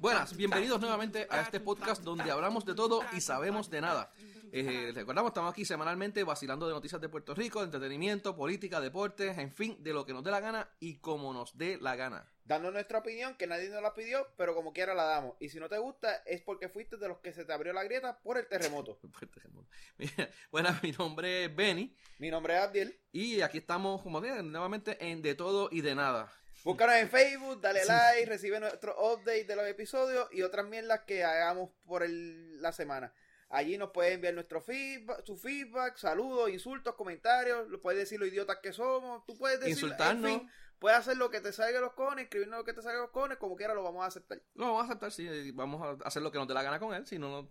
Buenas, bienvenidos nuevamente a este podcast donde hablamos de todo y sabemos de nada. Eh, recordamos, estamos aquí semanalmente vacilando de noticias de Puerto Rico, de entretenimiento, política, deportes, en fin, de lo que nos dé la gana y como nos dé la gana. Dando nuestra opinión, que nadie nos la pidió, pero como quiera la damos. Y si no te gusta, es porque fuiste de los que se te abrió la grieta por el terremoto. Por el terremoto. Mira, Buenas, mi nombre es Benny Mi nombre es Abdiel. y aquí estamos, como bien, nuevamente en De Todo y de Nada. Búscanos en Facebook, dale like, recibe nuestro update de los episodios y otras mierdas que hagamos por el- la semana. Allí nos pueden enviar nuestro feedback, su feedback, saludos, insultos, comentarios, lo puedes decir lo idiotas que somos, tú puedes decir, Insultarnos. en fin, puedes hacer lo que te salga de los cojones, escribirnos lo que te salga de los cojones, como quiera lo vamos a aceptar. Lo vamos a aceptar, sí, vamos a hacer lo que nos dé la gana con él. Si no no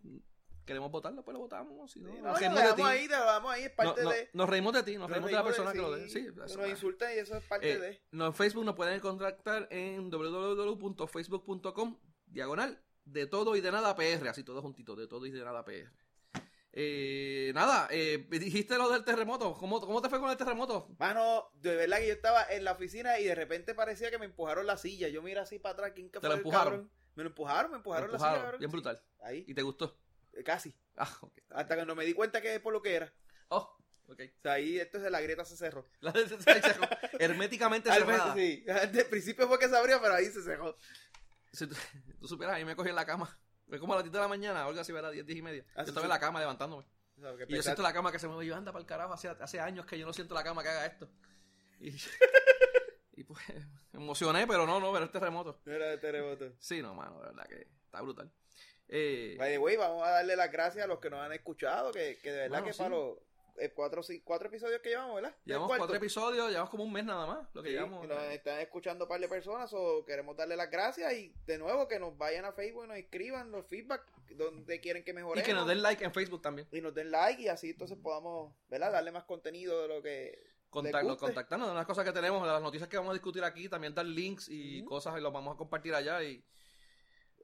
queremos votarlo, pues lo votamos. Si no, Sí, nos no, reímos de ti. ahí, lo dejamos ahí, es parte No- no- de... nos reímos de ti, nos nos reímos de la persona que lo dé. sí, nos insultan y eso es parte Eh, de... no, en Facebook nos pueden contactar en www.facebook.com diagonal de todo y de nada PR, así todo juntito, de todo y de nada PR. Eh, nada, eh, dijiste lo del terremoto. ¿Cómo, ¿Cómo te fue con el terremoto? Mano, de verdad que yo estaba en la oficina y de repente parecía que me empujaron la silla. Yo mira así para atrás, ¿quién que ¿Te fue lo el empujaron? cabrón? Me lo empujaron, me empujaron, la silla, bien brutal. Ahí, ¿Y te gustó? eh, casi. Ah. Hasta que no me di cuenta que es por lo que era. Oh, ok. O sea, ahí esto es de la grieta se cerró. La de- se cerró. Herméticamente Al cerrada. sí. De principio fue que se abrió, pero ahí se cerró. Si tú, tú supieras, a mí me cogí en la cama. Fue como a las 10 de la mañana, algo así, ¿verdad? 10, 10 y media. Ah, Yo estaba sí. en la cama levantándome. O sea, que Y yo siento la cama que se mueve. Yo anda para el carajo. Hace, hace años que yo no siento la cama que haga esto. Y, y pues me emocioné, pero no, no, ver el terremoto. Era de terremoto. Sí, no, mano, de verdad que está brutal. Eh, By the way, vamos a darle las gracias a los que nos han escuchado, que, que de verdad que sí. para los eh, cuatro, cuatro episodios que llevamos, ¿verdad? Llevamos cuatro episodios, llevamos como un mes nada más. Lo que Sí, llevamos. y nos están escuchando un par de personas o queremos darle las gracias y de nuevo que nos vayan a Facebook y nos escriban los feedback donde quieren que Y mejoremos que nos den like en Facebook también. y nos den like y así entonces podamos ¿verdad? darle más contenido de lo que contactarnos de las cosas que tenemos, de las noticias que vamos a discutir aquí, también dar links y cosas y los vamos a compartir allá. Y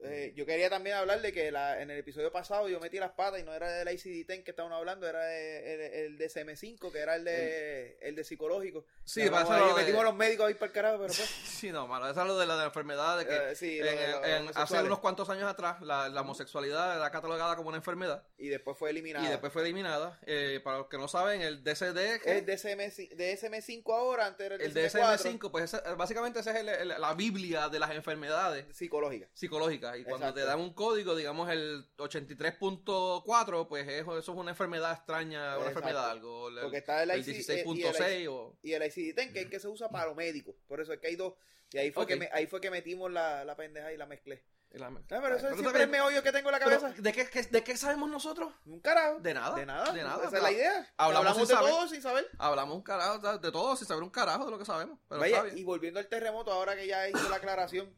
Eh, yo quería también hablar de que la- en el episodio pasado yo metí las patas y no era del ICD-10 que estaban hablando, era de- el, el DSM-5 que era el de, el de psicológico. sí, para eso lo de- metimos los médicos ahí para el carajo, pero pues Sí, no, mano, eso es lo de la, de la enfermedad, de que eh, sí, lo en- de hace unos cuantos años atrás la, la homosexualidad era catalogada como una enfermedad y después fue eliminado. y después fue eliminada. Eh, para los que no saben, el DCD, ¿qué? el DSM, DSM-5 ahora, antes era el, el DSM-4 DSM-5, pues ese- básicamente esa es la Biblia de las enfermedades psicológica. psicológicas. Y cuando Exacto. te dan un código, digamos el 83.4, pues eso, eso es una enfermedad extraña, una Exacto. enfermedad algo. El, Porque está el, eh, y el 16.6 o... y el ICD-10 que es el que se usa para los médicos. Por eso es que hay dos. Y ahí fue, que, me- ahí fue que metimos la, la pendeja y la mezclé. el- No, pero eso siempre es el meollo que tengo en la cabeza. ¿de, qué, qué- ¿De qué sabemos nosotros? Un carajo. De nada. De nada. De nada. Esa es la idea. Hablamos de saber. todo sin saber. Hablamos un carajo de todo sin saber un carajo de lo que sabemos. Pero Vaya, y volviendo al terremoto, ahora que ya hice la aclaración.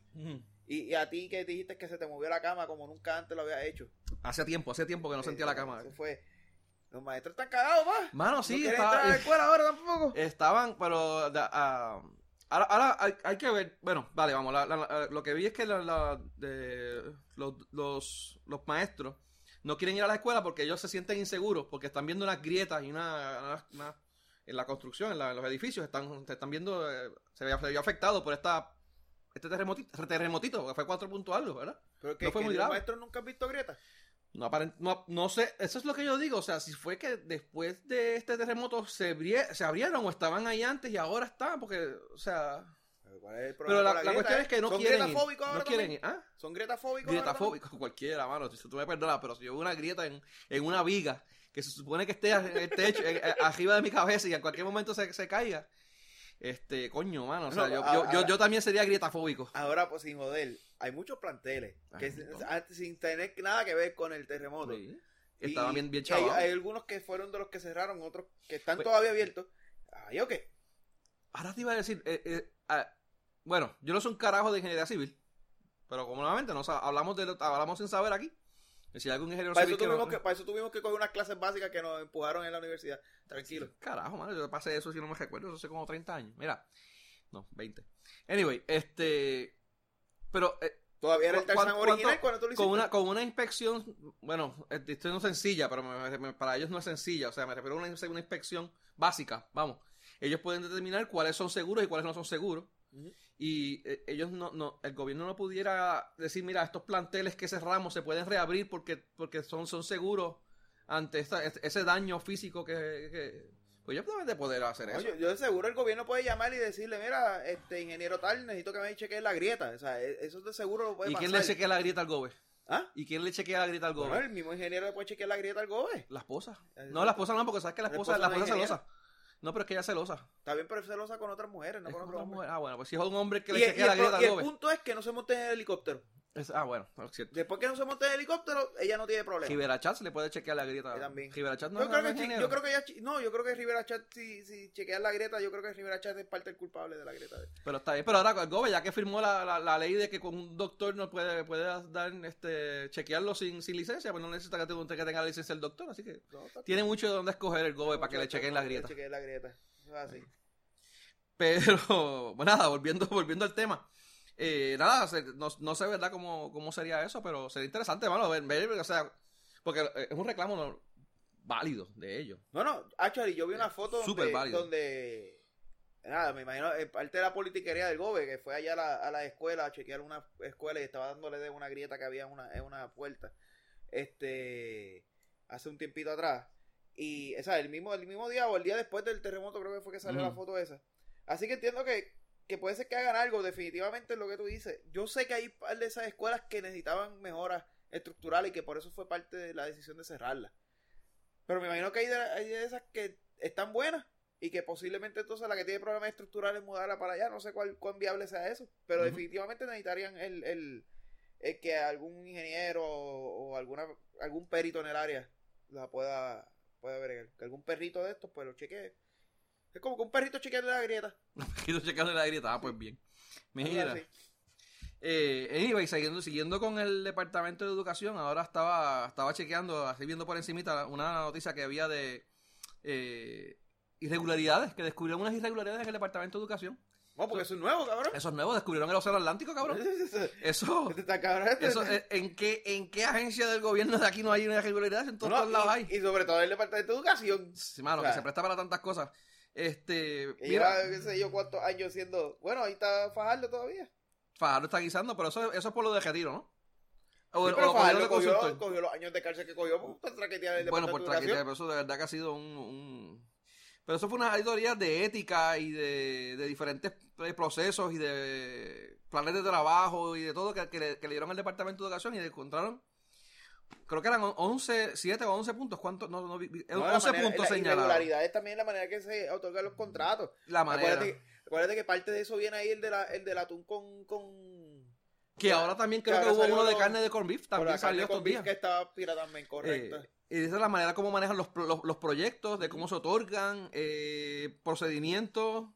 Y, y a ti que dijiste que se te movió la cama como nunca antes lo había hecho. Hace tiempo, hace tiempo que no sentía la cama. Eso fue. Los maestros están cagados, más. Mano, no sí, quieren estaba- entrar a la escuela ahora tampoco. estaban, pero ah, ahora, ahora hay, hay que ver. Bueno, vale, vamos. la- la- la- lo que vi es que de, los, los, los maestros no quieren ir a la escuela porque ellos se sienten inseguros, porque están viendo unas grietas y una, una- una- en la construcción, en, la- en los edificios, están, se están viendo, eh, se vio, se vio afectado por esta este terremotito, terremotito, que fue 4 puntos algo, ¿verdad? Pero que, no fue que muy grave. maestros nunca han visto grietas. No, no, no sé, eso es lo que yo digo, o sea, si fue que después de este terremoto se, se abrieron o estaban ahí antes y ahora están, porque, o sea... Pero ¿Cuál es el Pero problema la, la cuestión eh? es que no ¿Son quieren ir. grietafóbicos ahora No quieren ir. ¿Ah? ¿Son grietafóbicos? ahora Grietafóbico, cualquiera, mano. Si tú me perdonas, pero si yo veo una grieta en, en una viga que se supone que esté en el techo, en- arriba de mi cabeza y en cualquier momento se, se caiga, este, coño, mano. O sea, No, yo, yo, yo, también sería grietafóbico. Ahora, pues sin joder, hay muchos planteles que Ay, sin- tener nada que ver con el terremoto. Sí. Estaban bien, bien hay, hay algunos que fueron de los que cerraron, otros que están Pues- todavía abiertos. Ay, ¿o qué? Ahora te iba a decir, eh, eh, ah, bueno, yo no soy un carajo de ingeniería civil, pero como nuevamente no sa- hablamos de lo- hablamos sin saber aquí. Que Si hay algún ingeniero Para eso, tuvimos que, para eso tuvimos que coger unas clases básicas que nos empujaron en la universidad. Tranquilo. Carajo, mano, yo pasé eso si no me recuerdo, eso hace como 30 años. Mira, no, 20. Anyway, este, pero eh, Todavía era el ¿Cu- Tarzan cuánto- original cuando tú lo hiciste. con una con una inspección, bueno, eh, esto no es sencilla, pero me- me- para ellos no es sencilla, o sea, me refiero a una, una inspección básica, vamos. ellos pueden determinar cuáles son seguros y cuáles no son seguros. Ujú. Y eh, ellos no, no, el gobierno no pudiera decir, mira, estos planteles que cerramos se pueden reabrir porque, porque son, son seguros ante esta- es- ese daño físico que, que- pues ellos deben de poder hacer eso. yo, yo de seguro el gobierno puede llamar y decirle, mira, este ingeniero tal, necesito que me chequee la grieta. O sea, e- eso de seguro lo puede ¿Y quién le chequea la grieta al gobe? ¿Ah? ¿Y quién le chequea la grieta al Bueno, gobe? el mismo ingeniero le puede chequear la grieta al gobe. La esposa. Exacto. No, la esposa no, porque sabes que la La esposa, esposa la esposa es es ingeniera. celosa. No, pero es que ella es celosa. Está bien, pero es celosa con otras mujeres, no Es con como otros una hombres. mujer. Ah, bueno, pues si es un hombre que Y, le y chequea la el, grieta pro- al y el punto es que no se monte en el helicóptero. Es- ah, bueno, no, es cierto. Después que no se monte en el helicóptero, ella no tiene problema. Rivera Chatz le puede chequear la grieta. Yo también. Rivera Chatz no yo, es creo que, ingeniero. yo creo que ella, no, yo creo que Rivera Chat, si, si chequean la grieta, yo creo que Rivera Chat es parte del culpable de la grieta. Pero está bien. Pero ahora el Gobe, ya que firmó la, la, la ley de que con un doctor no puede, puede dar, este, chequearlo sin, sin licencia, pues no necesita que tenga, que tenga la licencia el doctor. Así que No, tiene mucho de dónde escoger el Gobe para que le chequen la grieta. chequeen la grieta. Así. Pero, bueno, nada, volviendo, volviendo al tema. Eh, nada, no, no sé, ¿verdad?, cómo, cómo sería eso, pero sería interesante, mano, ver, ver, o sea, porque eh, es un reclamo no- válido de ellos. No, no, actually, yo vi una foto Súper donde, válido. donde, nada, me imagino, eh, parte de la politiquería del GOBE, que fue allá a la, a la escuela a chequear una escuela y estaba dándole de una grieta que había en una, en una puerta, este, hace un tiempito atrás. Y, o sea, el mismo, el mismo día o el día después del terremoto creo que fue que salió la foto esa. Así que entiendo que, que puede ser que hagan algo, definitivamente es lo que tú dices. Yo sé que hay par de esas escuelas que necesitaban mejoras estructurales y que por eso fue parte de la decisión de cerrarlas. Pero me imagino que hay de, hay de esas que están buenas y que posiblemente entonces la que tiene problemas estructurales mudarla para allá. No sé cuál, cuán viable sea eso. Pero definitivamente necesitarían el, el, el que algún ingeniero o, o alguna algún perito en el área la pueda, pueda ver. Que algún perrito de estos pues lo chequee. Es como que un perrito chequeando la grieta. Quiero checarle la grieta, ah, pues bien. Mira, eh, anyway, siguiendo, siguiendo con el Departamento de Educación, ahora estaba, estaba chequeando, así viendo por encimita una noticia que había de eh, irregularidades, que descubrieron unas irregularidades en el Departamento de Educación. No, porque eso es nuevo, cabrón. Esos nuevos descubrieron el Océano Atlántico, cabrón. Eso, Este está cabrón. este- eso eh, ¿en, qué, ¿en qué agencia del gobierno de aquí no hay una irregularidad? En todos, No, todos lados y, hay. y sobre todo el departamento de educación. Sí, mano, o sea, que se presta para tantas cosas. Este, mira, qué sé yo, cuántos años siendo. Bueno, ahí está Fajardo todavía. Fajardo está guisando, pero eso, eso es por lo de retiro, ¿no? O, Sí, o pero cogieron Fajardo cogió, cogió los años de cárcel que cogió por traquetear el Bueno, por departamento de traquetea, educación. pero eso de verdad que ha sido un... un- Pero eso fue una auditoría de ética y de, de diferentes procesos y de planes de trabajo y de todo que, que le, que le dieron al Departamento de Educación y encontraron, creo que eran 11, 7 o 11 puntos. ¿Cuántos? No, no, vi- vi- No, la 11 manera- puntos la señalados. irregularidad es también la manera que se otorgan los contratos. La manera. Acuérdate, acuérdate que parte de eso viene ahí el, de la, el del atún con. con Que ahora también creo que hubo uno de carne de corn beef, también la salió estos días. que estaba también, correcto. Eh, y esa es la manera como manejan los, los, los proyectos, de cómo se otorgan, eh, procedimientos,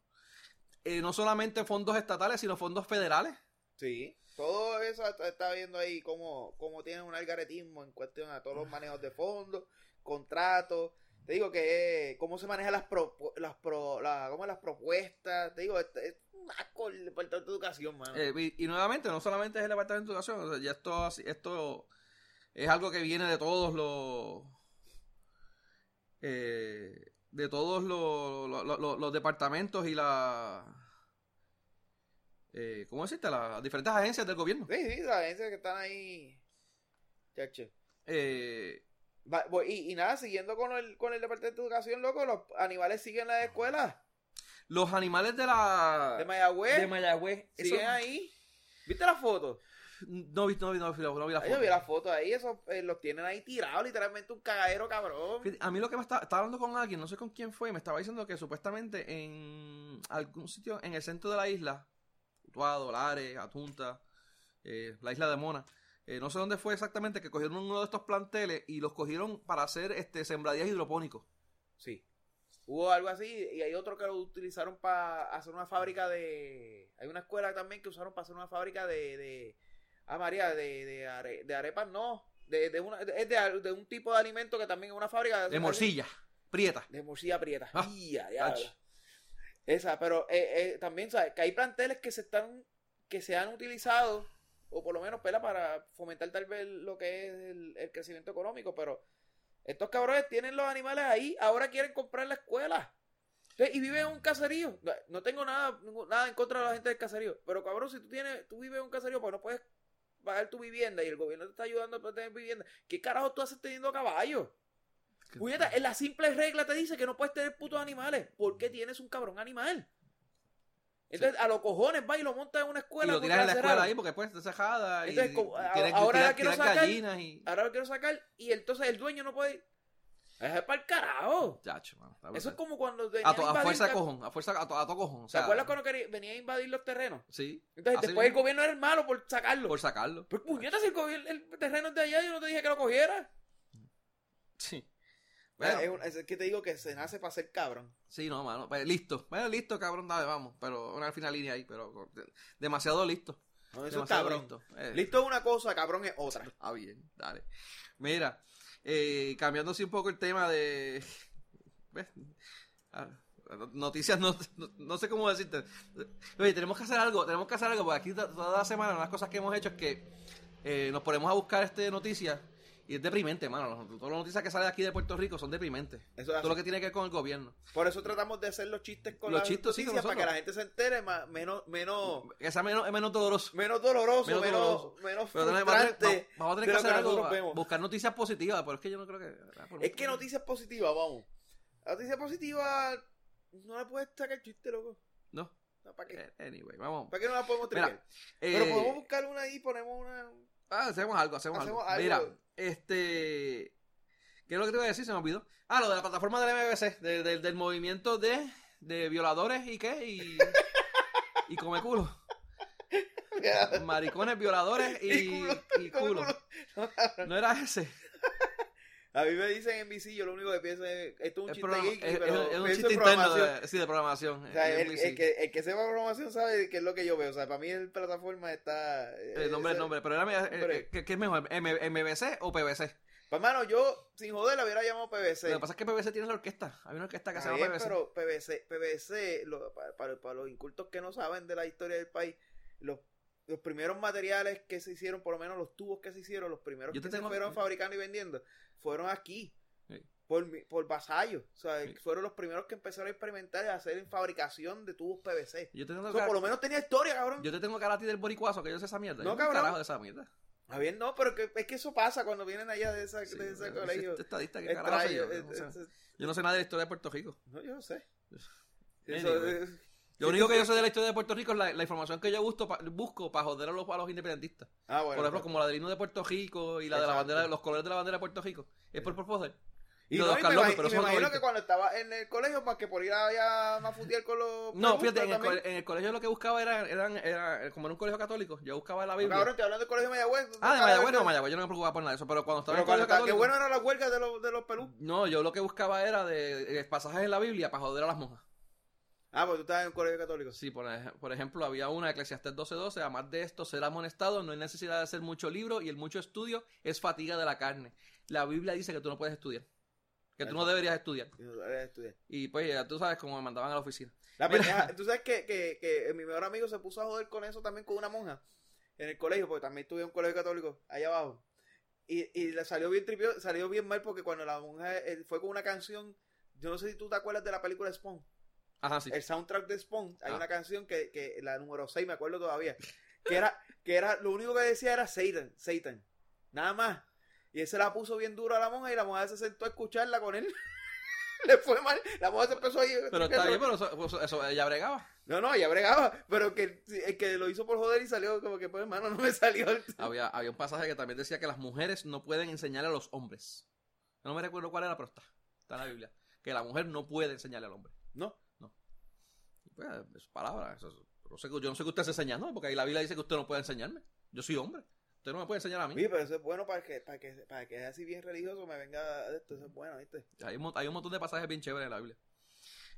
eh, no solamente fondos estatales, sino fondos federales. Sí. Todo eso está, viendo ahí cómo, cómo tienen un algaretismo en cuestión a todos los manejos de fondos, contratos. Te digo que cómo se manejan las pro, las pro, la- cómo las propuestas. Te digo, es, un asco el departamento de educación, mano. Eh, y, nuevamente, no solamente es el Departamento de Educación, o sea, ya esto, esto es algo que viene de todos los... eh, de todos los- los departamentos y la... Eh, ¿Cómo decirte? Las diferentes agencias del gobierno. Sí, sí, las agencias que están ahí. Chacho. Eh, Va- y, y nada, siguiendo con el, con el departamento de educación, loco, los animales siguen en la escuela los animales de la... de Mayagüez. de Mayagüez. eso- siguen ahí. ¿Viste la foto? No vi, no vi, no vi, no vi la foto. yo vi la foto ahí, esos eh, los tienen ahí tirados, literalmente un cagadero cabrón. A mí lo que me está, estaba hablando con alguien, no sé con quién fue, y me estaba diciendo que supuestamente en algún sitio en el centro de la isla, Utuado, Lares, Atunta, eh, la isla de Mona, eh, no sé dónde fue exactamente, que cogieron uno de estos planteles y los cogieron para hacer este sembradías hidropónicos. Sí. Hubo algo así y hay otro que lo utilizaron para hacer una fábrica de... Hay una escuela también que usaron para hacer una fábrica de... de... Ah, María, de, de, are- de arepas no. De, de, una, es de, de un tipo de alimento que también es una fábrica De morcilla, prieta. De morcilla prieta. Ah, Ya, ya. Esa, pero eh, eh, también, ¿sabes? Que hay planteles que se están, que se han utilizado, o por lo menos, pela, para fomentar tal vez lo que es el, crecimiento económico, pero estos cabrones tienen los animales ahí, ahora quieren comprar la escuela. Y vive en un caserío. No- tengo nada, nada en contra de la gente del caserío. Pero cabrón, si tú tienes, tú vives en un caserío, pues no puedes pagar tu vivienda y el gobierno te está ayudando a tener vivienda. ¿Qué carajo tú haces teniendo caballo? Puñeta, en la simple regla te dice que no puedes tener putos animales. ¿Por qué tienes un cabrón animal? Entonces, a los cojones va y lo montas en una Y escuela. lo porque tiras en la escuela ahí porque después está cejada y Entonces, como- y a- ahora tiras- la quiero sacar. y... Ahora lo quiero sacar y entonces el dueño no puede. Es para el carajo. Chacho, está Eso es como cuando a, to- a invadir fuerza cojón, a fuerza a to, a to cojón. O ¿Se sea, acuerdan cuando quería- venía a invadir los terrenos? Sí. Entonces después el gobierno era el malo por sacarlo. Por sacarlo. Pero puñeta, si el, gobierno- el terreno es de allá, yo no te dije que lo cogiera. Sí. Bueno, es, un- es que te digo que se nace para ser cabrón. sí, no, mano. Pues, listo. Bueno, listo, cabrón, dale, vamos. Pero una fina línea ahí, pero demasiado listo. No, eso es cabrón. listo. Eh, Listo es una cosa, cabrón es otra. Ah, bien, dale. Mira, eh, cambiando así un poco el tema de... ¿ves? Ah, Noticias, no, no, no sé cómo decirte. Oye, tenemos que hacer algo, tenemos que hacer algo, porque aquí to- toda la semana una de las cosas que hemos hecho es que eh, nos ponemos a buscar este noticias y es deprimente, mano. Todas las noticias que salen aquí de Puerto Rico son deprimentes. Eso es Todo lo que tiene que ver con el gobierno. Por eso tratamos de hacer los chistes con Los las chistes, sí, noticias para que la gente se entere más, menos, menos, Que sea menos, es menos doloroso. menos doloroso, Menos menos, doloroso. menos a frustrante. tener- vamos a tener que hacer algo, buscar noticias positivas, pero es que yo no creo que... Es que noticias positivas, vamos. La noticia positiva no la puedes sacar chiste, loco. No, ¿Para qué? eh, anyway, vamos. ¿Para qué no la podemos Mira, tripear? Pero Eh, podemos buscar una ahí y ponemos una. Ah, hacemos algo, hacemos, Hacemos algo. algo. Mira, este. ¿Qué es lo que te iba a decir? Se me olvidó. Ah, lo de la plataforma del MBC, de- de- del movimiento de, de violadores y qué, y. y come culo. Maricones, violadores y, Y culo. No era ese. A mí me dicen en BC, yo lo único que pienso es. Esto es un chiste geeky, es- pero es- un chiste interno programación. de, sí, de programación. O sea, el, que, el que sepa programación sabe qué es lo que yo veo. O sea, para mí el plataforma está. eh, El nombre, el nombre. Pero era, eh, eh, ¿qué, es mejor? M- ¿MBC o PBC? Pues, mano, yo, sin joder, la hubiera llamado PVC. Lo que pasa es que PBC tiene la orquesta. Hay una orquesta que se llama PBC. pero PVC, PVC lo- para, para- para los incultos que no saben de la historia del país, los, los primeros materiales que se hicieron, por lo menos los tubos que se hicieron, los primeros Yo te que se tengo- fueron fabricando y vendiendo, fueron aquí. Sí. Por, mi- por vasallos. O sea, Sí. fueron los primeros que empezaron a experimentar y a hacer en fabricación de tubos PVC. Yo te tengo O sea, cara- por lo menos tenía historia, cabrón. Yo te tengo cara a ti del boricuazo, que yo sé esa mierda. No, yo cabrón. carajo de esa mierda. A bien, no, pero que, es que eso pasa cuando vienen allá de, esa, Sí, de ese pero colegio. ese estadista, ¿qué carajo extraño, yo? No sé. Yo no sé nada de la historia de Puerto Rico. no, yo no sé. Anyway. Eso es- Lo único que yo sé de la historia de Puerto Rico es la, la información que yo busco, pa- busco para joder a los, a los independentistas. Ah, bueno. por ejemplo, pues. como la del himno de Puerto Rico y la de la bandera, los colores de la bandera de Puerto Rico. Es por, por poder. Y, no, y me, López, pero y me imagino que cuando estaba en el colegio, más que por ir allá a mafutear con los. No, fíjate, en el, co- en el colegio lo que buscaba era, eran, era, como en un colegio católico, yo buscaba la Biblia. cabrón, te hablando del colegio de Mayagüez. ah, de Mayagüez, no, Mayagüez, yo no me preocupaba por nada de eso, pero cuando estaba Pero en el colegio está- qué católico... bueno eran las huelgas de los, de los pelú. No, yo lo que buscaba era de, eh, pasajes en la Biblia para joder a las monjas. Ah, pues tú estabas en un colegio católico. Sí, por, ej- por ejemplo, había una Eclesiastés 12:12, además de esto ser amonestado, no hay necesidad de hacer mucho libro y el mucho estudio es fatiga de la carne. La Biblia dice que tú no puedes estudiar, que tú no deberías estudiar. Y no sabía estudiar. Y pues ya tú sabes cómo me mandaban a la oficina. La Mira. pendeja, tú sabes que, que, que mi mejor amigo se puso a joder con eso también con una monja en el colegio, porque también estuve en un colegio católico allá abajo. Y, y le salió bien tripio, salió bien mal porque cuando la monja eh, fue con una canción, yo no sé si tú te acuerdas de la película Spawn, Ajá, sí. el soundtrack de Spawn, hay Ah. una canción que, que la número 6, me acuerdo todavía, que era, que era, lo único que decía era Satan, Satan, nada más. Y él se la puso bien duro a la monja y la monja se sentó a escucharla con él. Le fue mal, la monja se empezó ahí. Pero está bien, pero eso, eso- eso ella bregaba. No, no, ella bregaba, pero que el, que lo hizo por joder y salió como que, pues, hermano, no me salió. el- Había, había un pasaje que también decía que las mujeres no pueden enseñarle a los hombres. No me recuerdo cuál era, pero está. Está en la Biblia. Que la mujer no puede enseñarle al hombre. No. Pues, es palabra. Eso, es- no sé, yo no sé que usted se enseña, ¿no? Porque ahí la Biblia dice que usted no puede enseñarme. Yo soy hombre. Usted no me puede enseñar a mí. Oye, pero eso es bueno para que, para que, para que sea así bien religioso, me venga esto, eso es bueno, ¿viste? Hay un, hay un montón de pasajes bien chéveres en la Biblia.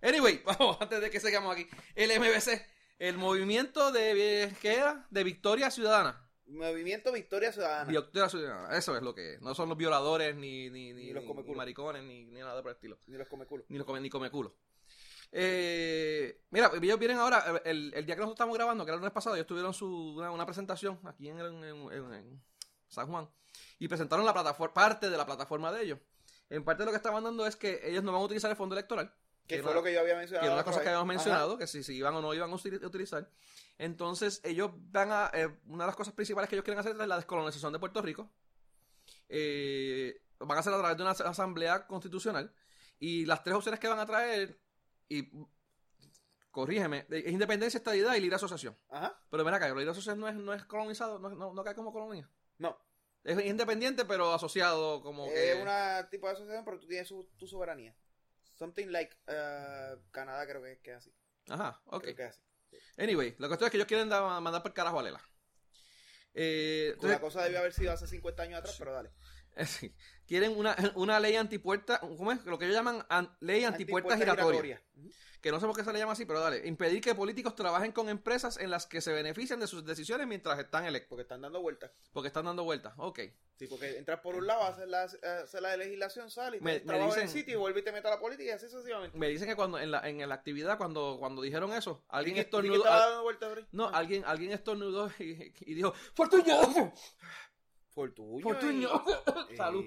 Anyway, vamos, antes de que sigamos aquí. El MBC, el movimiento de, ¿qué era? De Victoria Ciudadana. Movimiento Victoria Ciudadana. Victoria Ciudadana, eso es lo que es. No son los violadores, ni, ni, ni, Ni los ni- comeculos. ni maricones, ni, ni nada por el estilo. Ni los come culo. Ni, los come, ni come culo. Eh, mira, ellos vienen ahora, el, el día que nosotros estamos grabando, que era el lunes pasado, ellos tuvieron su, una, una presentación aquí en, en- en- en San Juan y presentaron la plataforma, parte de la plataforma de ellos. En parte lo que estaban dando es que ellos no van a utilizar el fondo electoral, Que que fue lo que yo había mencionado. que era una cosa que habíamos mencionado, que si, si iban o no iban a utilizar. Entonces, ellos van a. eh, una de las cosas principales que ellos quieren hacer es la descolonización de Puerto Rico. Eh, van a hacer a través de una as- asamblea constitucional. Y las tres opciones que van a traer, y corrígeme, es independencia, estadidad y libre asociación. Ajá. Pero mira acá, la libre asociación no es, no es colonizado, no, no, no cae como colonia. No. Es independiente, pero asociado como Es que. una tipo de asociación, pero tú tienes su, tu soberanía. Something like uh, Canadá, creo que, que es así. Ajá, ok. Creo que es así. Anyway, la cuestión es que ellos quieren dar- mandar por carajo a Lela. Eh, la cosa debió haber sido hace 50 años atrás, pero dale. sí, quieren una, una ley antipuerta, ¿cómo es? Lo que ellos llaman an- ley antipuerta Antipuerta giratoria. Que no sé por qué se le llama así, pero dale. Impedir que políticos trabajen con empresas en las que se benefician de sus decisiones mientras están electos. Porque están dando vueltas. Porque están dando vueltas. Ok. Sí, porque entras por un lado, haces la, haces la legislación, sale y Me- trabajas en el dicen- sitio y vuelve y te mete a la política y así sucesivamente. Me dicen que cuando en la, en la actividad, cuando, cuando dijeron eso, alguien ¿Y qué- y qué estornudó. al- vueltas, no, Ah, alguien, alguien estornudó y, y dijo, ¡Fortuño! Fortuño. ¡Fortuño! Salud.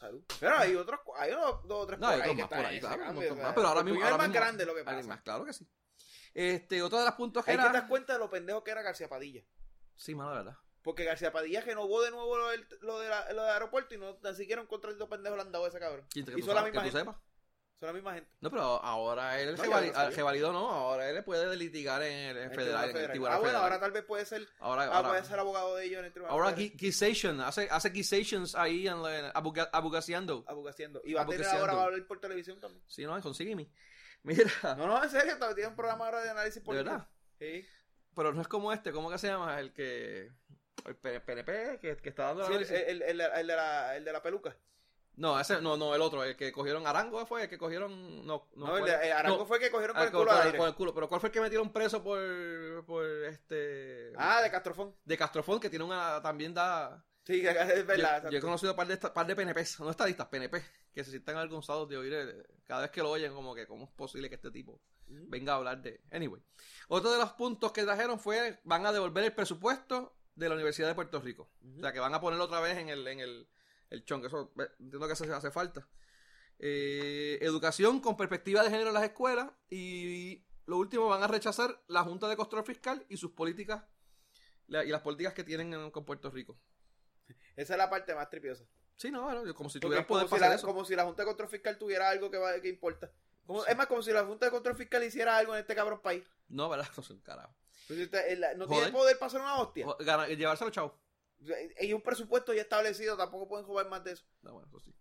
Salud. Pero hay otros, hay dos o tres No, por hay ahí que más por ahí, claro, cambio, más, pero ahora mismo- es más mismo- grande lo que pasa. más, claro que sí. Este, otro de los puntos que era... te das cuenta de lo pendejo que era García Padilla. Sí, mano, la verdad. Porque García Padilla renovó de nuevo lo del, lo de la- lo del aeropuerto y no tan siquiera un contrato pendejo le han dado a ese cabrón. Son la misma que tú sepas. Son la misma gente. No, pero ahora él No, lo revali- sabía. revalidó, no, ahora él puede litigar en el federal, en el Tribunal tribunal Ah, bueno, ahora tal vez puede ser, Ahora, ah, ahora, puede ser abogado de ellos en el tribunal. ahora guisation, hace, hace ahí en, la- abuga-. Abogaciendo. Y va a tener ahora va a hablar por televisión también. Sí, no, consígueme. Mira, No, no, en serio, tiene un programa ahora de análisis de político. verdad. Sí. Pero no es como este, ¿cómo que se llama? El que... El PNP, que, que está dando la Sí, el, el- el- el de la, el de la peluca. No, ese, no, no, el otro, el que cogieron Arango fue, el que cogieron... No, no, No, el de el Arango no, fue el que cogieron con ah, el con- culo al con- aire. con el culo. Pero ¿cuál fue el que metieron preso por, por este... Ah, de Castrofón. de Castrofón, que tiene una, también da... Sí, es verdad. yo he conocido un par de, par de PNPs, no estadistas, PNP, que se sientan avergonzados de oír, eh, cada vez que lo oyen, como que cómo es posible que este tipo Ujú. venga a hablar de... Anyway, otro de los puntos que trajeron fue, van a devolver el presupuesto de la Universidad de Puerto Rico. O sea, que van a ponerlo otra vez en el, en el, el chon, que eso entiendo que eso hace, falta. Eh, educación con perspectiva de género en las escuelas y lo último van a rechazar la Junta de Control Fiscal y sus políticas la- y las políticas que tienen en- con Puerto Rico. Esa es la parte más tripiosa. Sí, no, bueno, como si tuvieran poder si, la, eso. como si la Junta de Control Fiscal tuviera algo que, va, que importa. Como- Sí. Es más, como si la Junta de Control Fiscal hiciera algo en este cabrón país. No, ¿verdad? No sé, carajo. Entonces, el- no Joder. tiene poder hacer una hostia. Llevárselo, chavo. Hay un presupuesto ya establecido, tampoco pueden jugar más de eso. No, bueno, eso sí. O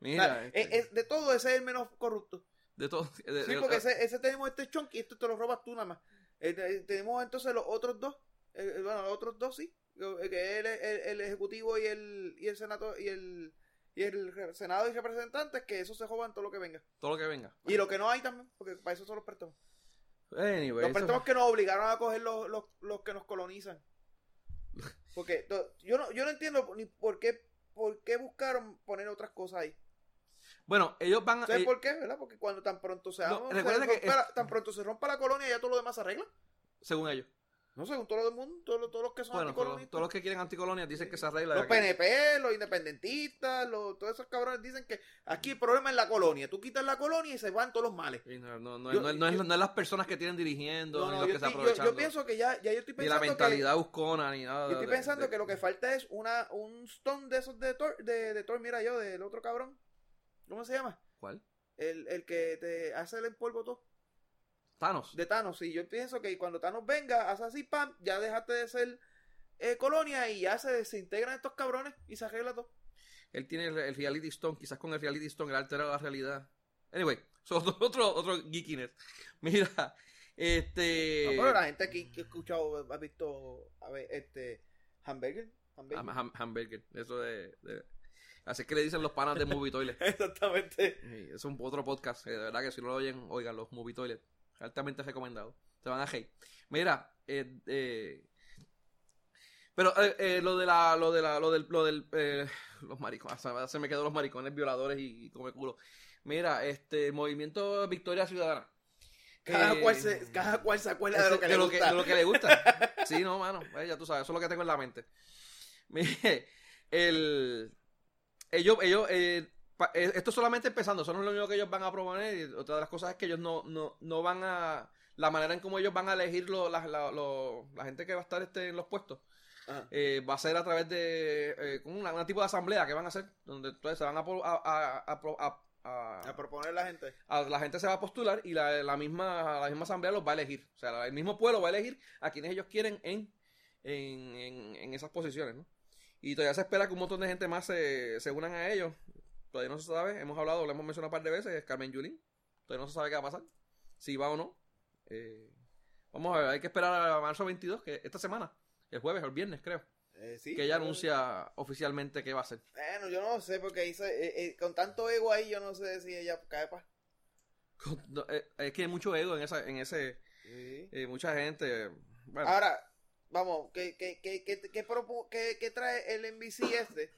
Mira, sea, este, es- es- de todo, ese es el menos corrupto. de todo. de- Sí, de- porque ese, ese tenemos este chunk y esto te lo robas tú nada más. Eh, te- tenemos entonces los otros dos. eh, eh, bueno, los otros dos sí. eh, Que es el, el- el ejecutivo y el, y el senado y el, y el senado y representantes, que eso se jodan todo lo que venga. todo lo que venga. Y lo que no hay también, porque para eso son los préstamos. Anyway, Los eso- préstamos que nos obligaron a coger los, los, los que nos colonizan. Porque yo no, yo no entiendo ni por qué, por qué buscaron poner otras cosas ahí. Bueno, ellos van a. ¿Sabes eh, por qué? ¿Verdad? Porque cuando tan pronto se, No, haga- se recuerda que rompa es- la- tan pronto se rompa la colonia, ya todo lo demás se arregla. según ellos. No, según todo el mundo, todos, los- todos los que son Bueno, todos, anticolonistas. todos los que quieren anticolonias dicen que se arregla. Los que- PNP, los independentistas, los, todos esos cabrones dicen que aquí el problema es la colonia. Tú quitas la colonia y se van todos los males. No, no, no, Yo- no es- no es, yo- no es las personas que tienen dirigiendo, No, ni no, los que se estoy- yo- aprovechan. yo pienso que ya, ya yo estoy ni la pensando que... mentalidad buscona, ni nada. Yo estoy de- pensando de- que lo que falta es una, un stone de esos de Thor, de, de Thor, mira yo, del otro cabrón. ¿Cómo se llama? ¿Cuál? El, el que te hace el polvo todo. Thanos. De Thanos. Y yo pienso que cuando Thanos venga, hace así, pam, ya dejaste de ser eh, colonia y ya se desintegran estos cabrones y se arregla todo. Él tiene el, el Reality Stone. Quizás con el Reality Stone él altera la realidad. Anyway, so, otro, otro, otro geekiness. Mira, este. No, pero la gente aquí que ha escuchado, ha visto, a ver, este, Hamburger. Hamburger. ham- ham- hamburger. Eso de, de- Así es que le dicen los panas de Movie Toilet. Exactamente. Sí, es un otro podcast. eh, de verdad que si no lo oyen, oigan los Movie Toilet. Altamente recomendado. Se van a hate. Mira, eh, eh, pero eh, eh, lo de la, lo de la, lo del, lo del, los maricones, se, se me quedó los maricones violadores y, y come culo. Mira, este, movimiento Victoria Ciudadana. Cada, cual se, cada cual se acuerda de lo que de le lo gusta. de lo que le gusta. Sí, no, mano. ya tú sabes, eso es lo que tengo en la mente. Mire, el. Ellos, ellos, eh, esto solamente empezando, eso no es lo único que ellos van a proponer. Y otra de las cosas es que ellos no, no, no van a. La manera en cómo ellos van a elegir lo- la, la- lo- la gente que va a estar este, en los puestos eh, va a ser a través de. eh, como una, una tipo de asamblea que van a hacer, donde entonces se van a. po- a, a- a- a- a- A proponer la gente. a- la gente se va a postular y la, la misma, la misma asamblea los va a elegir. O sea, el mismo pueblo va a elegir a quienes ellos quieren en, en, en, en esas posiciones, ¿no? Y todavía se espera que un montón de gente más se, se unan a ellos. Todavía no se sabe, hemos hablado, lo hemos mencionado un par de veces, es Carmen Yulín. Todavía no se sabe qué va a pasar, si va o no. Eh, vamos a ver, hay que esperar a marzo 22, que esta semana, el jueves o el viernes creo, Eh, sí, que ella anuncia oficialmente qué va a hacer. Bueno, yo no sé, porque eh, con tanto ego ahí, yo no sé si ella cae pa. No, eh, Es que hay mucho ego en, esa, en ese, Sí. mucha gente. Bueno, Ahora, vamos, ¿qué, qué, qué, qué- qué trae el NBC este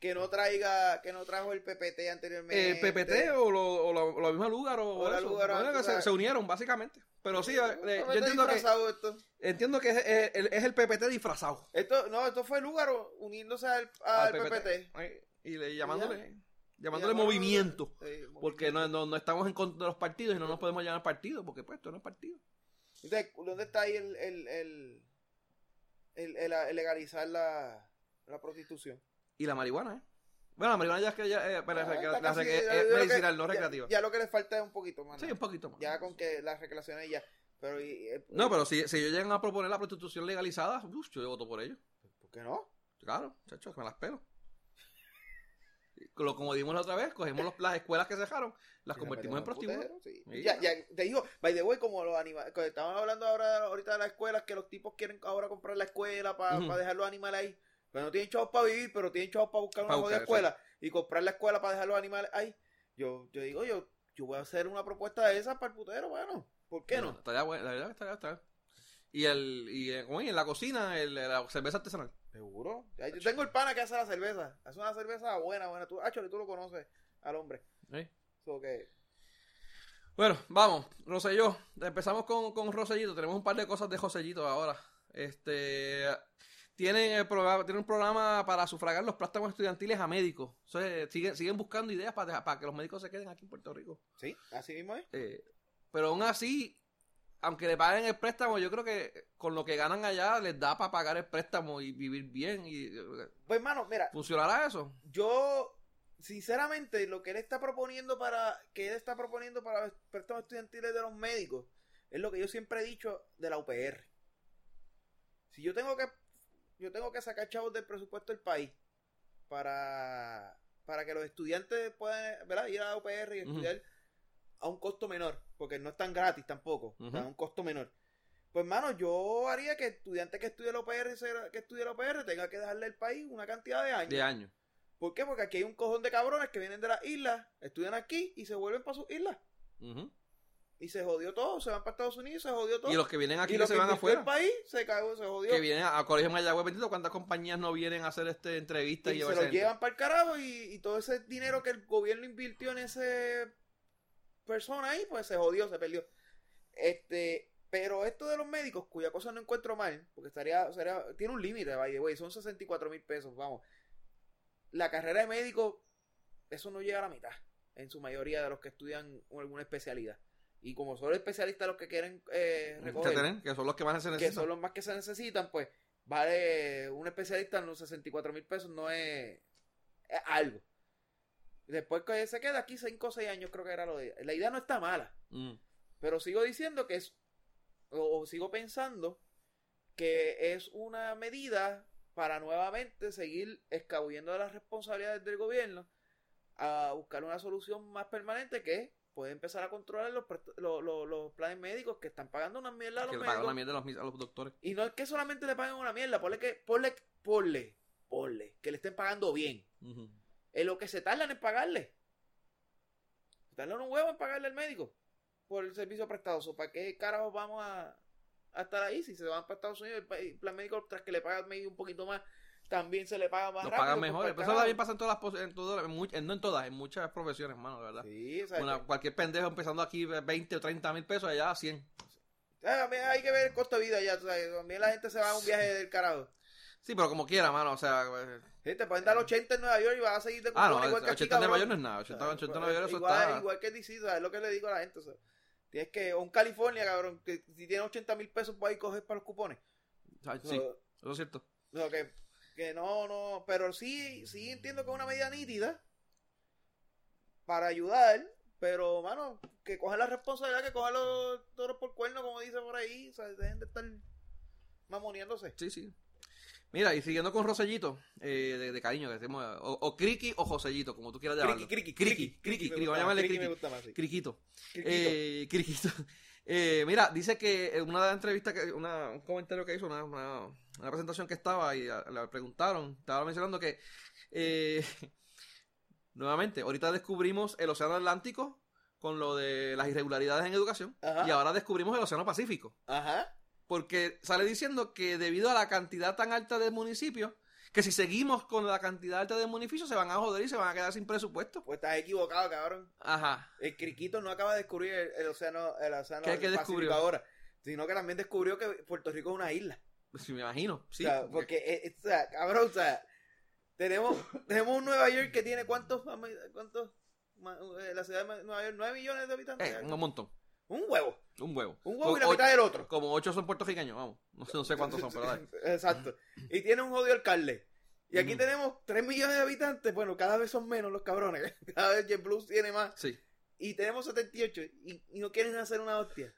que no traiga, que no trajo el PPT anteriormente? Eh, PPT o, lo, o la, la misma lugar o, O la eso. Lugar, Bueno, tú que se, unieron básicamente. Pero sí, eh, eh, yo entiendo que, esto. entiendo que es, es- es el PPT disfrazado. Esto, no, esto fue Lugar uniéndose al, al al PPT. Y le, llamándole, llamándole movimiento. Sí, Porque no, no, no estamos en contra de los partidos y no nos podemos llamar partido, porque pues esto no es partido. Entonces, ¿dónde está ahí el, el, el, el, el- el legalizar la, la prostitución? Y la marihuana, ¿eh? Bueno, la marihuana ya es que ya, eh, pero Ah, es, la- casi- que- medicinal, no recreativa. Ya, lo que le falta es un poquito más. sí, un poquito más. Ya con que las recreaciones ya. Pero, y, eh, No, pero si, si ellos llegan a proponer la prostitución legalizada, uf, yo voto por ello. ¿Por qué no? Claro, chacho, me las pelo. Lo, como dimos la otra vez, cogemos los- las escuelas que se dejaron, las convertimos en prostíbulos. sí. Ya, ya, te digo, by the way, como los animales, estaban hablando ahora ahorita de las escuelas, que los tipos quieren ahora comprar la escuela para dejar los animales ahí. Pero no tienen chavos para vivir, pero tienen chavos para buscar una jodida escuela y comprar la escuela para dejar los animales ahí. Yo, yo digo, yo, yo voy a hacer una propuesta de esas para el putero, bueno, ¿por qué no? Estaría bueno, la verdad que estaría, estaría. Y, el, y eh, como en la cocina, el, la cerveza artesanal. Seguro. Yo tengo el pana que hace la cerveza. Hace una cerveza buena, buena. Tú, Achole, tú lo conoces al hombre. ¿eh? So que, Bueno, vamos, Roselló. Empezamos con, con Rosellito. Tenemos un par de cosas de Josellito ahora. Este tienen el programa, tienen un programa para sufragar los préstamos estudiantiles a médicos. Entonces, siguen, siguen buscando ideas para, para que los médicos se queden aquí en Puerto Rico. sí, así mismo es. Eh, pero aún así, aunque le paguen el préstamo, yo creo que con lo que ganan allá les da para pagar el préstamo y vivir bien. y eh, Pues, hermano, mira, ¿Funcionará eso? yo, sinceramente, lo que él está proponiendo para, que él está proponiendo para los préstamos estudiantiles de los médicos, es lo que yo siempre he dicho de la UPR. Si yo tengo que, yo tengo que sacar chavos del presupuesto del país para, para que los estudiantes puedan, ¿verdad? Ir a la UPR y estudiar a un costo menor, porque no es tan gratis tampoco, o sea, Ujú. a un costo menor. Pues, hermano, yo haría que estudiante que estudie la UPR, que estudie la UPR, tenga que dejarle al país una cantidad de años. De años. ¿Por qué? Porque aquí hay un cojón de cabrones que vienen de las islas, estudian aquí y se vuelven para sus islas. Ujú. Y se jodió todo, se van para Estados Unidos, se jodió todo. Y los que vienen aquí Y que los se que van afuera. el país se cagó, se jodió. que vienen a, a Colegio Mayagüez, bendito, cuántas compañías no vienen a hacer este entrevistas y, y se lo llevan para el carajo y, y todo ese dinero que el gobierno invirtió en ese persona ahí, pues se jodió, se perdió. Este, pero esto de los médicos, cuya cosa no encuentro mal, porque estaría, sería, tiene un límite, by the way, son 64 mil pesos, vamos. La carrera de médico, eso no llega a la mitad, en su mayoría de los que estudian alguna especialidad. Y como son especialistas los que quieren eh, que, recoger, que son los que más se que necesitan. son los más que se necesitan, pues vale un especialista en los 64 mil pesos no es, es algo. Después que se queda aquí 5 o 6 años creo que era lo de... La idea no está mala, Mm. pero sigo diciendo que es, o, o sigo pensando que es una medida para nuevamente seguir escabullendo de las responsabilidades del gobierno a buscar una solución más permanente que puede empezar a controlar los, los, los- los planes médicos que están pagando una mierda a los Que médicos. una mierda a los, a los doctores. Y no es que solamente le paguen una mierda, ponle que, ponle, ponle, ponle, que le estén pagando bien. Ujú. Es lo que se tardan en pagarle. Se tardan un huevo en pagarle al médico por el servicio prestado. So, ¿Para qué carajos vamos a, a estar ahí? Si se van para Estados Unidos, el plan médico, tras que le pagan medio un poquito más, también se le paga más rápido. pagan pues, mejor. Pero eso también pasa en todas las en todas, en no en todas, en muchas profesiones, hermano, verdad. Sí, o sea, Una- cualquier pendejo empezando aquí 20 o 30 mil pesos, allá 100. Ah, también hay que ver el costo de vida ya, también la gente se va a un viaje del carajo. Sí, pero como quiera, mano, o sea... eh, Sí, te pueden dar 80 en Nueva York y vas a seguir de Ah, no, igual que aquí, 80 en Nueva. York no es nada, 80, 80 en Nueva York eso igual, está... igual que DC, es lo que le digo a la gente. o sea, tienes que, o un California, cabrón, que si tienes 80 mil pesos puedes coger para los cupones. Ay, O Sí, eso es cierto. o sea, que, que no, no, pero sí, sí entiendo que es una medida nítida para ayudar, pero, mano, que cojan la responsabilidad, que cojan los toros por cuerno, como dice por ahí, o sea, dejen de estar mamoneándose. Sí, sí. Mira, y siguiendo con Rosellito, eh, de, de cariño, que decimos, o, o Criqui o Josellito, como tú quieras llamarlo. Criqui, criqui, Criqui, criqui, criqui, criqui Criqui. Criquito. Eh, Criquito. Eh, mira, dice que en una entrevistas, que, una, un comentario que hizo, una, una, una presentación que estaba y le preguntaron, estaba mencionando que, eh, nuevamente, ahorita descubrimos el Océano Atlántico con lo de las irregularidades en educación Ajá. y ahora descubrimos el Océano Pacífico. Ajá. Porque sale diciendo que debido a la cantidad tan alta de municipios, que si seguimos con la cantidad alta de municipios se van a joder y se van a quedar sin presupuesto. Pues estás equivocado, cabrón. Ajá. El criquito no acaba de descubrir el, el océano, el océano ¿Qué- qué descubrió? ahora, sino que también descubrió que Puerto Rico es una isla. Sí, me imagino. Sí. o sea, porque, eh, eh, o sea, cabrón, o sea, tenemos, tenemos un Nueva York que tiene cuántos, cuántos, eh, la ciudad de Nueva York, 9 millones de habitantes. Eh, un montón. Un huevo, Un huevo. un huevo y la mitad del otro. Como ocho son puertorriqueños, vamos. No sé, no sé cuántos son, pero dale. Exacto. Y tiene un jodido alcalde. Y aquí Ujú. tenemos 3 millones de habitantes. Bueno, cada vez son menos los cabrones. Cada vez JetBlue tiene más. Sí. Y tenemos 78. Y, y no quieren hacer una hostia.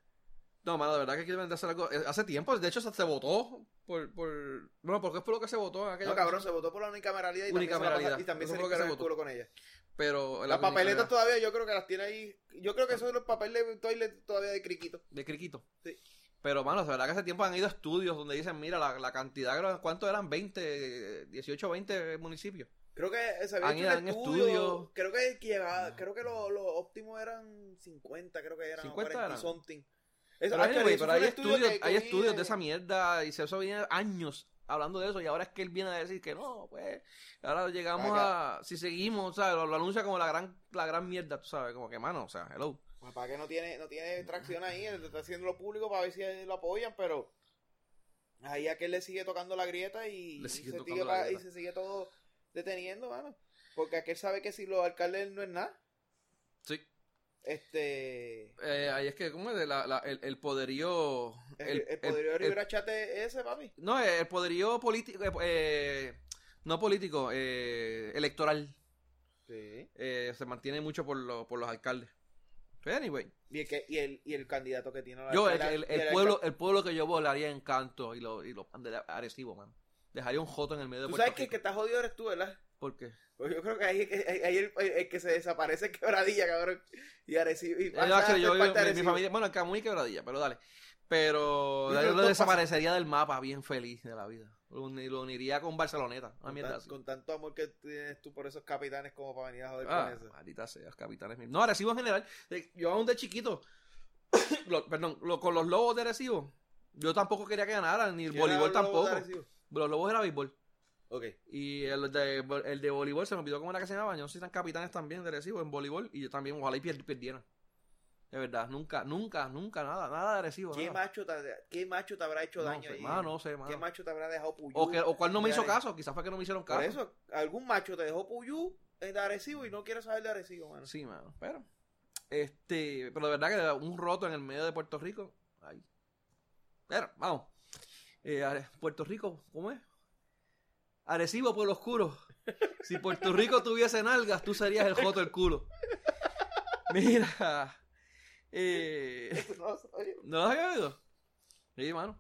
No, mano, de verdad que quieren hacer algo. eh, Hace tiempo, de hecho, se, se votó por, por. Bueno, porque es por lo que se votó en aquella No, cabrón, se votó por la unicameralidad y también, se, la Unicameralidad. pasa- y también se se el votó. culo con ella. Pero. Las papeletas todavía yo creo que las tiene ahí. Yo creo que eso es los papeles de toilet todavía de criquito. De criquito. Sí. Pero, mano, de verdad que hace tiempo han ido estudios donde dicen, mira, la, la cantidad, ¿cuántos eran? 20, 18, 20 municipios. Creo que se había Han hecho estudio. Creo que llegaba, creo que lo, lo óptimo eran 50, creo que eran 50 40 y eran. something. Eso, Pero, actually, anyway, pero hay estudio estudios, hay estudios de esa mierda y se eso viene años hablando de eso y ahora es que él viene a decir que no, pues ahora llegamos a si seguimos, ¿sabes? Lo, lo anuncia como la gran la gran mierda, tú sabes, como que mano, o sea, hello. Pues, para que no tiene, no tiene tracción ahí, él está haciendo lo público para ver si lo apoyan, pero ahí a que él le sigue tocando la grieta y, Le y sigue se, tocando sigue la grieta. y se sigue todo deteniendo, mano. Porque aquel sabe que si los alcaldes no es nada, Sí. este Eh, ahí es que cómo es La- la- el, el poderío el, el, poderío de Rivera Chate es ese, papi. no, el poderío político eh, eh, no político, eh, electoral Sí. eh, se mantiene mucho por, los por los alcaldes. Pero anyway, Y el, que, y el, y el candidato que tiene la yo el, el- el pueblo el pueblo que yo volaría en canto y lo y lo mandaría a Arecibo, man. Dejaría un joto en el medio de Tú Puerto sabes que el Rico. que está jodido eres tú, ¿verdad? ¿Por qué? Pues yo creo que ahí, ahí- ahí el, el- el que se desaparece es quebradilla, cabrón. Y Arecibo. Y Eh, no, yo, yo- mi, mi familia, bueno, acá muy quebradilla, pero dale. Pero yo lo desaparecería del mapa bien feliz de la vida. Lo, lo uniría con Barceloneta. Con, tan- así. con tanto amor que tienes tú por esos capitanes como para venir a joder Ah, con eso. maldita sea, capitanes míos. No, Arecibo en general. eh, Yo aún de chiquito, lo- perdón, lo- con los lobos de Arecibo, yo tampoco quería que ganaran, ni el ¿Quién voleibol tampoco. Los lobos era béisbol. Ok. Y el de, el de voleibol se me olvidó cómo era que se llamaba. Yo no sé si eran capitanes también de Arecibo en voleibol. Y yo también, ojalá y pier- perdieran. De verdad, nunca, nunca, nunca, nada, nada de Arecibo. ¿Qué nada. macho, te, ¿Qué macho te habrá hecho No daño sé, ahí? no sé, ¿Qué macho te habrá dejado puyú? O, que, o cuál no me hizo de caso, quizás fue que no me hicieron caso. Por eso, algún macho te dejó puyú de Arecibo y no quiere saber de Arecibo, mano. Sí, mano, pero. Este, pero de verdad que un roto en el medio de Puerto Rico. Ay. Pero, vamos. Eh, Puerto Rico, ¿cómo es? Arecibo por lo oscuro. Si Puerto Rico tuviese nalgas, tú serías el joto del culo. Mira. Eh, No, oye, ¿No lo había oído? Sí, mano.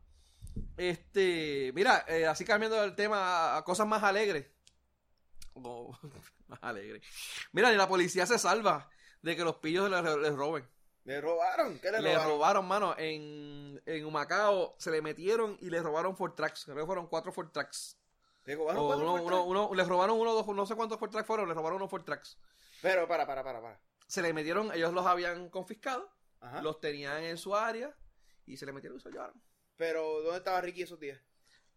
Este, mira, eh, así cambiando el tema a cosas más alegres. Oh, más alegres. Mira, ni la policía se salva de que los pillos les, les roben. ¿Le robaron? ¿Qué le, Le robaron? robaron, mano. En, en Humacao se le metieron y le robaron Ford Tracks. Creo que fueron cuatro Ford Tracks. ¿Le robaron O cuatro uno, Ford uno, uno- les robaron uno, dos, no sé cuántos Ford Tracks fueron, les robaron unos Ford Tracks. Pero, para, para, para, para. Se le metieron, ellos los habían confiscado, Ajá. los tenían en su área y se le metieron y se lo llevaron. Pero, ¿dónde estaba Ricky esos días?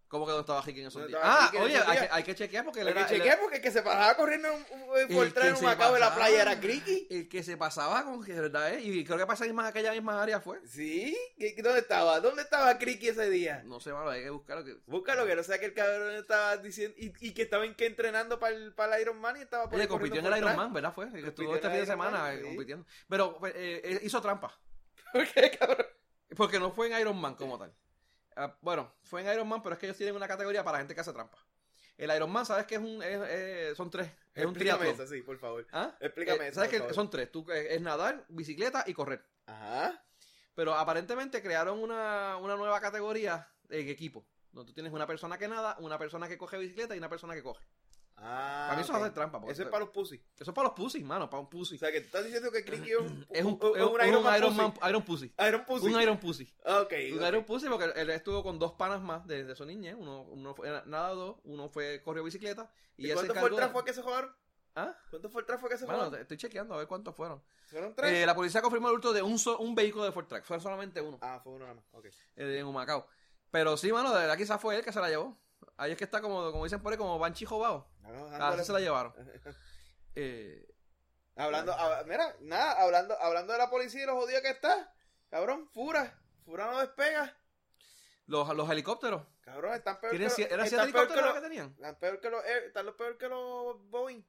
¿Cómo que no estaba Ricky en esos No días? Ah, oye, hay que, hay que chequear porque Hay que era... él chequear porque el que se pasaba corriendo en- en- por que un macao en la playa era Criqui. El que se pasaba con que, ¿verdad? eh? Y creo que pasa en aquella misma área fue. ¿Sí? ¿Qué- ¿Dónde estaba? ¿Dónde estaba Criqui ese día? No sé, mano, hay que buscarlo. Que... Búscalo, que no sea que el cabrón estaba diciendo. Y, y que estaba en que entrenando para el, para el Iron Man y estaba por ahí compitió en el Iron. Man, ¿verdad? Fue. Que estuvo este fin de Man, semana eh, sí. compitiendo. Pero eh, eh, hizo trampa. ¿Por qué, cabrón? Porque no fue en Iron Man como tal. Ah, bueno, fue en Iron Man, pero es que ellos tienen una categoría para gente que hace trampa. El Iron Man, ¿sabes que es un. es- es- son tres. Es un Explícame triatlón. eso, sí, por favor. ¿Ah? Explícame Eh, ¿Sabes que favor. son tres? Tú, eh, es nadar, bicicleta y correr. Ajá. Pero aparentemente crearon una, una nueva categoría en equipo. Donde tú tienes una persona que nada, una persona que coge bicicleta y una persona que coge. Ah, Para mí eso ok. es hacer trampa. Eso es para los pussy. eso es para los pussy, mano, para un pussy. O sea, que tú estás diciendo que Criqui es un, es un, un- Iron un Man Iron pussy. Man, Iron Pussy. Iron Pussy. Un Iron Pussy. Ok. Un. Iron Pussy porque él estuvo con dos panas más de, de su niñez. Uno, uno fue nadador, uno fue corrió bicicleta. Y, ¿Y cuánto fue el de- que se jugaron? ¿Ah? ¿Cuánto fue el tráfico que se Bueno, jugaron? estoy chequeando a ver cuántos fueron. ¿Fueron tres? Eh, la policía confirmó el hurto de un, so- un vehículo de Ford Track. Fue solamente uno. Ah, fue uno nada más. Ok. eh, en Humacao. Pero sí, mano, de verdad quizás fue él que se la llevó. Ahí es que está como, como dicen por ahí, como Banchi Jobao. No, Ah, dándole- así se la llevaron. Eh, Hablando, hab- mira, nada, hablando, hablando de la policía y los jodidos que está. Cabrón, Fura. Fura no despega. los, los helicópteros. Cabrón, están peor ¿Tienen que los, ¿Eran siete están que helicópteros los, los que tenían? están peor que los, Air- están los peor que los Boeing.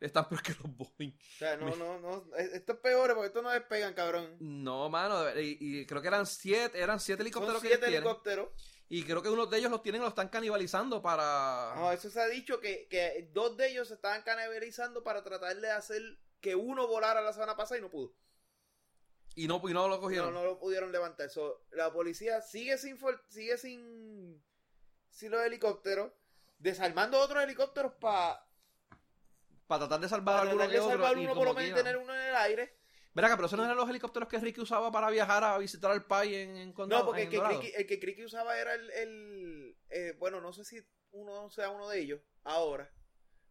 Están peor que los Boeing. O sea, no, no, no, es- esto es peor porque estos no despegan, cabrón. No, mano, y, y creo que eran siete, eran siete Son helicópteros que siete ellos tienen. Y creo que uno de ellos los tienen los están canibalizando para... No, eso se ha dicho que, que dos de ellos se estaban canibalizando para tratar de hacer que uno volara la semana pasada y no pudo. Y no, y no lo cogieron. no lo pudieron levantar. So, la policía sigue sin sigue sin, sin los helicópteros, desarmando otros helicópteros para Para tratar de salvar a alguno que otro. salvar y uno por lo menos tener uno en el aire. Verá, pero esos no eran los helicópteros que Ricky usaba para viajar a visitar al país en, en Condado. No, porque el que, el que Criqui usaba era el, el eh, bueno, no sé si uno sea uno de ellos ahora,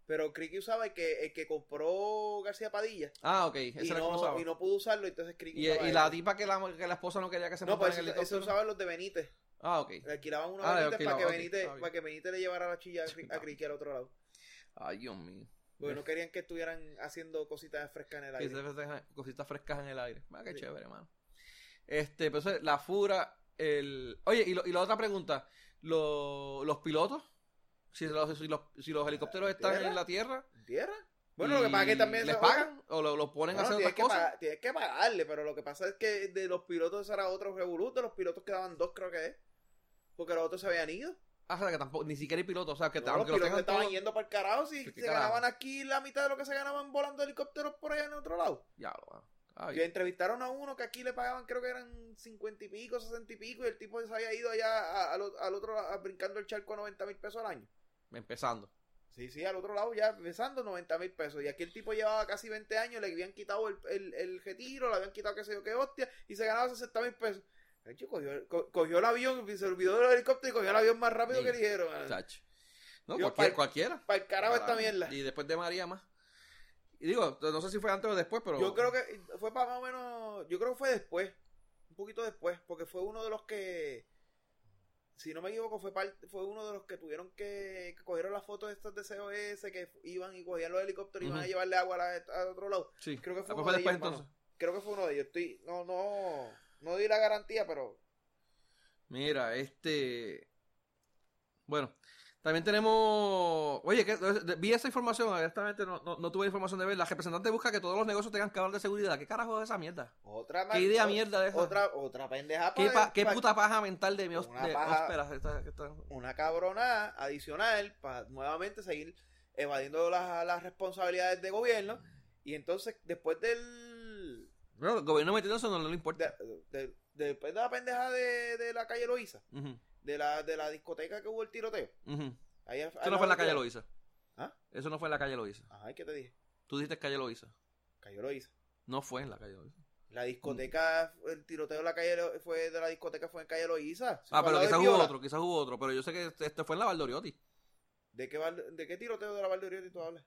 pero Criqui usaba el que, el que compró García Padilla Ah, ok. Ese y que no, usaba. y no pudo usarlo, entonces Criqui Y, la tipa que la, que la esposa no quería que se No, montara pues en el helicóptero. usaban los de Benítez. Ah, ok. Le alquilaban unos Ah, Benítez para que, alquilaban, ok, Benítez, para que Benítez le llevara la chilla a Criqui al otro lado. Ay, Dios mío. Porque no querían que estuvieran haciendo cositas frescas en el aire. cositas frescas en el aire. Ah, qué Sí. chévere, mano. Este, pues la fura, el... Oye, y, lo- y la otra pregunta. Lo- ¿Los pilotos? Si los, si los, si los helicópteros están ¿Tierra? en la tierra. ¿En tierra? Bueno, lo que pasa es que también... ¿Les pagan? ¿O lo, lo ponen a hacer otras que cosas? pagar- tienes que pagarle, pero lo que pasa es que de los pilotos era otro revolú, de los pilotos quedaban dos creo que es, porque los otros se habían ido. Ah, o sea, que tampoco, ni siquiera hay pilotos. O sea, que No, aunque los pilotos estaban todos... yendo para el carajo si ¿Qué se carajo? ganaban aquí la mitad de lo que se ganaban volando helicópteros por allá en otro lado. Ya, lo Y entrevistaron a uno que aquí le pagaban creo que eran cincuenta y pico, sesenta y pico, y el tipo se había ido allá al, al otro lado, a- brincando el charco a 90 mil pesos al año. Empezando. Sí, sí, al otro lado ya empezando 90 mil pesos. Y aquí el tipo llevaba casi 20 años, le habían quitado el, el, el retiro, le habían quitado qué sé yo qué hostia, y se ganaba 60 mil pesos. Cogió, co- cogió el avión, se olvidó del helicóptero y cogió el avión más rápido Sí. que dijeron. Chacho. No, cualquier- cualquiera. Para el carajo esta mierda. Y después de María más. Y digo, no sé si fue antes o después, pero. Yo creo que fue para más o menos, yo creo que fue después, un poquito después, porque fue uno de los que, si no me equivoco, fue parte, fue uno de los que tuvieron que, que cogieron las fotos de estos de COS, que iban y cogían los helicópteros y iban a llevarle agua a la- otro lado. Sí. Creo que fue Ah, pues uno de después ellos, mano. entonces. Creo que fue uno de ellos. Estoy, no, no, no di la garantía, pero Mira, este. Bueno, también tenemos. Oye, que vi esa información, honestamente no, no, no tuve información de ver. La representante busca que todos los negocios tengan cámaras de seguridad. ¿Qué carajo es esa mierda? otra ¿Qué idea mierda de esa? Otra, otra pendeja. ¿Qué, pa- qué puta paja mental de mi Una de- paja- óspera esta- esta- Una cabrona adicional para nuevamente seguir evadiendo las, las responsabilidades de gobierno. Y entonces, después del. No, el gobierno metiendo eso no, no le importa. de- de- después de la pendeja de, de la calle Loíza, Ujú, de la, de la discoteca que hubo el tiroteo. ujú. Ahí, Eso no fue en la calle Loíza. ¿Ah? Eso no fue en la calle Loíza. Ajá, ¿qué te dije? Tú dijiste calle Loíza. Calle Loíza. No fue en la calle Loíza. La discoteca, el tiroteo de la calle fue de la discoteca fue en calle Loíza. Ah, pero quizás hubo otro, quizás hubo otro. Pero yo sé que este, este fue en la Valdoriotti. ¿De qué, ¿De qué tiroteo de la Valdoriotti tú hablas?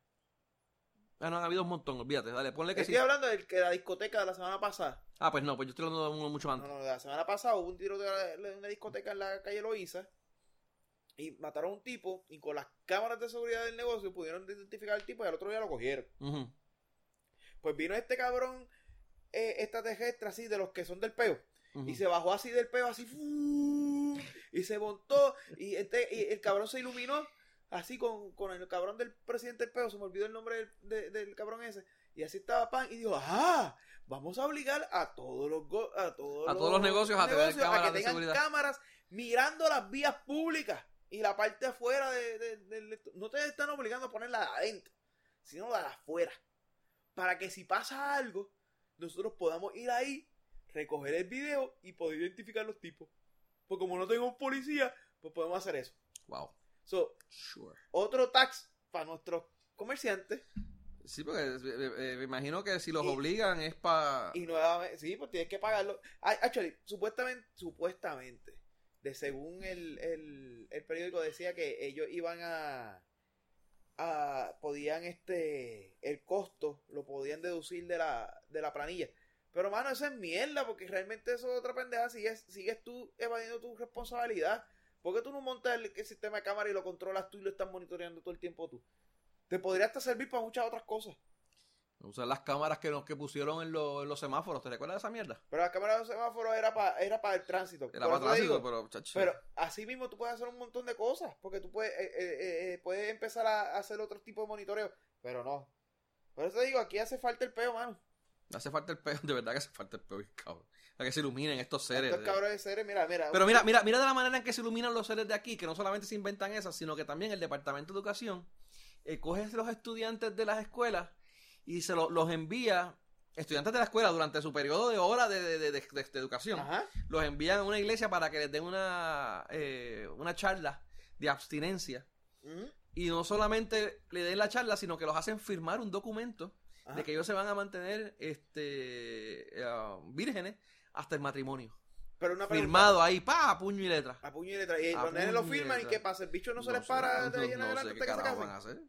Ah, no, han habido un montón, olvídate. Dale, ponle que Estoy sí. hablando de que la discoteca de la semana pasada. Ah, pues no, pues yo estoy hablando de uno mucho No, antes. no, la semana pasada hubo un tiroteo de la- de una discoteca en la calle Loíza. Y mataron a un tipo y con las cámaras de seguridad del negocio pudieron identificar al tipo y al otro día lo cogieron. Pues vino este cabrón eh, extraterrestre así de los que son del peo. Y se bajó así del peo, así. Y se montó. Y, este, y el cabrón se iluminó. Así con, con el cabrón del presidente del. Se me olvidó el nombre del, de- del cabrón ese. Y así estaba pan. Y dijo, ¡ah! Vamos a obligar a todos los, go- a todos A todos los negocios a tener cámaras que tengan seguridad. cámaras mirando las vías públicas. Y la parte afuera de, No te están obligando a ponerla de adentro, sino la de afuera. Para que si pasa algo, nosotros podamos ir ahí, recoger el video y poder identificar los tipos. Porque como no tenemos policía, pues podemos hacer eso. Wow. So, Sure. otro tax para nuestros comerciantes. Sí, porque eh, eh, me imagino que si los Y- obligan es para... Y nuevamente, sí, pues tienes que pagarlo. Actually, supuestamente, supuestamente, de según el, el, el periódico decía que ellos iban a, a podían este, el costo lo podían deducir de la, de la planilla. Pero mano, eso es mierda, porque realmente eso es otra pendeja, sigues, sigues tú evadiendo tu responsabilidad. ¿Por qué tú no montas el, el sistema de cámara y lo controlas tú y lo estás monitoreando todo el tiempo tú? Te podría hasta servir para muchas otras cosas. Usar las cámaras que, nos, que pusieron en, los- en los semáforos. ¿Te recuerdas de esa mierda? Pero la cámara de semáforo era para era para el tránsito. Era para tránsito, digo, pero... chacho, Pero así mismo tú puedes hacer un montón de cosas, porque tú puedes, eh, eh, eh, puedes empezar a hacer otro tipo de monitoreo, pero no. Por eso te digo, aquí hace falta el peo, mano. Hace falta el peo, de verdad que hace falta el peo, cabrón. Para que se iluminen estos seres. Estos cabrones de seres, mira, mira. Pero mira, mira, mira de la manera en que se iluminan los seres de aquí, que no solamente se inventan esas, sino que también el Departamento de Educación eh, coge a los estudiantes de las escuelas y se lo- los envía, estudiantes de la escuela, durante su periodo de hora de, de- de- de- educación, Ajá. los envían a una iglesia para que les den una, eh, una charla de abstinencia. Y no solamente le den la charla, sino que los hacen firmar un documento ajá. de que ellos se van a mantener este, eh, vírgenes hasta el matrimonio. Pero una pregunta, Firmado ahí, pa, puño y letra. A puño y letra. Y A los nenes lo puño y firman y letra. ¿qué pasa? El bicho no se les para de no- ahí en adelante hasta que se casen. a.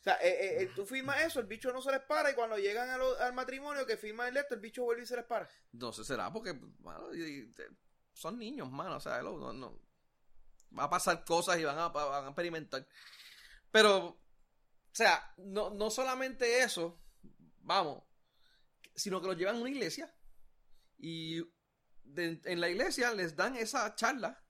O sea, eh, eh, eh, tú firmas eso, el bicho no se les para y cuando llegan a lo- al matrimonio que firma el esto, el bicho vuelve y se les para. No sé, será porque mano, y- y- te- son niños, mano. O sea, lo- no, no- va a pasar cosas y van a, van a experimentar. Pero, o sea, no, no solamente eso, vamos, sino que los llevan a una iglesia y de- en la iglesia les dan esa charla.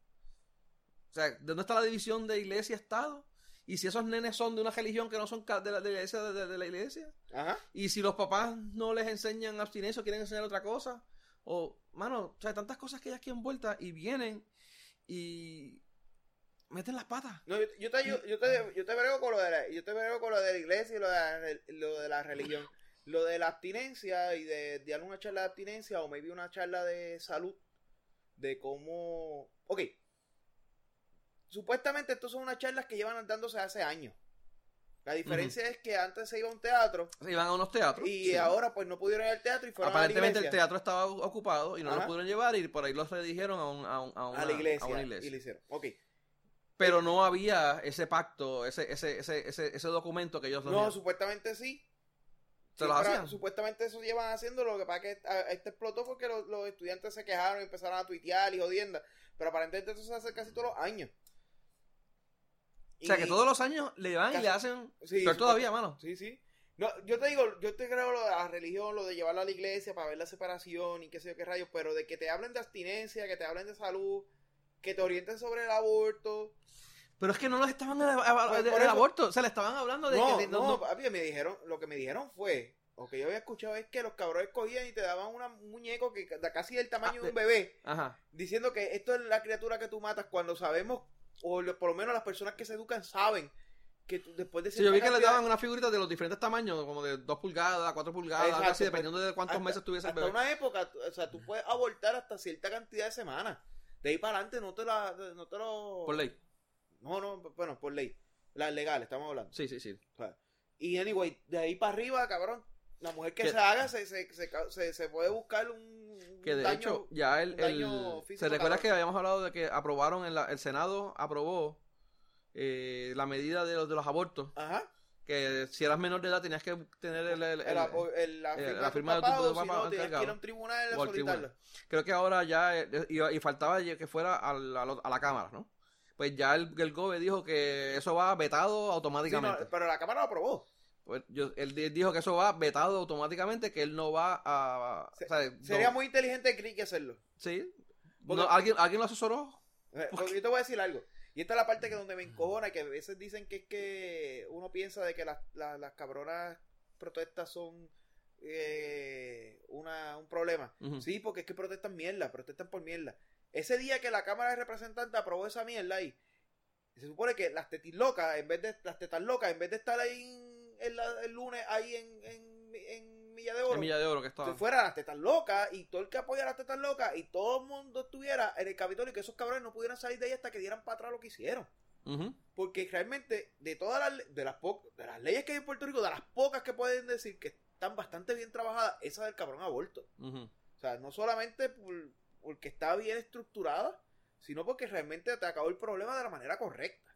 O sea, ¿de dónde está la división de iglesia-estado? Y si esos nenes son de una religión que no son de la, de la iglesia, de- de la iglesia, Ajá. y si los papás no les enseñan abstinencia o quieren enseñar otra cosa, o, mano, o sea, tantas cosas que hay aquí envueltas y vienen y meten las patas. No, yo, yo te, yo, yo te, yo te brego con lo de la, yo te brego con lo de la iglesia y lo de la, lo de la religión. Lo de la abstinencia y de, de alguna charla de abstinencia o maybe una charla de salud de cómo... Ok. Supuestamente estas son unas charlas que llevan dándose hace años. La diferencia es que antes se iba a un teatro Se iban a unos teatros. y sí. ahora pues no pudieron ir al teatro y fueron Aparentemente a la el teatro estaba ocupado y no lo Ajá. pudieron llevar y por ahí los redirigieron a, un- a, un- a una, a la iglesia, una y le hicieron. Ok. Pero no había ese pacto, ese, ese, ese, ese, ese documento que ellos No, tenían. supuestamente sí. Supuestamente eso llevan haciendo, lo que pasa es que este explotó porque los, los estudiantes se quejaron y empezaron a tuitear y jodienda. Pero aparentemente eso se hace casi todos los años. O sea, que todos los años le van y le hacen... Sí, pero todavía, mano. Sí, sí. No, yo te digo, yo te creo lo de la religión, lo de llevarlo a la iglesia para ver la separación y qué sé yo qué rayos, pero de que te hablen de abstinencia, que te hablen de salud, que te orienten sobre el aborto. Pero es que no los estaban Pues, del eso- aborto. O sea, le estaban hablando de No, que... de- no, papi, me dijeron, lo que me dijeron fue, o que yo había escuchado es que los cabrones cogían y te daban una- un muñeco que da casi del tamaño Ah, de un de- bebé, Ajá. diciendo que esto es la criatura que tú matas cuando sabemos, o lo- por lo menos las personas que se educan saben, que después de Sí, yo vi que le daban unas figuritas de los diferentes tamaños, como de 2 pulgadas, 4 pulgadas, Exacto, así, dependiendo de cuántos hasta- meses tuviese el hasta bebé. una época, o sea, tú puedes abortar hasta cierta cantidad de semanas. De ahí para adelante no te la, no te lo... Por ley. No, no, bueno, por ley. Las legales, estamos hablando. Sí, sí, sí. O sea, y anyway, de ahí para arriba, cabrón, la mujer que Que- se haga se, se, se, se, se puede buscar un, Que de daño- hecho, ya el. el- físico ¿Se recuerda cabrón. que habíamos hablado de que aprobaron, en la, el Senado aprobó eh, la medida de los, de los abortos? Ajá. Que si eras menor de edad tenías que tener el. el- la, eh, firma la de firma de tu papá, de o tu si no, que ir a un tribunal a creo que ahora ya. eh, Y, y faltaba que fuera a la, a la Cámara, ¿no? Pues ya el, el GOBE dijo que eso va vetado Sí, no, automáticamente. pero la Cámara lo aprobó. Pues yo, él di- dijo que eso va vetado automáticamente, que él no va a... Se- o sea, Sería no- muy inteligente de hacerlo. Sí. Porque- No, ¿alguien, ¿Alguien lo asesoró? Eh, Porque yo te voy a decir algo. Y esta es la parte que donde me encojona, que a veces dicen que es que uno piensa de que las, las, las cabronas protestas son eh, una, un problema. Sí, porque es que protestan mierda, protestan por mierda. Ese día que la Cámara de Representantes aprobó esa mierda ahí, se supone que las tetis locas, en vez de las tetas locas, en vez de estar ahí en- en la- el lunes ahí en, en, en Milla de Oro, En Milla de Oro que estaba. fuera las tetas locas y todo el que apoya a las tetas locas y todo el mundo estuviera en el Capitolio y que esos cabrones no pudieran salir de ahí hasta que dieran para atrás lo que hicieron. Porque realmente, de todas las, de las, po- de las leyes que hay en Puerto Rico, de las pocas que pueden decir que están bastante bien trabajadas, esa del cabrón aborto. O sea, no solamente por, porque está bien estructurada, sino porque realmente te acabó el problema de la manera correcta.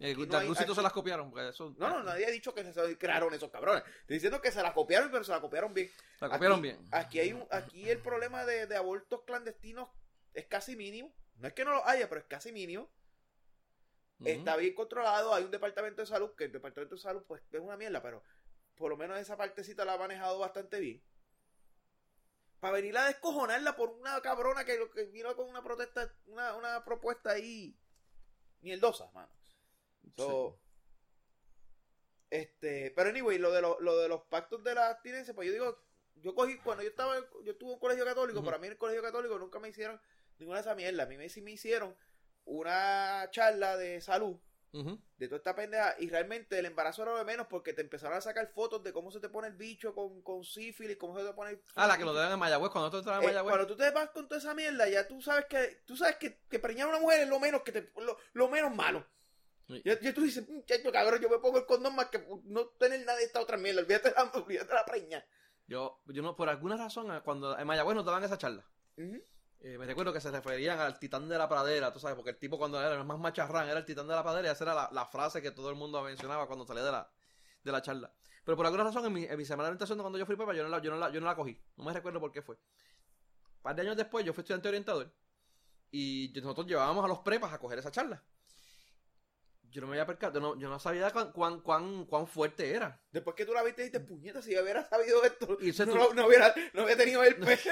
Eh, no hay- algún sitio aquí- se las copiaron. porque eso, No, no, nadie ha dicho que se crearon esos cabrones. Estoy diciendo que se la copiaron, pero se la copiaron bien. La copiaron aquí, bien. Aquí, hay un, aquí el problema de, de abortos clandestinos es casi mínimo. No es que no lo haya, pero es casi mínimo. Está bien controlado. Hay un departamento de salud, que el departamento de salud pues es una mierda, pero por lo menos esa partecita la ha manejado bastante bien. Para venir a descojonarla por una cabrona que, lo que vino con una protesta, una, una propuesta ahí mierdosa, mano. So, Este, pero anyway, lo de, lo, lo de los pactos de la abstinencia, pues yo digo, yo cogí, cuando yo estaba, yo estuve en un colegio católico, para mí en el colegio católico nunca me hicieron ninguna de esas mierdas. A mí me, sí me hicieron una charla de salud De toda esta pendeja y realmente el embarazo era lo de menos porque te empezaron a sacar fotos de cómo se te pone el bicho con, con sífilis, cómo se te pone el Ah, la que lo dan en Mayagüez. Cuando tú entras en eh, Mayagüez. cuando tú te vas con toda esa mierda, ya tú sabes que tú sabes que, que preñar a una mujer es lo menos que te, lo, lo menos malo. Sí. Ya, ya tú dices, muchacho, cabrón, yo me pongo el condón más que no tener nada de esta otra mierda. Olvídate de la, olvídate la preña. Yo, yo no, por alguna razón, cuando en Mayagüez nos daban esa charla. Ujú. Eh, me recuerdo que se referían al titán de la pradera, tú sabes, porque el tipo cuando era el más macharrán era el titán de la pradera y esa era la, la frase que todo el mundo mencionaba cuando salía de la, de la charla. Pero por alguna razón en mi, en mi semana de orientación cuando yo fui papá, yo no, la, yo, no la, yo no la cogí. No me recuerdo por qué fue. Un par de años después yo fui estudiante orientador y nosotros llevábamos a los prepas a coger esa charla. Yo no me había percatado, yo no, yo no sabía cuán, cuán, cuán, cuán fuerte era. Después que tú la viste, dijiste, puñeta, si yo hubiera sabido esto, Y no, hubiera, no hubiera tenido el pez.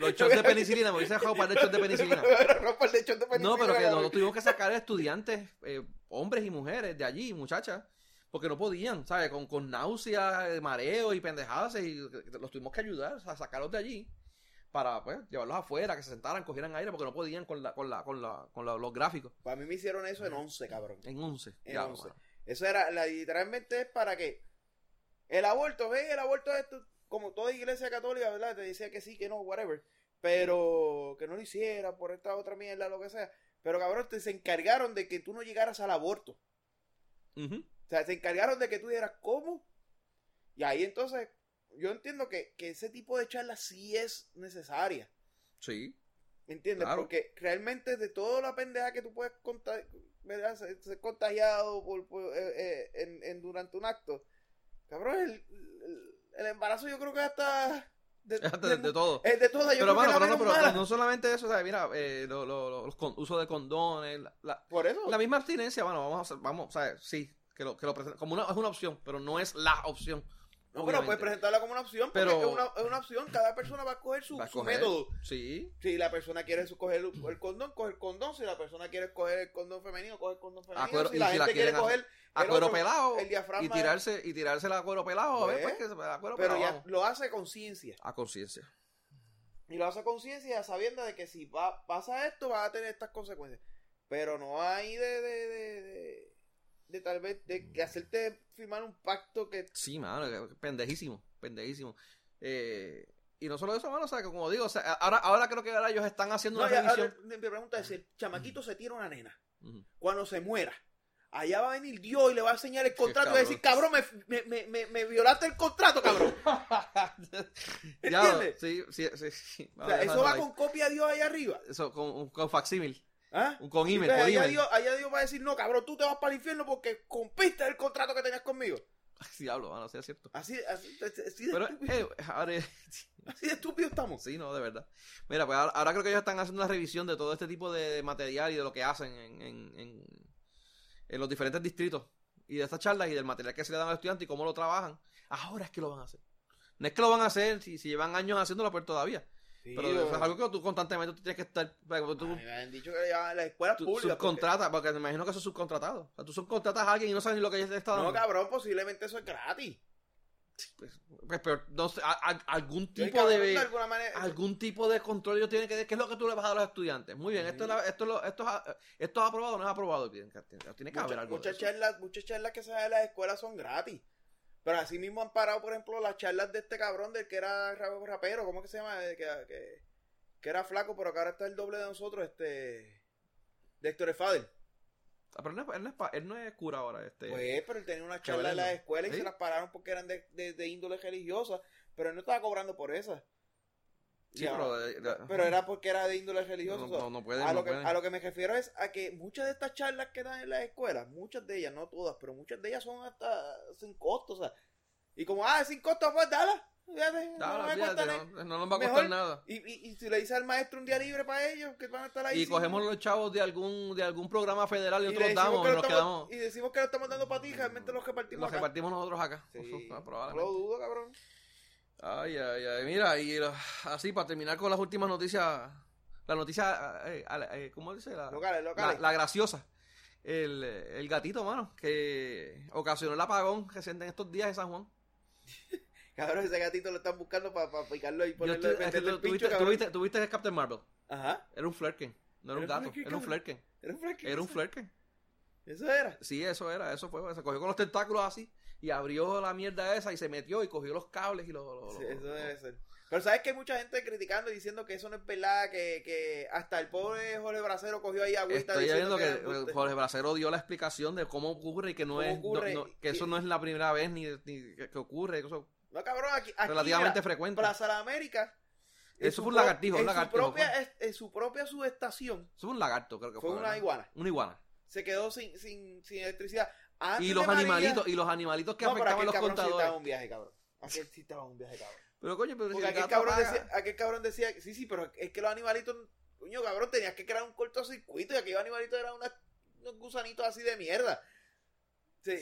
Los shots de penicilina, me hubiese dejado un par de shots de penicilina. No, pero que nosotros tuvimos que sacar estudiantes, eh, hombres y mujeres de allí, muchachas, porque no podían, ¿sabes? Con, con náuseas, eh, mareo y pendejadas, y los tuvimos que ayudar a sacarlos de allí para, pues, llevarlos afuera, que se sentaran, cogieran aire, porque no podían con, la, con, la, con, la, con la- los gráficos. Para mí me hicieron eso en 11, cabrón. En 11. En ya, 11. bueno. Eso era, literalmente es para que el aborto, ve, el aborto es esto, como toda iglesia católica, ¿verdad? Te decía que sí, que no, whatever. Pero que no lo hiciera por esta otra mierda, lo que sea. Pero cabrón, te, se encargaron de que tú no llegaras al aborto. O sea, se encargaron de que tú dijeras, ¿cómo? Y ahí entonces, yo entiendo que, que ese tipo de charla sí es necesaria. Sí. ¿Me entiendes? Claro. Porque realmente de toda la pendeja que tú puedes contar, ¿verdad? Ser, ser contagiado por, por, eh, eh, en, en- durante un acto. Cabrón, el, el- el embarazo yo creo que hasta... De, De, de todo. es de todas, yo Pero, mano, no, pero solamente eso, ¿sabes? Mira, eh, lo- lo- lo- los con- uso de condones, la- la, Por eso. La misma abstinencia, bueno, vamos a hacer, vamos, ¿sabes? Sí, que lo, que lo presenten como una, es una opción, pero no es la opción. no, pero puedes presentarla como una opción, porque Pero- es, una, es una opción. Cada persona va a coger su, a método. Sí, Si la persona quiere su- coger el, condón, coge el condón. Si la persona quiere coger el condón femenino, coge el condón femenino. cuero- si la si la gente quiere coger a el cuero otro, pelado el diafragma. y tirarse y tirarse la cuero pelado, a ver, Pues, que se a cuero pero pelado. ya lo hace con conciencia. A conciencia. Y lo hace con conciencia sabiendo de que si va, pasa esto, va a tener estas consecuencias. Pero no hay de, de, de, de, de tal vez de que hacerte firmar un pacto que... Sí, mano, pendejísimo, pendejísimo. Eh, y no solo eso, mano, o sea, que como digo, o sea, ahora, ahora creo que ahora ellos están haciendo No, una ya, revisión. ahora, mi pregunta es, si el chamaquito se tira una nena, cuando se muera, allá va a venir Dios y le va a enseñar el contrato y va a decir, cabrón. me, me, me, me violaste el contrato, cabrón. ¿Entiendes? sí, sí, sí. sí. O sea, Vamos a eso va ahí. con copia de Dios ahí arriba. Eso, con, con facsímil. ¿Ah? Con email, Entonces, por allá, email. Dios, allá Dios va a decir, no, cabrón, tú te vas para el infierno porque cumpliste el contrato que tenías conmigo. Diablo, mano, sí es cierto. Así, así, así de Pero, estúpido, eh, ahora, así de estúpido estamos. sí, no, de verdad. Mira, pues ahora, ahora creo que ellos están haciendo una revisión de todo este tipo de material y de lo que hacen en, en, en, en los diferentes distritos. Y de estas charlas y del material que se le dan a los estudiantes y cómo lo trabajan. Ahora es que lo van a hacer. No es que lo van a hacer si, si llevan años haciéndolo, pues todavía. Sí, Pero eso es algo que tú constantemente tú tienes que estar. porque Tú, Ay, me han dicho que las escuelas públicas. porque- subcontratas, porque me imagino que eso es subcontratado. O sea, tú subcontratas a alguien y no sabes ni lo que ellos te está No, dando. cabrón, posiblemente eso es gratis. Pues, pues, pero no sé, a- a- algún tipo de. alguna manera. algún tipo de control ellos tienen que ¿qué es lo que tú le vas a dar a los estudiantes? Muy bien, esto es, la- esto es, lo- esto es, esto es aprobado o no es aprobado. Tiene que, tiene que haber Muchas, algo. muchas charlas, muchas charlas que se dan en las escuelas son gratis. Pero así mismo han parado, por ejemplo, las charlas de este cabrón del que era ra- rapero, ¿cómo que se llama? Que, que, que era flaco, pero que ahora está el doble de nosotros, este. De Héctor Fader. Pero él no, es, él, no es, pa- él no es cura ahora. Este, Pues, pero él tenía una charla en bueno. las escuelas y Sí. se las pararon porque eran de, de, de índole religiosa, pero él no estaba cobrando por esas. sí, Ya, pero, eh, pero era porque era de índole religiosa. no, no, pueden, a, lo que, pueden. a lo que me refiero es a que muchas de estas charlas que dan en las escuelas, muchas de ellas, no todas, pero muchas de ellas son hasta sin costo, o sea. Y como, ah, sin costo, pues dala. Fíjate, no Claro, me fíjate, cuesta nada. no, no nos va a Mejor- costar nada. Y, y, y si le dice al maestro un día libre para ellos, que van a estar ahí. Y sin- cogemos los chavos de algún de algún programa federal y, y nosotros los damos que nos estamos- quedamos. y decimos que lo estamos dando para ti, realmente los repartimos Los acá. repartimos nosotros acá. Sí, Uf, ah, no lo dudo, cabrón. Ay, ay, ay. Mira, y lo- así para terminar con las últimas noticias. La noticia, eh, eh, eh, ¿cómo dice? La, Locales, la, locales. la graciosa. El, el gatito, mano, que ocasionó el apagón reciente en estos días en San Juan. Cabrón, ese gatito lo están buscando para picarlo y ponerlo estoy- es que meterle tú, el tú pincho, cabrón. viste- tú viste Captain Marvel. Ajá. Era un flerken. No era un gato, era un flerken. Era un flerken, Era un eso- flerken. Eso era. Sí, eso era, eso fue. Se cogió con los tentáculos así y abrió la mierda esa y se metió y cogió los cables y los. los- Sí, los- eso debe ser. Pero sabes que hay mucha gente criticando y diciendo que eso no es verdad, que, que hasta el pobre Jorge Bracero cogió ahí agüita Estoy viendo que, eh, Jorge Bracero dio la explicación de cómo ocurre y que no ¿Cómo es no- no- que eso no es la primera vez ni, ni que, que ocurre, que eso No, cabrón, aquí, relativamente frecuente. Plaza de América. Eso fue un lagartijo, un en lagartijo, Su propia, en su propia subestación Eso fue un lagarto, creo que fue fue. una ¿verdad? iguana. Una iguana. Se quedó sin, sin, sin electricidad. Antes Y los María- animalitos, y los animalitos que no, afectaban los cabrón sí estaba contadores. un viaje, cabrón. Aquel sí estaba un viaje, cabrón. Pero coño, pero si aquel cabrón, decía, aquel cabrón decía, sí, sí, pero es que los animalitos, coño, cabrón, tenías que crear un cortocircuito y aquellos animalitos eran unos gusanitos así de mierda. Sí,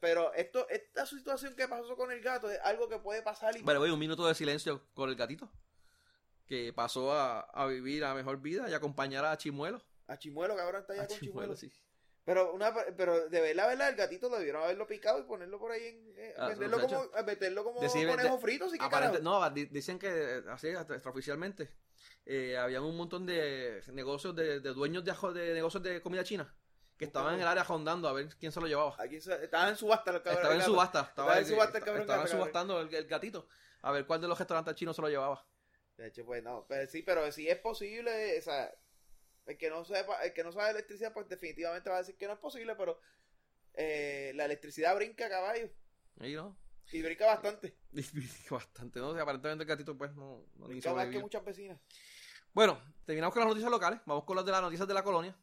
pero esto, esta situación que pasó con el gato es algo que puede pasar y Vale, voy un minuto de silencio con el gatito. Que pasó a, a vivir a mejor vida y acompañar a Chimuelo. a Chimuelo, cabrón, está allá A con Chimuelo. sí. Pero una pero de verdad, verdad, el gatito debieron haberlo picado y ponerlo por ahí en eh, Ah, venderlo como meterlo como Decide- conejo de- frito, que no, di- dicen que eh, así extraoficialmente eh, habían un montón de negocios de, de dueños de negocios de comida china que estaban en el área rondando a ver quién se lo llevaba. Aquí estaba en subasta el cabrón. Estaba en subasta, estaba, en subasta el cabrón estaban subastando el, el gatito a ver cuál de los restaurantes chinos se lo llevaba. De hecho, pues no, pero sí, pero si es posible, o sea, el que no sepa, el que no sabe electricidad, pues definitivamente va a decir que no es posible, pero eh, la electricidad brinca caballo Ahí no. y brinca bastante, Bastante, ¿no? O sea, aparentemente el gatito pues no, no brinca más que muchas vecinas. Bueno, terminamos con las noticias locales. Vamos con las de las noticias de la colonia.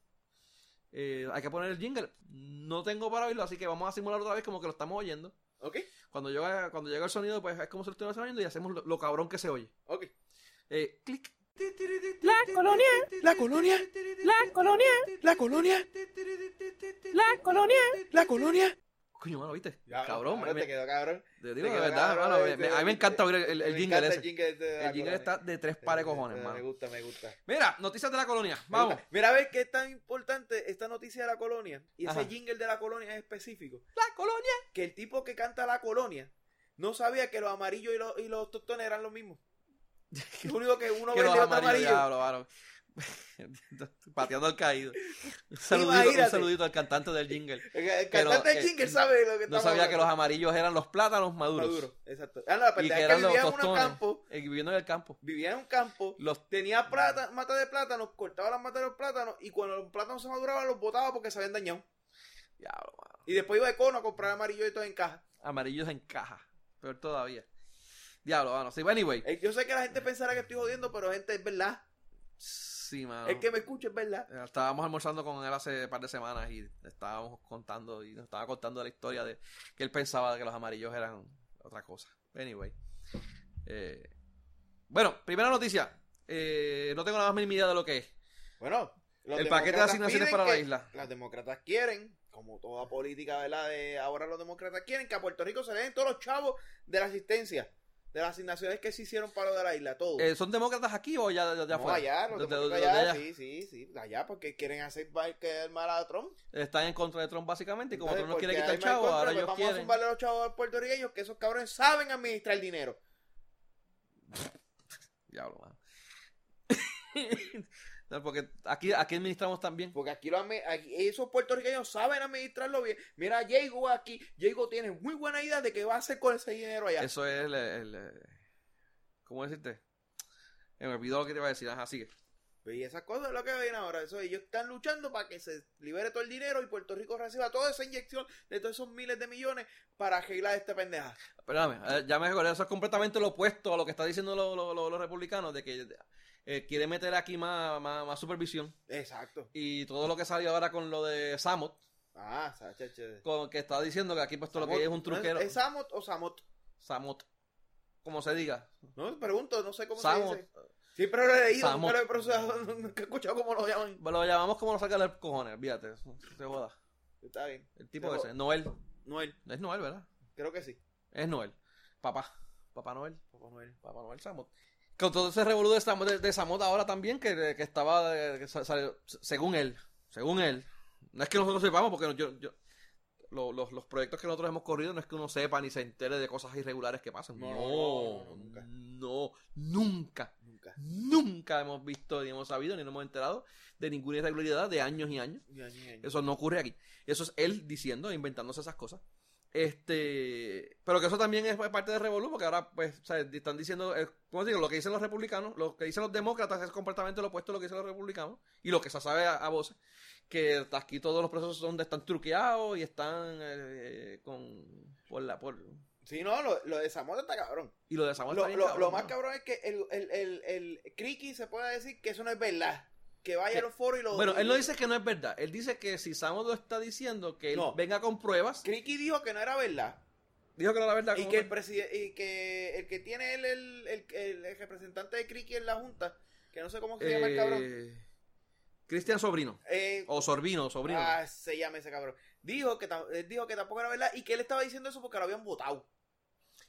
Eh, hay que poner el jingle. No tengo para oírlo, así que vamos a simular otra vez como que lo estamos oyendo. ¿Ok? Cuando llega, cuando llega el sonido, pues es como si lo estuviéramos oyendo y hacemos lo, lo cabrón que se oye. Ok. Eh, clic. La colonia, La colonia, la colonia, la colonia, la colonia. la colonia. Coño, mano, ¿viste? Ya, cabrón. me- te quedó cabrón. te digo verdad, cabrón, mano, me- a mí me encanta oír el, el, Me jingle ese. El jingle, de la El jingle está de tres pares cojones, Me mano. gusta, me gusta. Mira, noticias de la colonia. Me Vamos. Mira a ver qué es tan importante esta noticia de la colonia y ese Ajá. jingle de la colonia es específico. La colonia. que el tipo que canta la colonia no sabía que los amarillos y los, y los tostones eran los mismos. Lo único que uno amarillos, amarillo. diablo, mano. Pateando al caído. Un saludito, un Imagínate. saludito al cantante del jingle. El, Pero, cantante eh, de jingle sabe lo que No sabía que los amarillos eran los plátanos maduros. Maduro, exacto. Ah, no, la Y que que los vivía en un tostones. campo, eh, viviendo en el campo. vivía en un campo, Los tenía plata, mata de plátanos, cortaba las matas de los plátanos y cuando los plátanos se maduraban los botaba porque se habían dañado. diablo, mano. Y después iba de cono a comprar amarillo y todo en caja. amarillos en caja. Peor todavía. Diablo, mano. Sí, anyway. Eh, Yo sé que la gente pensará que estoy jodiendo, pero gente, es verdad. Sí, mano. El que me escuche es verdad. Eh, Estábamos almorzando con él hace un par de semanas y estábamos contando y nos estaba contando la historia de que él pensaba que los amarillos eran otra cosa. Anyway. Eh, bueno, primera noticia. Eh, no tengo la más mínima idea de lo que es. Bueno, El paquete de asignaciones para la isla. Las demócratas quieren, como toda política, ¿verdad? De ahora los demócratas quieren que a Puerto Rico se le den todos los chavos de la asistencia, de las asignaciones que se hicieron para lo de la isla, todo. Eh, ¿Son demócratas aquí o ya, ya, ya no, allá, los De- de- allá, allá. sí, sí, sí, allá, porque quieren hacer quedar mal a Trump. Están en contra de Trump básicamente y como Entonces, Trump no quiere quitar chavo, contra, ahora pues ellos vamos a quieren. zumbarle a los chavos puertorriqueños que esos cabrones saben administrar dinero. Diablo, mano. Porque aquí, aquí administramos también. Porque aquí, lo aquí esos puertorriqueños saben administrarlo bien. Mira, Diego aquí, Diego tiene muy buena idea de qué va a hacer con ese dinero allá. Eso es el, el- el- ¿Cómo decirte? Me olvidó lo que te iba a decir. Ajá, sigue. Y esas cosas es lo que viene ahora. Eso, ellos están luchando para que se libere todo el dinero y Puerto Rico reciba toda esa inyección de todos esos miles de millones para arreglar esta pendeja. Perdóname, eh, ya me recordé, eso es completamente lo opuesto a lo que está diciendo lo- lo- lo- los republicanos, de que eh, quiere meter aquí más, más, más supervisión. Exacto. Y todo lo que salió ahora con lo de Samot, Ah, Sacha, che. con, que está diciendo que aquí puesto lo Samot. que es un truquero. ¿Es Samot o Samot? Samot, como se diga. No, pregunto, no sé cómo Samot. se dice. Siempre lo he leído, Samot. nunca lo he procesado, nunca he escuchado cómo lo llaman. Lo llamamos como nos saca los cojones, fíjate, se joda. Está bien. El tipo ese, Noel. Noel, Es Noel, ¿verdad? creo que sí. Es Noel. Papá. Papá Noel. Papá Noel. Papá Noel Samot. Con todo ese revolú de, de, de Samot ahora también, que, que estaba, que salió- según él, según él, no es que nosotros sepamos, porque yo, yo lo- los, los proyectos que nosotros hemos corrido no es que uno sepa ni se entere de cosas irregulares que pasan. No, nunca. no, nunca, Nunca. nunca hemos visto, ni hemos sabido, ni nos hemos enterado de ninguna irregularidad de años y años. Eso no ocurre aquí. Eso es él diciendo, inventándose esas cosas. Este, pero que eso también es parte de Revolú, porque ahora, pues, están diciendo, eh, ¿cómo digo? Lo que dicen los republicanos, lo que dicen los demócratas es completamente lo opuesto a lo que dicen los republicanos, y lo que se sabe a, a voces, que aquí todos los procesos son de están truqueados y están eh, con, por la, por, Sí, no, lo, lo de Samot está cabrón. y lo de Samuel Lo, está bien lo- cabrón, lo más ¿no? cabrón es que el, el, el, el Criqui se puede decir que eso no es verdad. Que vaya a los foros y lo Bueno, él no dice que no es verdad, él dice que si Samuel lo está diciendo, que él No. venga con pruebas, Criqui dijo que no era verdad. dijo que era la verdad. Y ¿cómo que, el preside- y que el que tiene el, el, el, el- el representante de Criqui en la junta, que no sé cómo se llama el cabrón. Eh, Cristian Sobrino. Eh, O Sorbino, Sobrino. ah, se llama ese cabrón. Dijo que, él dijo que tampoco era verdad y que él estaba diciendo eso porque lo habían votado.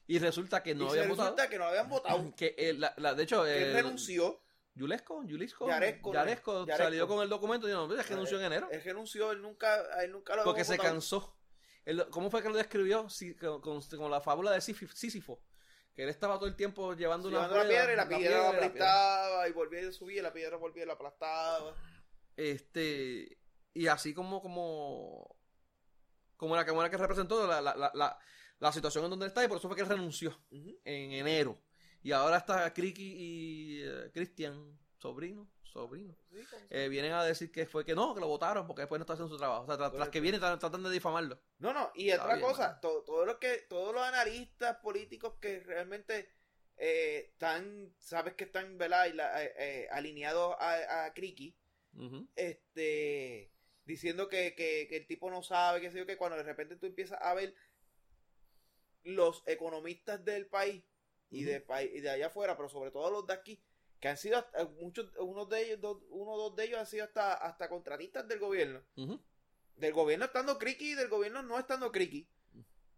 Y resulta que no y había se votado. resulta que no lo habían votado. Que eh, la, la- de hecho, que él eh, renunció. Yulesco, Yulisco, Yaresco, Yaresco, Yaresco. salió con el documento y no, es que anunció en enero. Él renunció, él nunca, él nunca lo Porque se cansó. Él- ¿Cómo fue que lo describió? Con, con- con la fábula de Sísif- Sísifo. Que él estaba todo el tiempo llevando una Llevando la piedra y la piedra la la piedra. aplastaba y volvía a subir y la piedra volvía y la aplastaba. Este, y así como, como, como era, como era que representó la, la, la, la, la situación en donde él está, y por eso fue que él renunció en enero. Y ahora está Criqui y eh, Cristian, sobrino, sobrino. Eh, vienen a decir que fue que no, que lo votaron porque después no está haciendo su trabajo. O sea, tras, tras que vienen tra- tratan de difamarlo. No, no, y Está otra bien, cosa, to- todo lo que, todos los analistas políticos que realmente eh, están, sabes que están, ¿verdad? Y la- eh, eh, alineados a, a Criqui, este, diciendo que, que, que el tipo no sabe, que sé yo, que cuando de repente tú empiezas a ver los economistas del país y, de, pa- y de allá afuera, pero sobre todo los de aquí, que han sido hasta- muchos, unos de ellos, dos, uno o dos de ellos han sido hasta, hasta contratistas del gobierno. Del gobierno estando criqui y del gobierno no estando criqui.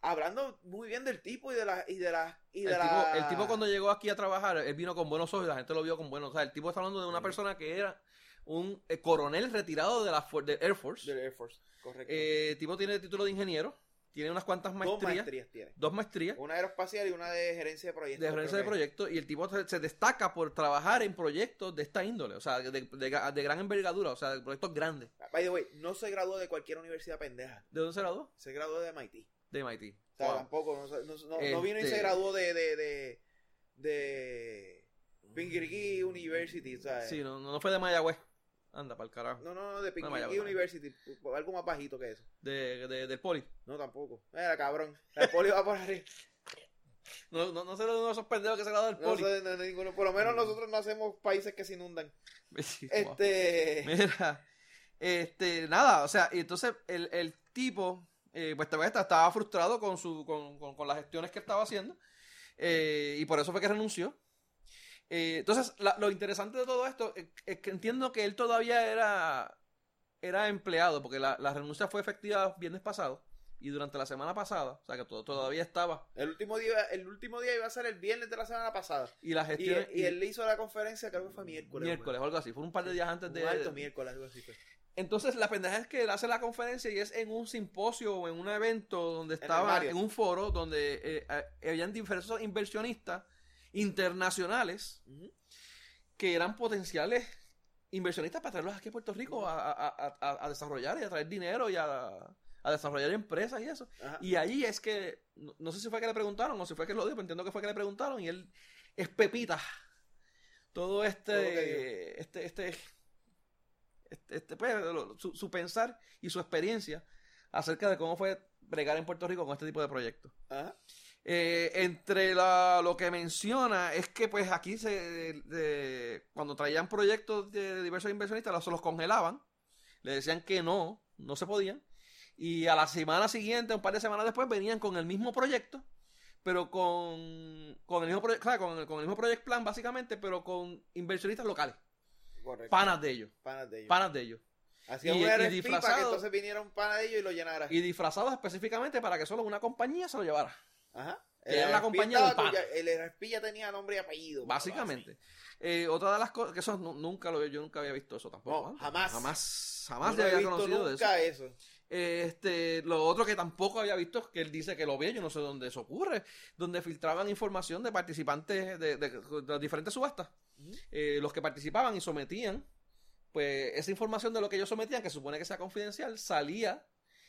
Hablando muy bien del tipo y de la y de la y de El, la tipo, el tipo cuando llegó aquí a trabajar, él vino con buenos ojos y la gente lo vio con buenos ojos. O sea, el tipo está hablando de una persona que era un eh, coronel retirado de la del Air Force. del Air Force, correcto. Eh, el tipo tiene título de ingeniero, tiene unas cuantas Dos maestrías, maestrías tiene. dos maestrías Una aeroespacial y una de gerencia de proyectos. de gerencia de proyectos y el tipo se, se destaca por trabajar en proyectos de esta índole, o sea, de, de- de gran envergadura, o sea, de proyectos grandes. By the way, no se graduó de cualquier universidad pendeja. ¿De dónde se graduó? Se graduó de MIT. De MIT. O sea, Wow. tampoco, no, no- no- no vino y Este- se graduó de de de, de University, o sea, Sí, no, no fue de Mayagüez. Anda, para el carajo. no, no, no, de No, Pingiriki vaya, University, algo más bajito que eso. De, de- del poli. No, tampoco. Era cabrón. El poli va por arriba. No, no, no sé uno de esos pendejos que se graduó del No poli. sé, no, no, ninguno. Por lo menos nosotros no hacemos países que se inundan. Este. Mira, este, nada, o sea, y entonces el, el tipo, eh, pues todavía estaba frustrado con, su, con, con- con las gestiones que estaba haciendo, eh, y por eso fue que renunció. Eh, entonces, la- lo interesante de todo esto es, es que entiendo que él todavía era, era empleado, porque la, la renuncia fue efectiva viernes pasado, y durante la semana pasada, o sea, que todo, todavía estaba, El último, día, el último día iba a ser el viernes de la semana pasada. y las Y, él hizo la conferencia, creo que fue miércoles. miércoles o algo así, fue un par de días antes Un de... alto miércoles, algo así. fue. Entonces, la pendeja es que él hace la conferencia y es en un simposio o en un evento donde estaba, en un foro donde eh, eh, habían diversos inversionistas internacionales que eran potenciales inversionistas para traerlos aquí a Puerto Rico a, a- a- a- a desarrollar y a traer dinero y a, desarrollar empresas y eso. Ajá. Y allí es que, no, no sé si fue que le preguntaron o si fue que lo dijo, pero entiendo que fue que le preguntaron y él es pepita. Todo este, Todo este, este, este, este, pues, su, su pensar y su experiencia acerca de cómo fue bregar en Puerto Rico con este tipo de proyectos. Ajá. Eh, entre la- lo que menciona es que pues aquí se de- de- cuando traían proyectos de diversos inversionistas los, los congelaban, le decían que no, no se podían, y a la semana siguiente, un par de semanas después, venían con el mismo proyecto, pero con, con el mismo proyecto, claro, con, el- con el mismo project plan básicamente, pero con inversionistas locales, Correcto. panas de ellos, Panas de ellos. panas de ellos, Hacía y- un y RFP para que disfrazado. entonces viniera un pana de ellos y lo llenara. y disfrazados específicamente para que solo una compañía se lo llevara. Ajá. que era RFP compañía pana. El RFP ya tenía nombre y apellido. Básicamente. Eh, otra de las cosas, que eso nu- nunca lo yo nunca había visto eso tampoco. No, jamás. Jamás, jamás no había visto conocido de eso. nunca eso. Eh, Este, lo otro que tampoco había visto es que él dice que lo ve, yo no sé dónde eso ocurre, donde filtraban información de participantes de, de- de las diferentes subastas. Eh, los que participaban y sometían, pues esa información de lo que ellos sometían, que supone que sea confidencial, salía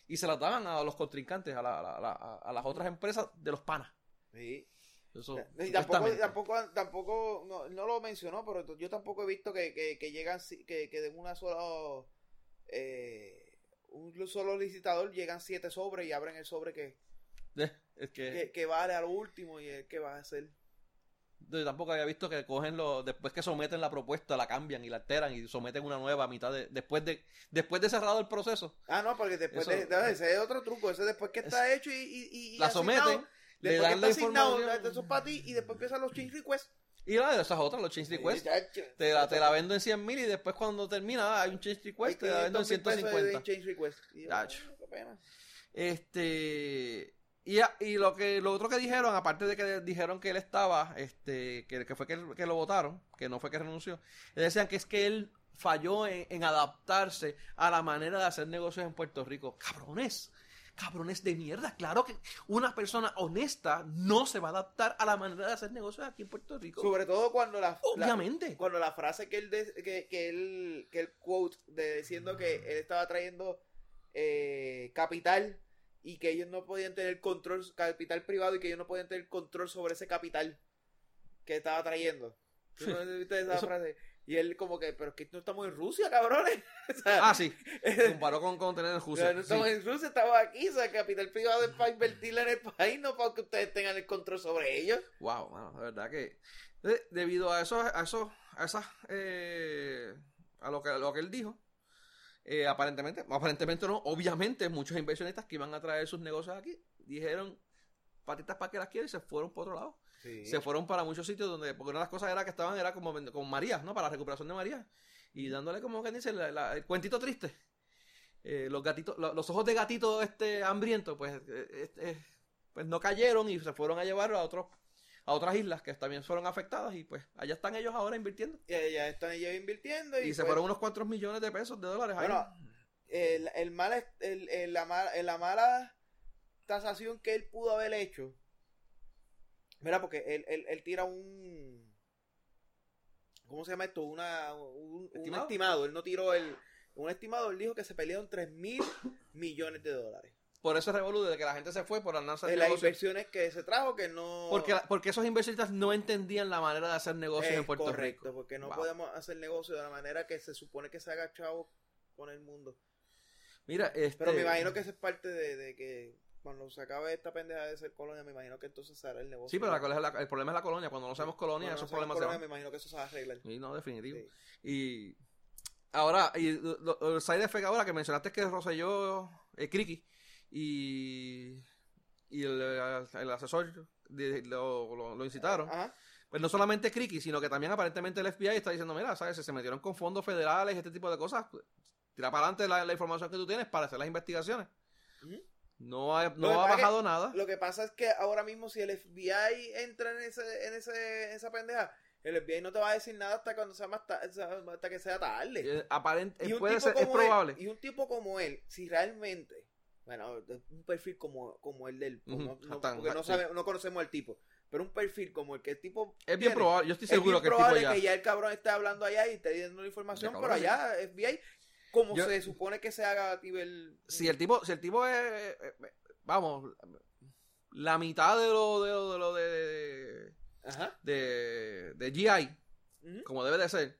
y se la daban a los contrincantes, a, la- a la- a- a las otras empresas de los panas. Sí. Eso, Y tampoco, tampoco, tampoco no, no lo mencionó, pero yo tampoco he visto que, que, que llegan, que, que de una sola, eh, un solo licitador llegan siete sobres y abren el sobre que, Eh, es que, que, que vale a lo último y el que va a hacer. Yo tampoco había visto que cogen lo, después que someten la propuesta, la cambian y la alteran y someten una nueva a mitad de, después de, después de cerrado el proceso, Ah, no, porque después Eso- de, ese es otro truco, ese después que está hecho y, y, y- la asignado, someten, le dan la está asignado, información. eso es para ti y después empiezan los change requests. y la de esas otras, los change requests, te la, te la vendo en 100 mil y después cuando termina ah, hay un change request, te la vendo en 500 mil pesos de 150. change request. Y yo, Chacho. "Ah, qué pena". Este y, lo que lo otro que dijeron, aparte de que dijeron que él estaba, este, que, que fue que, que lo votaron, que no fue que renunció, decían que es que él falló en, en adaptarse a la manera de hacer negocios en Puerto Rico. Cabrones, cabrones de mierda. Claro que una persona honesta no se va a adaptar a la manera de hacer negocios aquí en Puerto Rico. Sobre todo cuando la, la- Obviamente. cuando la frase que él, de- que, que él, que él quote de diciendo que él estaba trayendo eh, capital y que ellos no podían tener control, capital privado y que ellos no podían tener control sobre ese capital que estaba trayendo. ¿Tú no viste esa Eso- frase? Y él como que, pero es que no estamos en Rusia, cabrones. O sea, Ah, sí. Comparó con, con tener en Rusia. no Sí. estamos en Rusia, estamos aquí. O sea, capital privado es para invertirle en el país, no para que ustedes tengan el control sobre ellos. Wow, mano, de verdad que eh, debido a eso, a eso, a esas, eh, a lo que, a lo que él dijo, eh, aparentemente, aparentemente no, obviamente muchos inversionistas que iban a traer sus negocios aquí dijeron patitas para que las quieren y se fueron por otro lado. Se fueron para muchos sitios donde, porque una de las cosas era que estaban, era como con María, ¿no? Para la recuperación de María. Y dándole como que dice la- la- el cuentito triste. Eh, los gatitos, lo- los ojos de gatito este hambriento, pues, eh, este, pues no cayeron y se fueron a llevarlo a otros, a otras islas que también fueron afectadas y pues allá están ellos ahora invirtiendo. Y ya están ellos invirtiendo. Y, Y, se pues, fueron unos cuantos millones de pesos de dólares ahí. Bueno, el, el mal, el, el- la, mala, la mala tasación que él pudo haber hecho. Mira, porque él, él, él tira un. ¿Cómo se llama esto? Una, un, estimado. Él no tiró el. Un estimado, él dijo que se pelearon 3 mil millones de dólares. Por eso es revolú de que la gente se fue por andar En las inversiones que se trajo, que no. Porque, porque esos inversionistas no entendían la manera de hacer negocios en Puerto correcto, Rico. porque no Wow. podemos hacer negocio de la manera que se supone que se haga chavo con el mundo. Mira, este... Pero me imagino que eso es parte de, de que cuando se acabe esta pendeja de ser colonia, me imagino que entonces se hará el negocio. Sí, pero la la- el problema es la colonia. Cuando no seamos colonia, Cuando esos no problemas se colonia, van. me imagino que eso se va a arreglar. Sí, no, definitivo. Sí. Y ahora, y lo- lo- el side effect ahora que mencionaste que Rosselló, eh, Criqui y, y el, el asesor de- lo, lo- lo incitaron. Ajá. Pues no solamente Criqui, sino que también aparentemente el FBI está diciendo, mira, ¿sabes? Se metieron con fondos federales y este tipo de cosas, tira para adelante la, la información que tú tienes para hacer las investigaciones. No ha, no ha que- bajado nada. Lo que pasa es que ahora mismo si el FBI entra en ese, en ese, en esa pendeja, el FBI no te va a decir nada hasta cuando sea más ta- hasta que sea tarde. Eh, aparent- Y un puede tipo ser, es él- probable. y un tipo como él, si realmente, bueno, un perfil como, como el del, Ujú, no, no- porque no, sabe- no conocemos al tipo, pero un perfil como el que el tipo Es bien tiene, probable, yo estoy es seguro bien que el tipo probable ya... que ya el cabrón esté hablando allá y esté dando la información, pero allá FBI, como Yo- se supone que se haga a nivel... si el tipo, si el tipo es, eh, eh, vamos, la mitad de lo de lo de, lo de, Ajá. de, de GI, como debe de ser,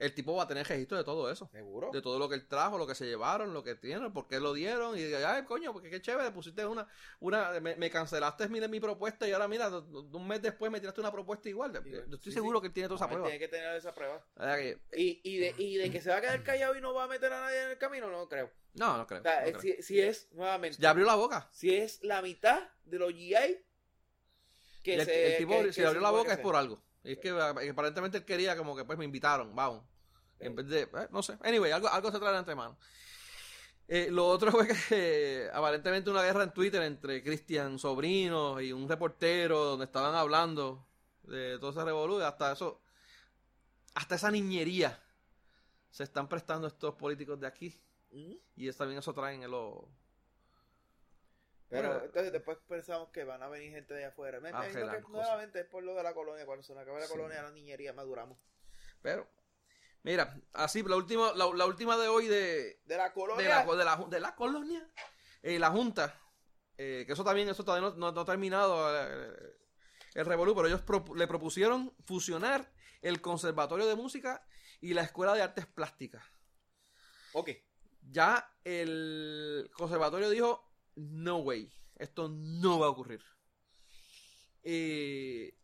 el tipo va a tener registro de todo eso. Seguro. De todo lo que él trajo, lo que se llevaron, lo que tienen, por qué lo dieron. Y diga, ay, coño, porque qué chévere, pusiste una, una me, me cancelaste mira, mi propuesta y ahora mira, un mes después me tiraste una propuesta igual. Yo estoy Sí, seguro sí. que él tiene toda esa prueba. Tiene que tener esa prueba. Que- Y, y, de, y de que se va a quedar callado y no va a meter a nadie en el camino, no creo. no, no creo. O sea, no eh, creo. si, si es, nuevamente, Ya abrió la boca. si es la mitad de los GI que el, se, el tipo, que- si que abrió la boca es por algo. Y es que eh, aparentemente él quería como que pues me invitaron, vamos. En vez de, eh, no sé. Anyway, algo, algo se trae de antemano. Eh, lo otro fue que eh, aparentemente una guerra en Twitter entre Cristian Sobrino y un reportero donde estaban hablando de todo ese revolú, hasta eso, hasta esa niñería se están prestando estos políticos de aquí. Ujú. Y es, también eso traen en los... Pero Bueno. entonces después pensamos que van a venir gente de afuera. Me Ah, que nuevamente es por lo de la colonia. Cuando se nos acabe la Sí. colonia, la niñería, maduramos. Pero, mira, así, la última, la, la última de hoy de, De la de colonia. la, de la, de la colonia, eh, la Junta, eh, que eso también, eso todavía no, no- no ha terminado eh, el revolú, pero ellos le propusieron fusionar el Conservatorio de Música y la Escuela de Artes Plásticas. Ok. Ya el conservatorio dijo, no way, esto no va a ocurrir. Eh,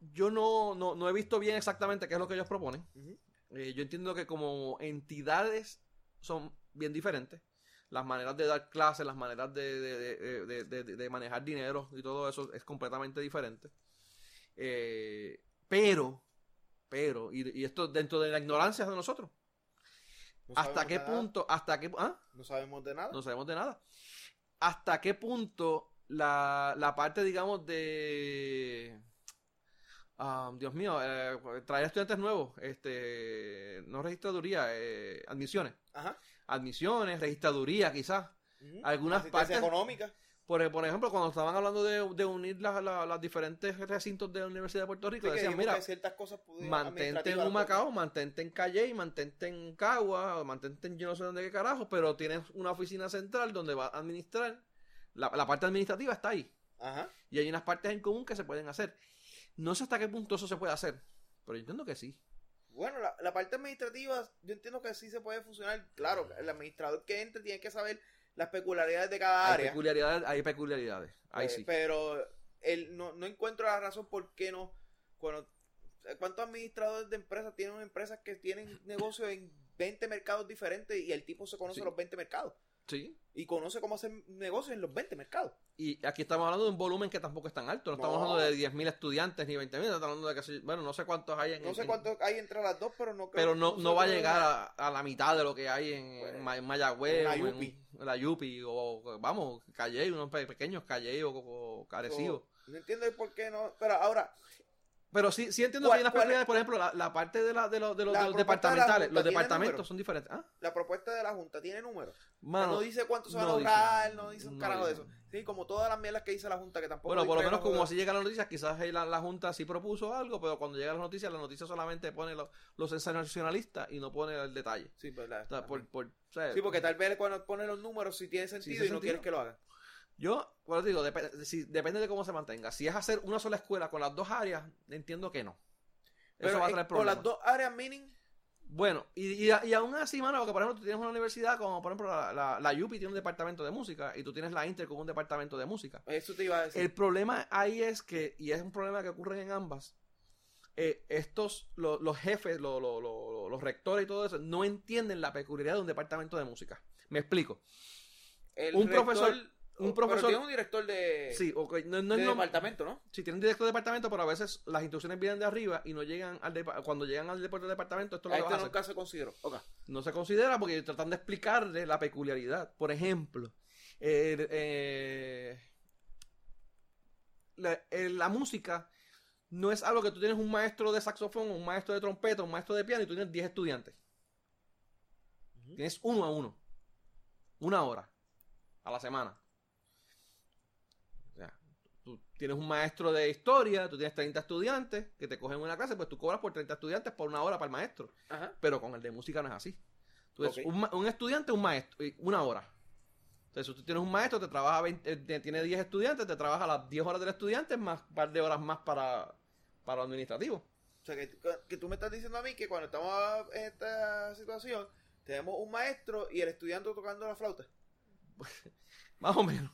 yo no, no, no he visto bien exactamente qué es lo que ellos proponen. Eh, yo entiendo que como entidades son bien diferentes. Las maneras de dar clases, las maneras de, de- de- manejar dinero y todo eso es completamente diferente. Eh, pero, pero, y, y esto dentro de la ignorancia de nosotros. No ¿Hasta qué nada. punto? ¿Hasta qué ah? No sabemos de nada. No sabemos de nada. ¿Hasta qué punto la, la parte, digamos, de... ah, Dios mío, eh, traer estudiantes nuevos, este, no registraduría, eh, admisiones. Ajá. Admisiones, registraduría quizás. Algunas partes- económica. Por, por ejemplo, cuando estaban hablando de, de unir las las diferentes recintos de la Universidad de Puerto Rico, Sí, decían, mira, ciertas cosas mantente en Humacao, mantente en Calle, mantente en Cagua, mantente en yo no sé dónde qué carajo, pero tienes una oficina central donde va a administrar. La, la parte administrativa está ahí. Ajá. Y hay unas partes en común que se pueden hacer. No sé hasta qué punto eso se puede hacer, pero yo entiendo que sí. Bueno, la, la parte administrativa, yo entiendo que sí se puede funcionar. Claro, el administrador que entre tiene que saber las peculiaridades de cada Hay área. peculiaridades, hay peculiaridades. Ahí Eh, sí. Pero él, no, no encuentro la razón por qué no. Cuando, ¿Cuántos administradores de empresas tienen empresas que tienen negocios en 20 mercados diferentes y el tipo se conoce Sí. los 20 mercados? Sí. Y conoce cómo hacer negocios en los 20 mercados. Y aquí estamos hablando de un volumen que tampoco es tan alto. No, estamos hablando de 10.000 estudiantes ni 20.000. Estamos hablando de sí, bueno, no sé cuántos hay en. No sé en- cuántos hay entre las dos, pero no creo Pero no, no va a llegar a, a la mitad de lo que hay en, Pues, en Ma- en Mayagüez, en la o en Yupi. en la Yupi, o vamos, Calle, unos pe- pequeños Calle o, o. No entiendo por qué no. Pero ahora, Pero sí, sí entiendo ¿Cuál- que hay unas cuál es? peculiaridades, por ejemplo, la, la parte de, la, de, los- de los, La de los propuesta de la departamentales. Los departamentos son diferentes. ¿Ah? la propuesta de la Junta tiene números. Mano, no dice cuánto se van a no dice. ahorrar, no dice un No carajo dice. de eso. Sí, como todas las mierdas que dice la Junta, que tampoco. bueno, por lo menos como así llegan las noticias, quizás la, la Junta sí propuso algo, pero cuando llegan las noticias, la noticia solamente pone lo- los sensacionalistas y no pone el detalle. Sí, pues, la- O sea, por, por, o sea, sí, porque tal vez cuando pone los números sí tiene sentido y no sentido. quieres que lo hagan. Yo, bueno, te digo, dep- si- depende de cómo se mantenga. Si es hacer una sola escuela con las dos áreas, entiendo que no. Eso Pero va a traer con problemas. las dos áreas meaning, Bueno, y, y, y aún así, mano, porque por ejemplo tú tienes una universidad como por ejemplo la, la, la UPI tiene un departamento de música y tú tienes la Inter con un departamento de música. Eso te iba a decir. El problema ahí es que, y es un problema que ocurre en ambas, eh, estos, lo- los jefes, lo- lo- lo- los rectores y todo eso, no entienden la peculiaridad de un departamento de música. Me explico. El un rector- profesor- un pero profesor- tiene un director de, Sí, ok, no, no de lo- departamento, ¿no? Sí, tienen director de departamento, pero a veces las instrucciones vienen de arriba y no llegan al cuando llegan al deporte de departamento, esto lo este nunca se consideró. Ok. No se considera porque tratan de explicarle la peculiaridad. Por ejemplo, eh, eh, la, eh, la música no es algo que tú tienes un maestro de saxofón, un maestro de trompeta, un maestro de piano y tú tienes 10 estudiantes. Tienes uno a uno. Una hora a la semana. Tienes un maestro de historia, tú tienes 30 estudiantes que te cogen una clase, pues tú cobras por 30 estudiantes por una hora para el maestro. Ajá. Pero con el de música no es así. Tú eres Ok. un, un estudiante, un maestro, una hora. Entonces, si tú tienes un maestro, te trabaja 20, eh, te- tiene 10 estudiantes, te trabaja las 10 horas del estudiante, más un par de horas más para, para lo administrativo. O sea, que, que tú me estás diciendo a mí que cuando estamos en esta situación, tenemos un maestro y el estudiante tocando la flauta. Más o menos.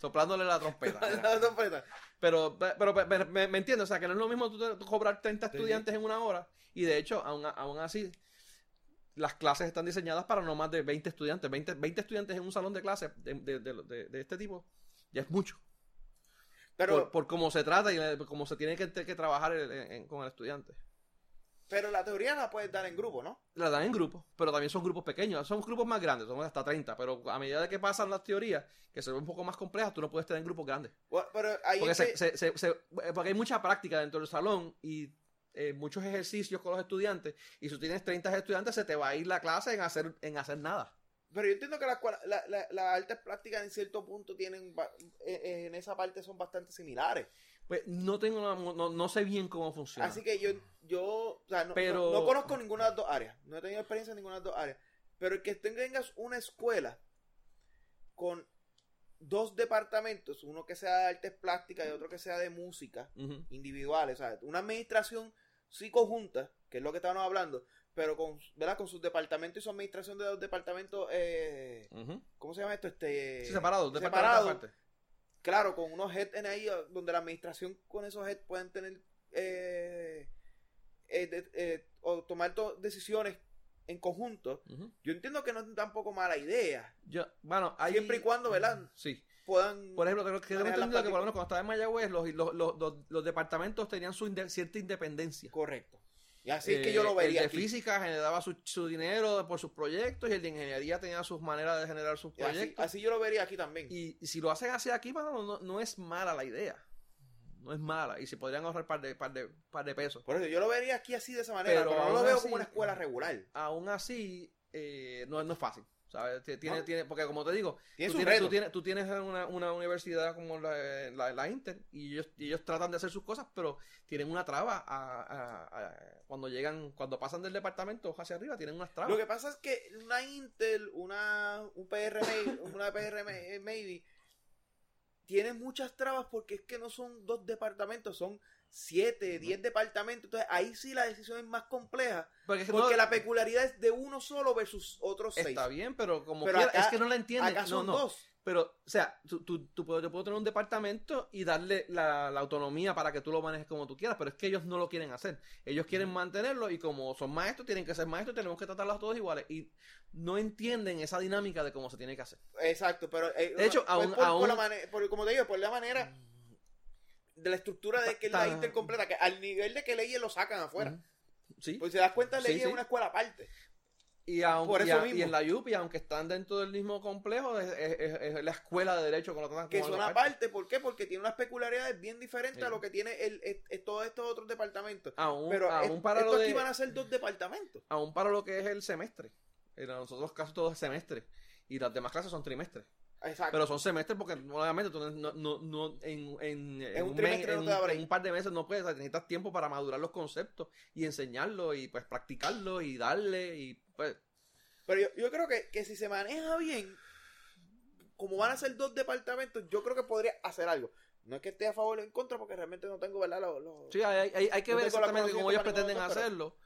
Soplándole la trompeta. La trompeta. pero, pero, pero, me, me entiendes, o sea, que no es lo mismo tú, cobrar 30 Sí, sí. estudiantes en una hora. Y de hecho, aún, aún así, las clases están diseñadas para no más de 20 estudiantes. 20, 20 estudiantes en un salón de clases de, de- de- de- de este tipo ya es mucho. Pero, por, por cómo se trata y eh, cómo se tiene que, que trabajar el- en- con el estudiante. Pero la teoría la puedes dar en grupo, ¿no? La dan en grupos, pero también son grupos pequeños. Son grupos más grandes, son hasta 30. Pero a medida de que pasan las teorías, que se ven un poco más complejas, tú no puedes tener grupos grandes. Pero ahí Porque, se- que- se- se- se- porque hay mucha práctica dentro del salón y eh, muchos ejercicios con los estudiantes. Y si tú tienes 30 estudiantes, se te va a ir la clase en hacer, en hacer nada. pero yo entiendo que las la, la, la- artes plásticas en cierto punto tienen, eh, en esa parte son bastante similares. Pues no tengo no, no sé bien cómo funciona. Así que yo, yo o sea, no, Pero- no, no conozco ninguna de las dos áreas. No he tenido experiencia en ninguna de las dos áreas. Pero el que tengas una escuela con dos departamentos, uno que sea de artes plásticas y otro que sea de música, Ujú. individuales, ¿sabes? Una administración sí conjunta, que es lo que estábamos hablando, pero con, ¿verdad? con sus departamentos y su administración de los departamentos, eh. ¿cómo se llama esto? Este, Sí, separados, separados. Claro, con unos heads en ahí, eh, donde la administración con esos heads pueden tener, eh, eh, de- eh, o tomar to- decisiones en conjunto. Yo entiendo que no es tampoco mala idea, Yo, bueno, siempre y cuando, ¿verdad? Sí. Puedan... Por ejemplo, creo que tengo entendido que por lo menos cuando estaba en Mayagüez, los, los, los, los- los departamentos tenían su inde- cierta independencia. Correcto. Y así es que yo Eh, lo vería El de aquí. física generaba su, su dinero por sus proyectos y el de ingeniería tenía sus maneras de generar sus así, proyectos. así yo lo vería aquí también. Y, y si lo hacen así aquí, mano, no, no es mala la idea. No es mala. Y se podrían ahorrar par de, par de, par de pesos. Por eso yo lo vería aquí así de esa manera, Pero pero, no lo veo así- como una escuela regular. Aún así, eh, no, no es fácil. ¿Sabes? Tiene, ¿No? tiene, porque como te digo, tú tienes, tú tienes, tú tienes una, una universidad como la, la, la Inter y ellos, y ellos tratan de hacer sus cosas, pero tienen una traba a- a- a- cuando llegan, cuando pasan del departamento hacia arriba, tienen unas trabas. Lo que pasa es que una Intel, una un PR Maybe, una PR May- Maybe tiene muchas trabas porque es que no son dos departamentos, son siete, diez departamentos. Entonces ahí sí la decisión es más compleja Porque, no- la peculiaridad es de uno solo versus otros seis. está bien, pero como Pero quiera, acá- es que no la entienden. Acá no, son no. dos. Pero, o sea, tú, tú, yo puedo tener un departamento y darle la, la autonomía para que tú lo manejes como tú quieras, pero es que ellos no lo quieren hacer. Ellos quieren mantenerlo y como son maestros, tienen que ser maestros, tenemos que tratarlos todos iguales. Y no entienden esa dinámica de cómo se tiene que hacer. Exacto, pero eh, De hecho, por- aún- por, la por- como te digo, por la manera de la estructura de que es la Intel completa, que al nivel de que leyes lo sacan afuera. Sí. Pues si te das cuenta, leyes sí. es una escuela aparte. Y, aun- por y eso a- mismo. y en la UPI, aunque están dentro del mismo complejo, es, es- es- es la escuela de derecho que lo que son aparte, ¿por qué? Porque tiene unas peculiaridades bien diferentes Sí. a lo que tiene el, el- todos estos otros departamentos. Aún, Pero aún para esto lo aquí de- van a ser dos departamentos. aún para lo que es el semestre. En nosotros casi todo es semestre. Y las demás clases son trimestres. Exacto. Pero son semestres porque obviamente tú no, no, no- en, en, en un un trimestre mes- no en en un par de meses no puedes, necesitas tiempo para madurar los conceptos y enseñarlo y pues practicarlo y darle y pues Pero yo, yo creo que, que si se maneja bien, como van a ser dos departamentos, yo creo que podría hacer algo. No es que esté a favor o en contra, porque realmente no tengo, ¿verdad? Lo- lo- sí, hay, hay- hay que ver exactamente cómo ellos pretenden los hacerlo.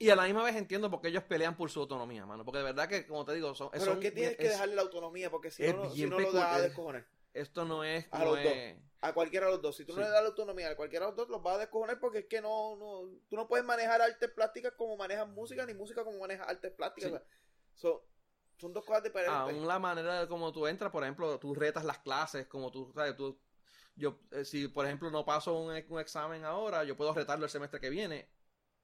Y a la misma vez entiendo por qué ellos pelean por su autonomía, mano. Porque de verdad que, como te digo, son. Pero son- que tienes que es- dejarle la autonomía, porque si es no, si no lo das a es- descojonar. Esto no es. A los dos. es- A cualquiera de los dos. Si tú no le das la autonomía a cualquiera de los dos, los vas a descojonar porque es que no, no, tú no puedes manejar artes plásticas como manejas música, ni música como manejas artes plásticas. Sí. O sea, son, son dos cosas diferentes. Aún la manera de cómo tú entras, por ejemplo, tú retas las clases, como tú, ¿sabes? Tú, yo, eh, si por ejemplo no paso un, un examen ahora, yo puedo retarlo el semestre que viene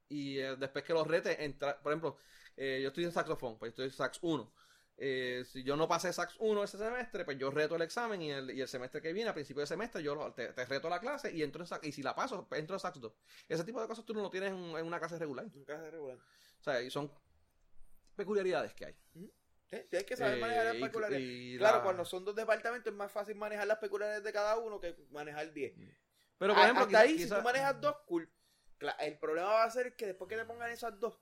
y eh, después que lo rete, entra, por ejemplo, eh, yo estoy en saxofón, pues estoy en sax 1. Eh, si yo no pasé sax 1 ese semestre, pues yo reto el examen y el, y el semestre que viene, a principio de semestre, yo lo- te, te reto la clase y entro en sax, y si la paso, pues entro en sax 2. Ese tipo de cosas tú no lo tienes en, en una clase regular. Nunca se regulan. O sea, y son peculiaridades que hay. ¿Eh? Tienes que saber manejar las peculiaridades. Claro, la- cuando son dos departamentos es más fácil manejar las peculiaridades de cada uno que manejar 10. Pero por A- ejemplo, hasta quizá- ahí, si tú manejas dos, cool. El problema va a ser que después que te pongan esas dos,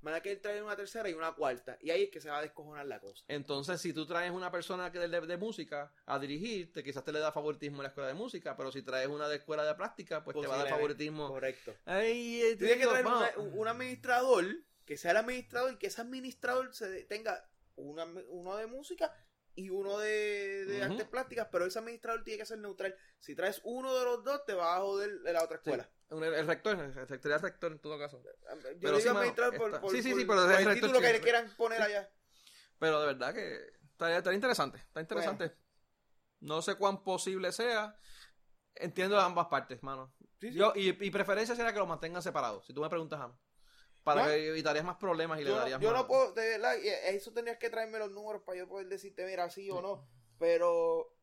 van a querer traer una tercera y una cuarta. Y ahí es que se va a descojonar la cosa. Entonces, si tú traes una persona que de, de- de música a dirigirte, quizás te le da favoritismo a la escuela de música, pero si traes una de escuela de práctica, pues te va a dar favoritismo. Correcto. Ay, eh, Tienes que traer una- un administrador, que sea el administrador, y que ese administrador se tenga una, uno de música y uno de, de Ujú. artes plásticas, pero ese administrador tiene que ser neutral. Si traes uno de los dos, te va a joder de la otra escuela. el rector, el rector, el rector en todo caso. Yo Pero sí, administrador por, sí, sí, por- pero el título que le quieran poner sí. allá. Pero de verdad que está, está interesante, está interesante. No sé cuán posible sea. Entiendo ambas partes, mano. Sí, sí. Yo, y, y preferencia sería que los mantengan separados, si tú me preguntas a mí. Para No. que evitarías más problemas y le Yo, darías yo más... no puedo, de verdad, y eso tendrías que traerme los números para yo poder decirte, mira, sí o no. Pero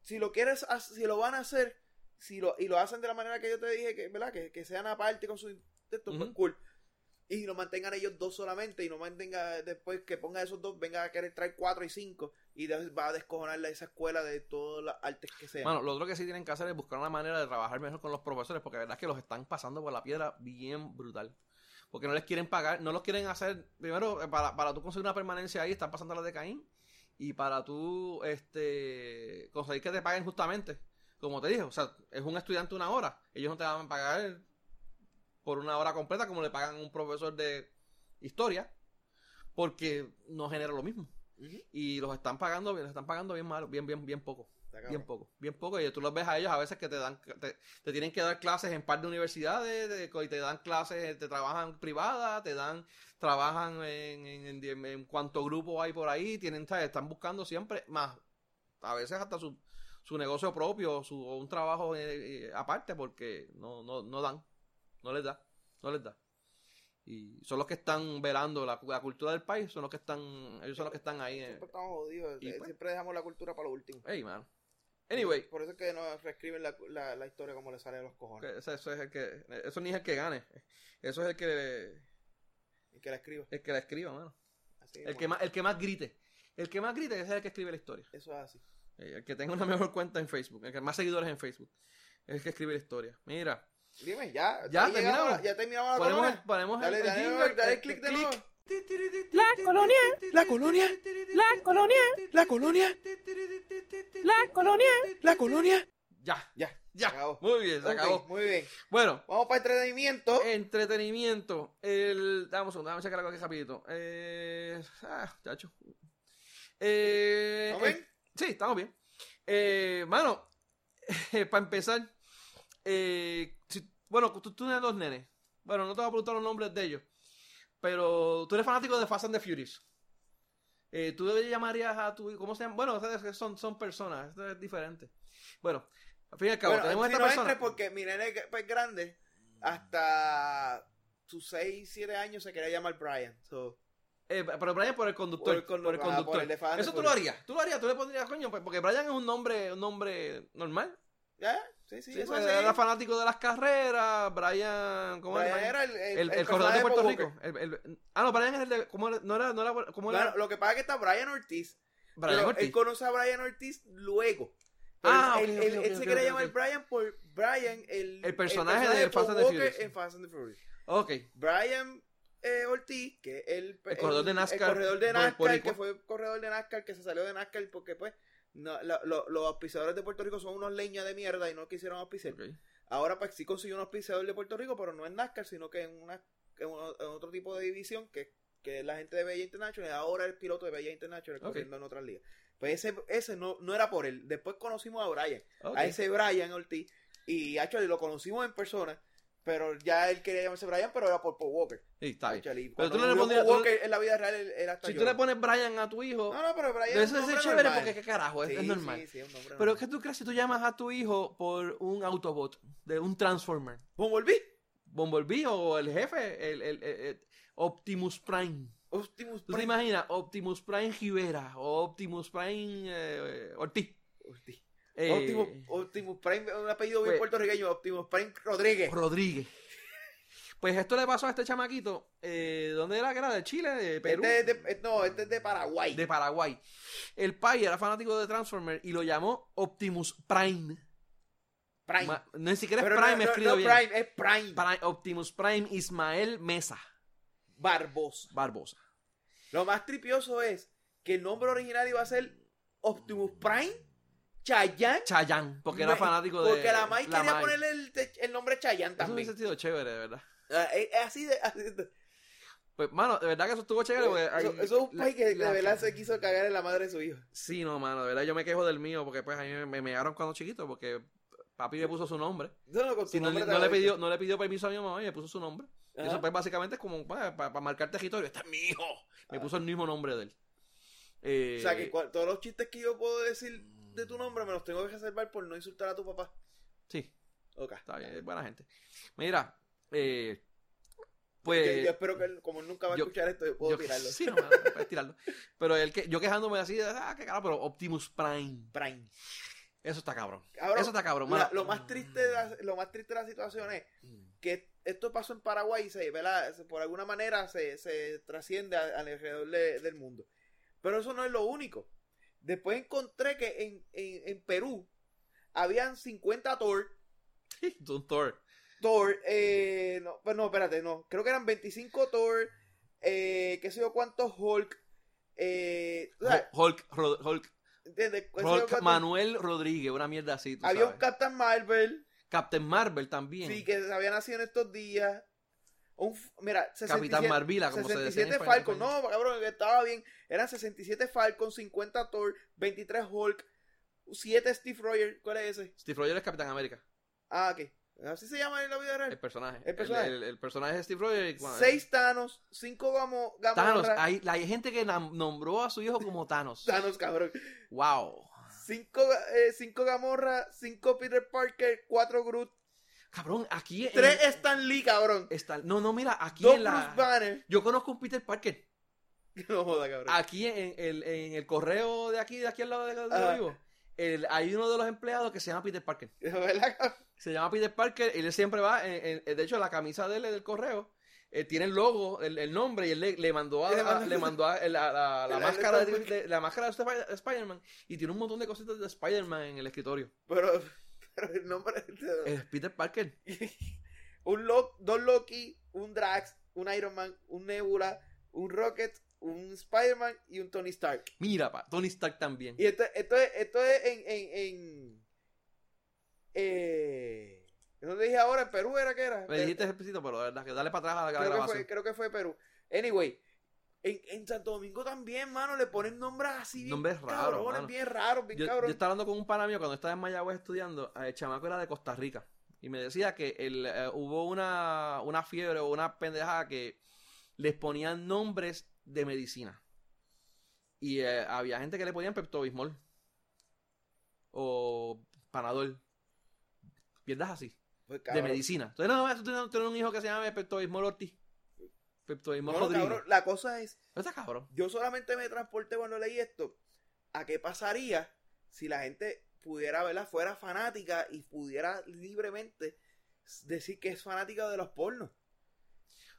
si lo quieres, si lo van a hacer, si lo, y lo hacen de la manera que yo te dije, que, ¿verdad? Que, que sean aparte con sus textos, pues cool. Y lo mantengan ellos dos solamente y no mantenga después que ponga esos dos, venga a querer traer cuatro y cinco y de- va a descojonarle a esa escuela de todas las artes que sean. Bueno, lo otro que sí tienen que hacer es buscar una manera de trabajar mejor con los profesores, porque la verdad es que los están pasando por la piedra bien brutal. Porque no les quieren pagar, no los quieren hacer. Primero, eh, para, para tú conseguir una permanencia ahí, están pasando la de Caín. Y para tú este, conseguir que te paguen justamente, como te dije, o sea, es un estudiante una hora. Ellos no te van a pagar por una hora completa como le pagan a un profesor de historia, porque no genera lo mismo. Y los están pagando, los están pagando bien mal, bien, bien, bien poco. Bien poco, bien poco. Y tú los ves a ellos a veces que te dan, te, te tienen que dar clases en par de universidades, de- y te dan clases, te trabajan privadas, te dan, trabajan en, en, en, en cuánto grupo hay por ahí, tienen, están buscando siempre más, a veces hasta su, su negocio propio, su, o un trabajo eh, eh, aparte, porque no, no, no dan, no les da, no les da. Y son los que están velando la, la cultura del país, son los que están, ellos son los que están ahí. eh. Siempre estamos jodidos. Y eh, pues- Siempre dejamos la cultura para lo último. Hey, man. Anyway, Por eso es que nos reescriben la, la, la historia como le sale a los cojones. Eso, eso es el que, eso ni es el que gane. Eso es el que, Y que la escriba. el que la escriba, mano. Así El que más, el que más grite. El que más grite es el que escribe la historia. Eso es así. El que tenga una mejor cuenta en Facebook. El que más seguidores en Facebook. Es el que escribe la historia. Mira. Dime, ya. Ya, terminamos. ya terminamos la Ponemos, colonia. ponemos Dale, el, dale, jingle, dale, dale el- clic de nuevo. La colonia, La colonia. la colonia, La colonia. la colonia. La colonia. Ya, Ya. ya. Se acabó. Muy bien, se acabó. Muy bien. Bueno, Vamos para entretenimiento. entretenimiento. El, dame un segundo, dame checar algo aquí rapidito. Eh, ah, chacho. Eh, ¿Estamos bien? Sí, estamos bien. Eh, mano, para empezar, eh, bueno, tú, tú tienes dos nenes. Bueno, no te voy a preguntar los nombres de ellos. Pero tú eres fanático de Fast and the Furious. Eh, tú le llamarías a tu ¿Cómo se llama? Bueno, son, son personas. Esto es diferente. Bueno, al fin y al cabo, Bueno, tenemos si esta no persona. porque mi nene es pues, grande. Hasta sus 6, 7 años se quería llamar Brian. So, Eh, pero Brian por el conductor. Por Por el el, condu- ah, conductor. por el Eso tú lo harías. Tú lo harías. Tú le pondrías coño. pues, Porque Brian es un nombre, un nombre normal. ¿Ya? Sí, sí, Sí, eso pues, era fanático de las carreras. Brian. ¿Cómo Brian era el, el, el, el el corredor de Puerto Rico. Walker. El- el- ah, no, Brian es el de. ¿Cómo era? No era. No era ¿Cómo era? Lo que pasa es que está Brian Ortiz. Brian pero Ortiz. él conoce a Brian Ortiz luego. Pero Ah, él, él- se ok, llamar. Brian por Brian, el, El personaje de Paul Fast and the Furious. en Fast and the Furious. Ok. Brian eh, Ortiz, que es el, El corredor de NASCAR, el corredor de NASCAR, que fue corredor de NASCAR, que se salió de NASCAR porque pues no, lo- lo- los auspiciadores de Puerto Rico son unos leñas de mierda y no quisieron auspiciar. Ahora pues sí consiguió un auspiciador de Puerto Rico, pero no en NASCAR, sino que en una en, uno- en otro tipo de división que, que es la gente de Bella International ahora es piloto de Bella International Ok. corriendo en otras ligas. Pues ese, ese no, no era por él. Después conocimos a Brian, Ok. a ese Brian Ortiz, y actually lo conocimos en persona, pero ya él quería llamarse Brian, pero era por Paul Walker. Sí, está bien. Pero tú no le pondrías- Paul tú Walker en la vida real, él, él hasta Si tú le pones Brian a tu hijo, No, no, pero Brian eso es es chévere normal. porque qué carajo, es, Sí, es normal. sí, sí, es Pero normal. ¿qué tú crees si tú llamas a tu hijo por un Autobot, de un Transformer? Bumblebee, Bumblebee o el jefe, el, el- el- el Optimus Prime. Optimus ¿Tú te Prime. imaginas? Optimus Prime Rivera o Optimus Prime eh, Ortiz. Ortiz. Eh, Optimus, Optimus Prime, un apellido bien pues- puertorriqueño, Optimus Prime Rodríguez. Rodríguez. Pues esto le pasó a este chamaquito. Eh, ¿Dónde era que era? ¿De Chile? ¿De Perú? Este es de, eh, no, este es de Paraguay. de Paraguay. El pai era fanático de Transformers y lo llamó Optimus Prime. Prime. Ma- no ni siquiera es Pero Prime no, no, no bien. Prime, es Prime. Pri- Optimus Prime Ismael Mesa Barbosa. Barbosa. Lo más tripioso es que el nombre original iba a ser Optimus Prime Chayanne. Chayán, porque era fanático de. Porque la Mai quería ponerle el, el nombre Chayanne Eso también. hubiese sido chévere, de verdad. Ah, es, es así de. así de- Pues, mano, de verdad que eso estuvo chévere. porque eso, eso es un país que la- de verdad se quiso cagar en la madre de su hijo. Sí, no, mano, de verdad yo me quejo del mío porque pues a mí me, me mearon cuando chiquito porque papi me puso su nombre. Eso no, con no, nombre no te le pidió, no le pidió permiso a mi mamá y me puso su nombre. Ajá. eso pues básicamente es como para, marcar territorio. Este es mi hijo. Me puso el mismo nombre de él. Eh, O sea, que cua- todos los chistes que yo puedo decir de tu nombre me los tengo que reservar por no insultar a tu papá. Sí, Ok. está bien, es buena gente. Mira, eh, pues... yo espero que él, como él nunca va a yo- escuchar esto, yo puedo yo- tirarlo. Sí, no, puedes tirarlo. Pero el que, yo quejándome así, de, ah, qué carajo, pero Optimus Prime. Prime. Eso está cabrón. Cabrón, Eso está cabrón, La- lo más triste de la, lo más triste de la situación es que esto pasó en Paraguay y se, ¿verdad? Por alguna manera se, se trasciende a- alrededor de- del mundo. Pero eso no es lo único. Después encontré que en, en, en Perú habían 50 Thor, Un Thor. Thor, eh, no, pues no, espérate, no, creo que eran 25 Thor, eh, qué sé yo cuántos Hulk, eh, o sea, Hulk, Hulk, Hulk cuántos- Manuel Rodríguez, una mierda así, tú había un. Captain Marvel, Captain Marvel también. Sí, que había nacido en estos días. Un, mira, 67, Capitán Marvila, como se decía en 67 español, Falcon. No, cabrón, estaba bien. Eran 67 Falcon, 50 Thor, 23 Hulk, 7 Steve Rogers. ¿Cuál es ese? Steve Rogers es Capitán América, Ah, ok. Así se llama en la vida el real. personaje. El personaje. El, el personaje es Steve Rogers. cuando- 6 Thanos, 5 Gamo, Thanos. Hay, hay gente que nombró a su hijo como Thanos. Thanos, cabrón. wow. 5 cinco Gamorra, 5 Peter Parker, 4 Groot, Cabrón, aquí en- 3 Stan Lee, cabrón. No, no, mira, aquí 2 en la... Banner. Yo conozco un Peter Parker. No joda, cabrón. Aquí en el, en el correo de aquí, de aquí al lado de donde yo vivo, el- hay uno de los empleados que se llama Peter Parker. ¿Verdad, cabrón? Se llama Peter Parker y él siempre va, en- en- de hecho la camisa de él del correo eh, tiene el logo, el, el nombre y él le, le mandó a, Le mandó- a- le mandó a- la, la- la El- máscara el- de, de- la máscara de Spider-Man y tiene un montón de cositas de Spider-Man en el escritorio. Pero, pero el nombre... Es Peter Parker. un Lo- dos Loki, un Drax, un Iron Man, un Nebula, un Rocket, un Spider-Man y un Tony Stark. Mira, pa, Tony Stark también. Y esto, esto es, esto es en, en, en eh, ¿dónde dije ahora? En Perú era que era. Me dijiste ejercicio, pero de verdad que dale para atrás a la creo, que grabación. fue, creo que fue Perú. Anyway, en, en Santo Domingo también, mano, le ponen nombres así bien Nombres raros, cabrones, bien raros, bien Yo, yo estaba hablando con un pana mío cuando estaba en Mayagüez estudiando, el chamaco era de Costa Rica. Y me decía que el, eh, hubo una, una fiebre o una pendejada que les ponían nombres de medicina. Y eh, había gente que le ponían Pepto-Bismol. O Panadol. Mierdas así, Pues, de medicina. Entonces, no, tú tienes un hijo que se llama Pepto-Bismol Ortiz. No, no, Rodríguez. cabrón, la cosa es Pero está cabrón. yo solamente me transporté cuando leí esto a qué pasaría si la gente pudiera verla fuera fanática y pudiera libremente decir que es fanática de los pornos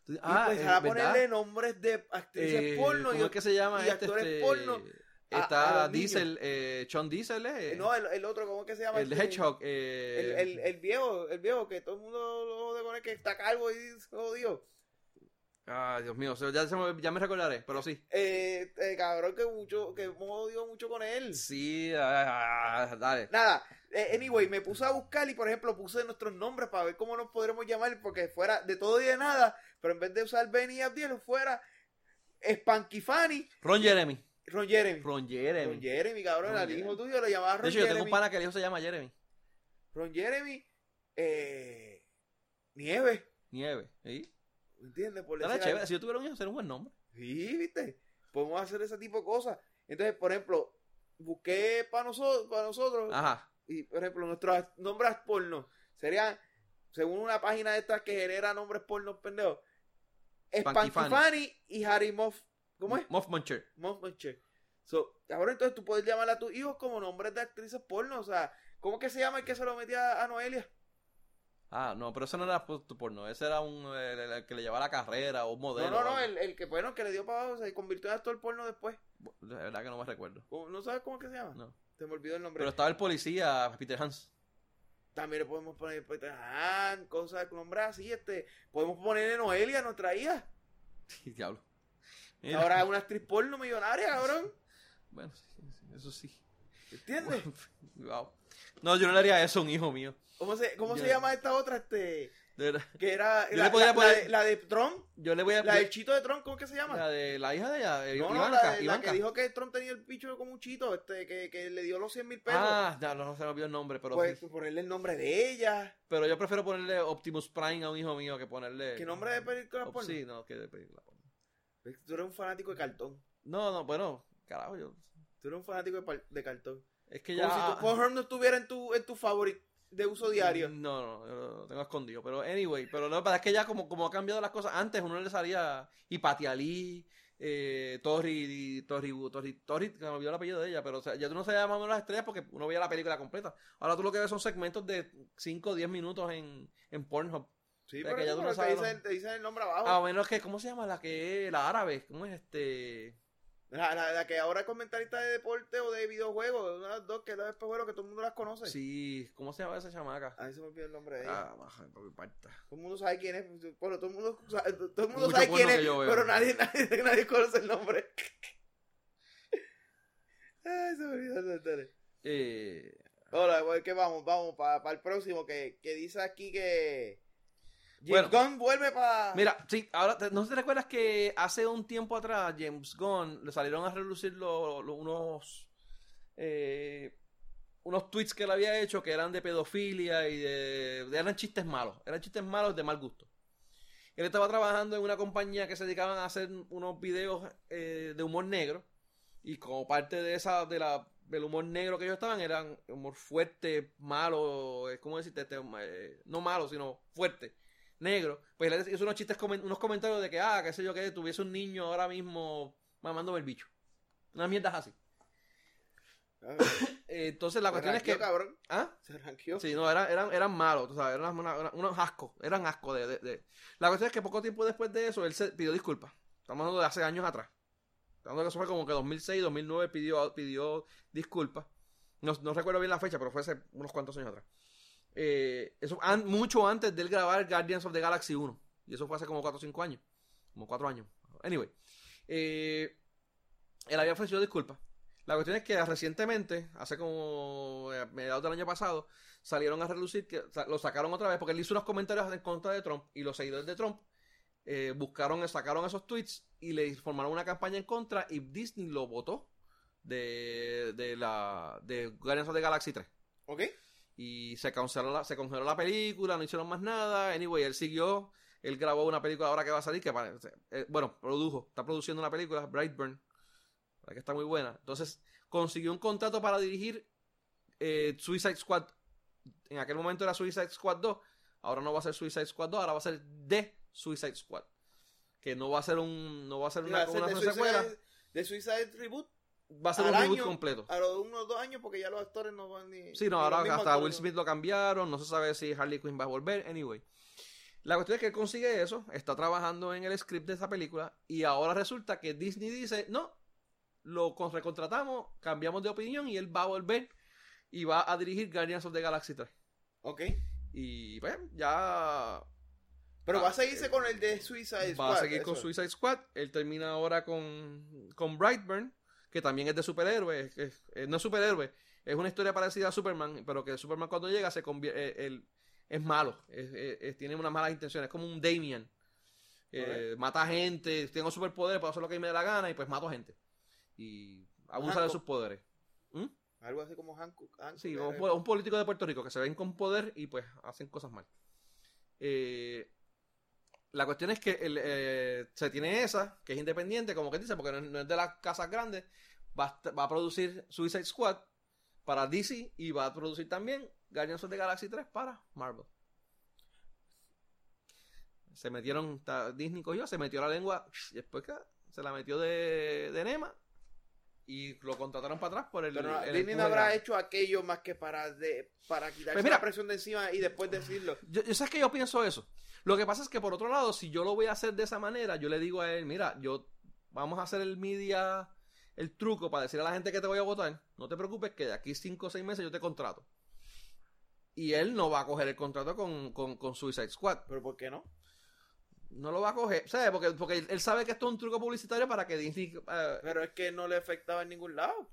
Tú- y ah, empezar eh, a ¿verdad? ponerle nombres de actrices Eh, porno ¿Cómo y, es que se llama y este? actores este, porno está a niños. Diesel, eh, Sean Diesel, eh, no el, el otro cómo es que se llama el Este, Hedgehog. eh, el, el, el viejo el viejo que todo el mundo lo con él que está calvo y se jodió Ay, Dios mío, ya, se me, ya me recordaré, pero sí. Eh, eh, cabrón, que mucho, que odio mucho con él. Sí, ah, ah, dale. Nada, eh, anyway, me puse a buscar y por ejemplo puse nuestros nombres para ver cómo nos podremos llamar porque fuera de todo y de nada, pero en vez de usar Benny y Abdiel fuera Spanky Fanny, Ron Jeremy. Ron Jeremy. Ron Jeremy. Ron Jeremy, cabrón, al Jeremy. hijo tuyo lo llamaba Ron De hecho, yo tengo Jeremy. un pana que el hijo se llama Jeremy. Ron Jeremy, eh, Nieve, Nieve. ¿Sí? ¿Me entiendes? Por decir chévere. Si yo tuviera un hijo, sería un buen nombre. Sí, viste. Podemos hacer ese tipo de cosas. Entonces, por ejemplo, busqué para nosotros, para nosotros Ajá. y por ejemplo, nuestros nombres porno serían, según una página de estas que genera nombres porno pendejos, Spanky Fanny y Harry Moff. ¿Cómo es? Moff Muncher. Moff Muncher. So, ahora entonces tú puedes llamar a tus hijos como nombres de actrices porno. O sea, ¿cómo que se llama el que se lo metía a Noelia? Ah, no, pero eso no era por- porno. Ese era un el, que le llevaba la carrera o un modelo. No, no, no, el, el que bueno, que le dio para abajo, se convirtió en actor porno después. De verdad que no me recuerdo. ¿Cómo- ¿No sabes cómo es que se llama? No. Se me olvidó el nombre. Pero estaba el policía, Peter Hans. También le podemos poner Peter Han, cosas con nombres así, este. Podemos ponerle Noelia nuestra hija. Sí, diablo. Mira. Ahora es una actriz porno millonaria, cabrón. Bueno, sí, sí, eso sí. ¿Entiendes? Wow. No, yo no le haría eso a un hijo mío. ¿Cómo se, cómo Yo- se llama esta otra? Este. De. Que era. Yo la, le podría la- poner- la de, la de Trump. Yo le voy a La del chito de Trump, ¿cómo es que se llama? la de la hija de ella, eh, no, no, Ivanka, de- la que dijo que Trump tenía el bicho como un chito, este, que, que le dio los 100 mil pesos. Ah, ya no, no se me olvidó el nombre, pero pues sí. ponerle el nombre de ella. Pero yo prefiero ponerle Optimus Prime a un hijo mío que ponerle. ¿Qué nombre de película porno? Sí, no, que de película porno. Tú eres un fanático de cartón. No, no, bueno, carajo, yo. Tú eres un fanático de cartón. Es que Como ya. si tu Pornhub no estuviera en tu, en tu favorito de uso diario. No, no, yo lo tengo escondido. Pero anyway, pero que pasa es que ya como, como ha cambiado las cosas, antes uno le salía Ipatialí, eh, Torri, Torri, Torri, Torri, que me olvidó el apellido de ella, pero o sea, ya tú no sabías más o menos las estrellas porque uno veía la película completa. Ahora tú lo que ves son segmentos de 5 o 10 minutos en, en Pornhub. Sí, O sea, pero que ya tú no pero te, sabes dicen, los- te dicen el nombre abajo. A menos que, ¿cómo se llama? La que la árabe, ¿cómo es este? La, la- la que ahora es comentarista de deporte o de videojuegos, una de las dos que es la de que todo el mundo las conoce. Sí, ¿cómo se llama esa chamaca? A mí se me olvidó el nombre de ella. Ah, baja, por mi parte. Todo el mundo sabe quién es. Bueno, todo el mundo, sabe- todo el mundo Mucho sabe quién es, pero nadie, nadie, nadie conoce el nombre. Ay, se me olvidó el nombre. Eh, Ahora, pues, que vamos, vamos para el próximo que, que dice aquí que Bueno. James Gunn vuelve para... Mira, sí, ahora, te- ¿no te recuerdas que hace un tiempo atrás James Gunn le salieron a relucir lo- lo- unos eh, unos tweets que él había hecho que eran de pedofilia y de, de- eran chistes malos, eran chistes malos de mal gusto. Él estaba trabajando en una compañía que se dedicaban a hacer unos videos eh, de humor negro y como parte de esa de la del humor negro que ellos estaban eran humor fuerte, malo, eh, ¿cómo decirte? Este, eh, no malo, sino fuerte negro, pues él hizo unos chistes, unos comentarios de que, ah, qué sé yo, que tuviese un niño ahora mismo mamándome el bicho. Unas mierdas así. Ah, entonces la se cuestión es que... cabrón. ¿Ah? Se ranqueó. Sí, no, eran, eran, eran malos, tú sabes, eran una- una- unos ascos, eran ascos de, de- de- La cuestión es que poco tiempo después de eso, él se pidió disculpas. Estamos hablando de hace años atrás. Estamos hablando que eso fue como que 2006, 2009 pidió, pidió disculpas. No, no recuerdo bien la fecha, pero fue hace unos cuantos años atrás. Eh, eso an- mucho antes de él grabar Guardians of the Galaxy 1. Y eso fue hace como 4 o 5 años. Como 4 años. Anyway. eh, él había ofrecido disculpas. La cuestión es que recientemente, hace como eh, mediados del año pasado, salieron a relucir que lo sacaron otra vez porque él hizo unos comentarios en contra de Trump y los seguidores de Trump eh, buscaron, sacaron esos tweets y le formaron una campaña en contra y Disney lo votó de, de la de Guardians of the Galaxy 3 ¿Ok? Y se canceló la, se congeló la película, no hicieron más nada. Anyway, él siguió, él grabó una película ahora que va a salir, que parece- eh, bueno, produjo, está produciendo una película, Brightburn, la que está muy buena. Entonces, consiguió un contrato para dirigir eh, Suicide Squad. En aquel momento era Suicide Squad 2, ahora no va a ser Suicide Squad 2, ahora va a ser The Suicide Squad. Que no va a ser un no va a ser una, una de, secuela, Suicide, de Suicide Reboot va a ser al un reboot año, completo. a los unos dos años porque ya los actores no van ni... Sí, no, ni ahora hasta Will. Smith lo cambiaron, no se sabe si Harley Quinn va a volver, anyway. La cuestión es que él consigue eso, está trabajando en el script de esa película y ahora resulta que Disney dice, no, lo con- recontratamos, cambiamos de opinión y él va a volver y va a dirigir Guardians of the Galaxy 3. Ok. Y pues ya Pero Ah, va a seguirse con el de Suicide Squad. Va a seguir con. Suicide Squad. Él termina ahora con, con Brightburn, que también es de superhéroe. Es, es- es- no es superhéroe, es una historia parecida a Superman, pero que Superman cuando llega se convierte. es malo, es- es- tiene unas malas intenciones, es como un Damian. Eh, Mata gente, tengo superpoderes, puedo hacer lo que me dé la gana y pues mato gente. Y abusa de sus poderes. ¿Mm? Algo así como Hancock. Hancock Sí, era- un, po- un político de Puerto Rico que se ven con poder y pues hacen cosas mal. Eh, la cuestión es que el, eh, se tiene esa, que es independiente, como que dice, porque no, es- no es de las casas grandes, va, a est- va a producir Suicide Squad para DC y va a producir también Guardians of the Galaxy 3 para Marvel. Se metieron, Disney cogió, se metió la lengua, y después que se la metió de, de Nema y lo contrataron para atrás por el... Pero no, el Disney no habrá hecho aquello más que para de para quitarse Pues mira. la presión de encima y después decirlo. Yo, yo sabes que yo pienso eso. Lo que pasa es que por otro lado, si yo lo voy a hacer de esa manera, yo le digo a él, mira, yo vamos a hacer el media, el truco para decir a la gente que te voy a votar. No te preocupes que de aquí 5 o 6 meses yo te contrato. Y él no va a coger el contrato con, con, con Suicide Squad. Pero ¿por qué no? No lo va a coger, ¿sabes? Porque, porque él sabe que esto es un truco publicitario para que Disney... eh, Pero es que no le afectaba en ningún lado.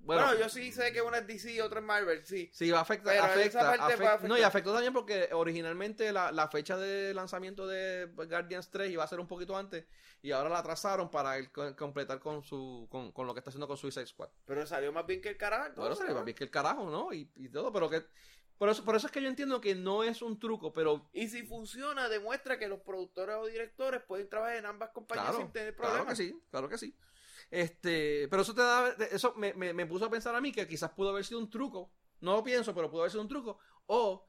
Bueno, Bueno, yo sí sé que una es DC y otra es Marvel, sí. Sí, va a afectar. Pero afecta, esa parte afecta-. No, y afectó también porque originalmente la, la fecha de lanzamiento de Guardians 3 iba a ser un poquito antes y ahora la atrasaron para el completar con su con, con lo que está haciendo con Suicide Squad. Pero salió más bien que el carajo. Bueno, entonces, va ¿no? bien que el carajo, ¿no? Y, y todo, pero que... Por eso, por eso es que yo entiendo que no es un truco, pero Y si funciona, demuestra que los productores o directores pueden trabajar en ambas compañías Claro, sin tener claro problemas. que sí, claro que sí. Este, pero eso te da, eso me, me, me puso a pensar a mí que quizás pudo haber sido un truco. No lo pienso, pero pudo haber sido un truco. O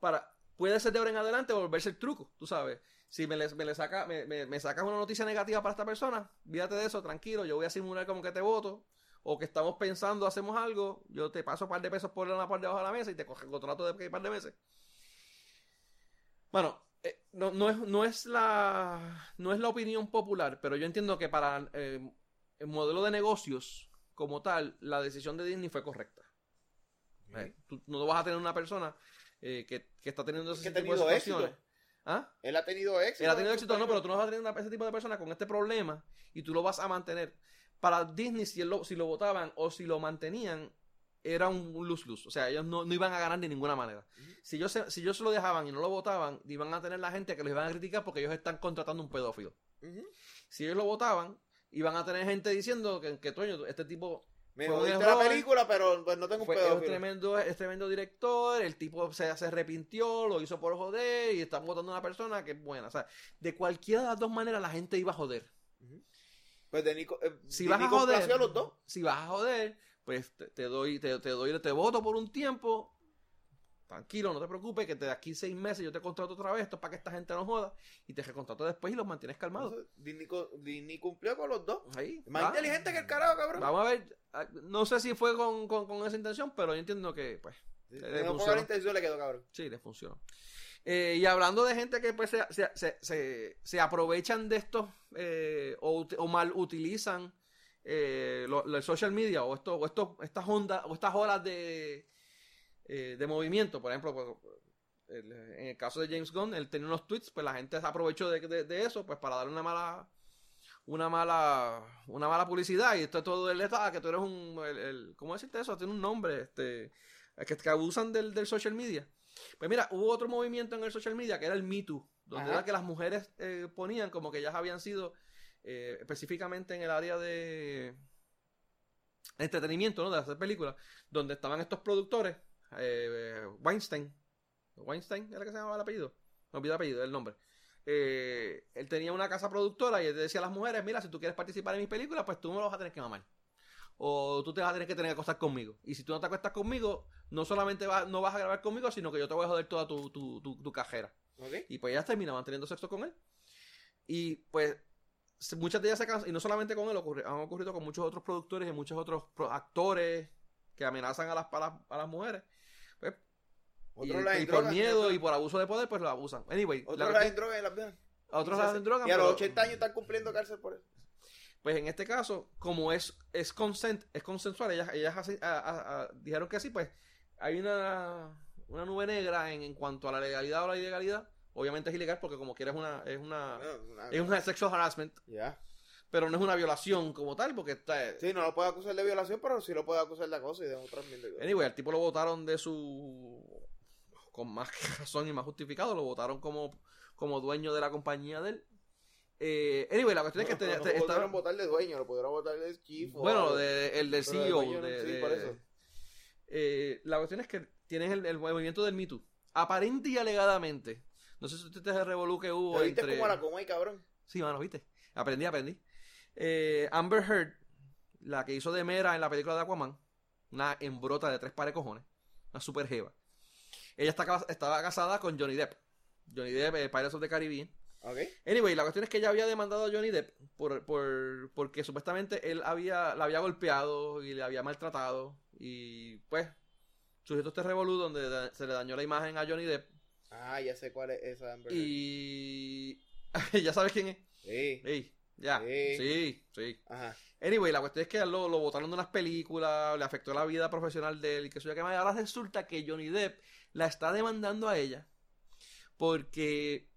para, puede ser de ahora en adelante volverse el truco, tú sabes. Si me le, me le saca, me, me, me sacas una noticia negativa para esta persona, fíjate de eso, tranquilo, yo voy a simular como que te voto. O que estamos pensando, hacemos algo, yo te paso un par de pesos por una par debajo de la mesa y te coge el contrato de un par de meses. Bueno, eh, no, no, es, no, es la, no es la opinión popular, pero yo entiendo que para eh, el modelo de negocios como tal, la decisión de Disney fue correcta. Eh, tú no vas a tener una persona eh, que, que está teniendo ese tipo de situaciones. éxito. ¿Ah? Él ha tenido éxito. Él ha tenido éxito, no, pero tú no vas a tener una- ese tipo de personas con este problema y tú lo vas a mantener. Para Disney, si, él lo, si lo votaban o si lo mantenían, era un luz-luz. O sea, ellos no, no iban a ganar de ninguna manera. Si ellos, se, si ellos se lo dejaban y no lo votaban, iban a tener la gente que los iban a criticar porque ellos están contratando un pedófilo. Si ellos lo votaban, iban a tener gente diciendo que, que Toño, este tipo Me jodiste la película, pero pues, no tengo un fue es tremendo, es tremendo director, el tipo se, se arrepintió, lo hizo por joder y están votando a una persona que es buena. O sea, de cualquiera de las dos maneras la gente iba a joder. Pues de Nico, eh, Si vas a joder, los dos. si vas a joder, pues te, te doy, te, te doy, te voto por un tiempo. Tranquilo, no te preocupes, que de aquí seis meses yo te contrato otra vez, esto es para que esta gente no joda, y te recontrato después y los mantienes calmados. Disney, Disney cumplió con los dos. Ahí, Más va. inteligente que el carajo, cabrón. Vamos a ver, ah, no sé si fue con, con, con esa intención, pero yo entiendo que, pues, le no la intención, le quedó cabrón. Sí, les funcionó. Eh, y hablando de gente que pues, se, se, se, se- aprovechan de esto eh, o, mal utilizan eh, lo- lo- el social media o, esto, o esto, estas ondas o estas olas de, eh, de movimiento, por ejemplo, pues, el- en el caso de James Gunn, él tenía unos tweets, pues la gente se aprovechó de, de- de eso pues para dar una mala una mala una mala publicidad y esto es todo el estado que tú eres un el, el- ¿cómo decirte eso? tiene un nombre este que, que abusan del, del social media pues mira, hubo otro movimiento en el social media que era el Me Too, donde Ajá. era que las mujeres eh, ponían como que ellas habían sido eh, específicamente en el área de entretenimiento, ¿no? De hacer películas, donde estaban estos productores, eh, Weinstein, Weinstein era que se llamaba el apellido, me olvidé el apellido, el nombre. Eh, él tenía una casa productora y él decía a las mujeres, mira, si tú quieres participar en mis películas, pues tú me lo vas a tener que mamar. O tú te vas a tener que tener que acostar conmigo. Y si tú no te acuestas conmigo, no solamente va- no vas a grabar conmigo, sino que yo te voy a joder toda tu, tu, tu, tu cajera. ¿Ok? Y pues ellas terminaban teniendo sexo con él. Y pues muchas de ellas se cansan, y no solamente con él, ocurre- han ocurrido con muchos otros productores y muchos otros actores que amenazan a las, a las, a las mujeres. Y, las en por drogas, miedo y por abuso de poder, pues lo abusan. Anyway, la Otros las cuestión- en drogas y las vean. otros las hace- hacen droga, Y a los pero- 80 años están cumpliendo cárcel por eso. Pues en este caso, como es, es consent, es consensual, ellas, ellas así- a- a- a- dijeron que sí, pues hay una, una nube negra en, en cuanto a la legalidad o la ilegalidad Obviamente es ilegal porque como quiera es una, es una, Bueno, una- es un sexual harassment, Ya. pero no es una violación como tal porque está... Sí, no lo puede acusar de violación, pero sí lo puede acusar de acoso y de otras mil de cosas. Anyway, al tipo lo votaron de su... Con más razón y más justificado, lo votaron como, como dueño de la compañía de él. Eh, anyway, la cuestión es que no, no te- pudieron votar de dueño, lo pudieron votar de chief. Bueno, de, el de CEO. dueño de- sí, por eso. eh, la cuestión es que tienes el, el movimiento del Me Too. Aparente y alegadamente. No sé si usted te revolú que hubo Te viste entre... como la coma y cabrón. Sí, mano, viste. Aprendí, aprendí. Eh, Amber Heard, la que hizo de Mera en la película de Aquaman, una embrota de tres pares cojones, una super jeva. Ella está, estaba casada con Johnny Depp. Johnny Depp, eh, Pirates of the Caribbean. ¿Ok? Anyway, la cuestión es que ella había demandado a Johnny Depp por, por, porque supuestamente él había, la había golpeado y le había maltratado. Y pues, sujeto este revolú donde da- se le dañó la imagen a Johnny Depp. Ah, ya sé cuál es esa Amber. Y ya sabes quién es. Sí. Sí, ya. Sí. Sí, sí. Ajá. Anyway, la cuestión es que lo, lo botaron de unas películas, le afectó la vida profesional de él y que eso ya que más. Ahora resulta que Johnny Depp la está demandando a ella porque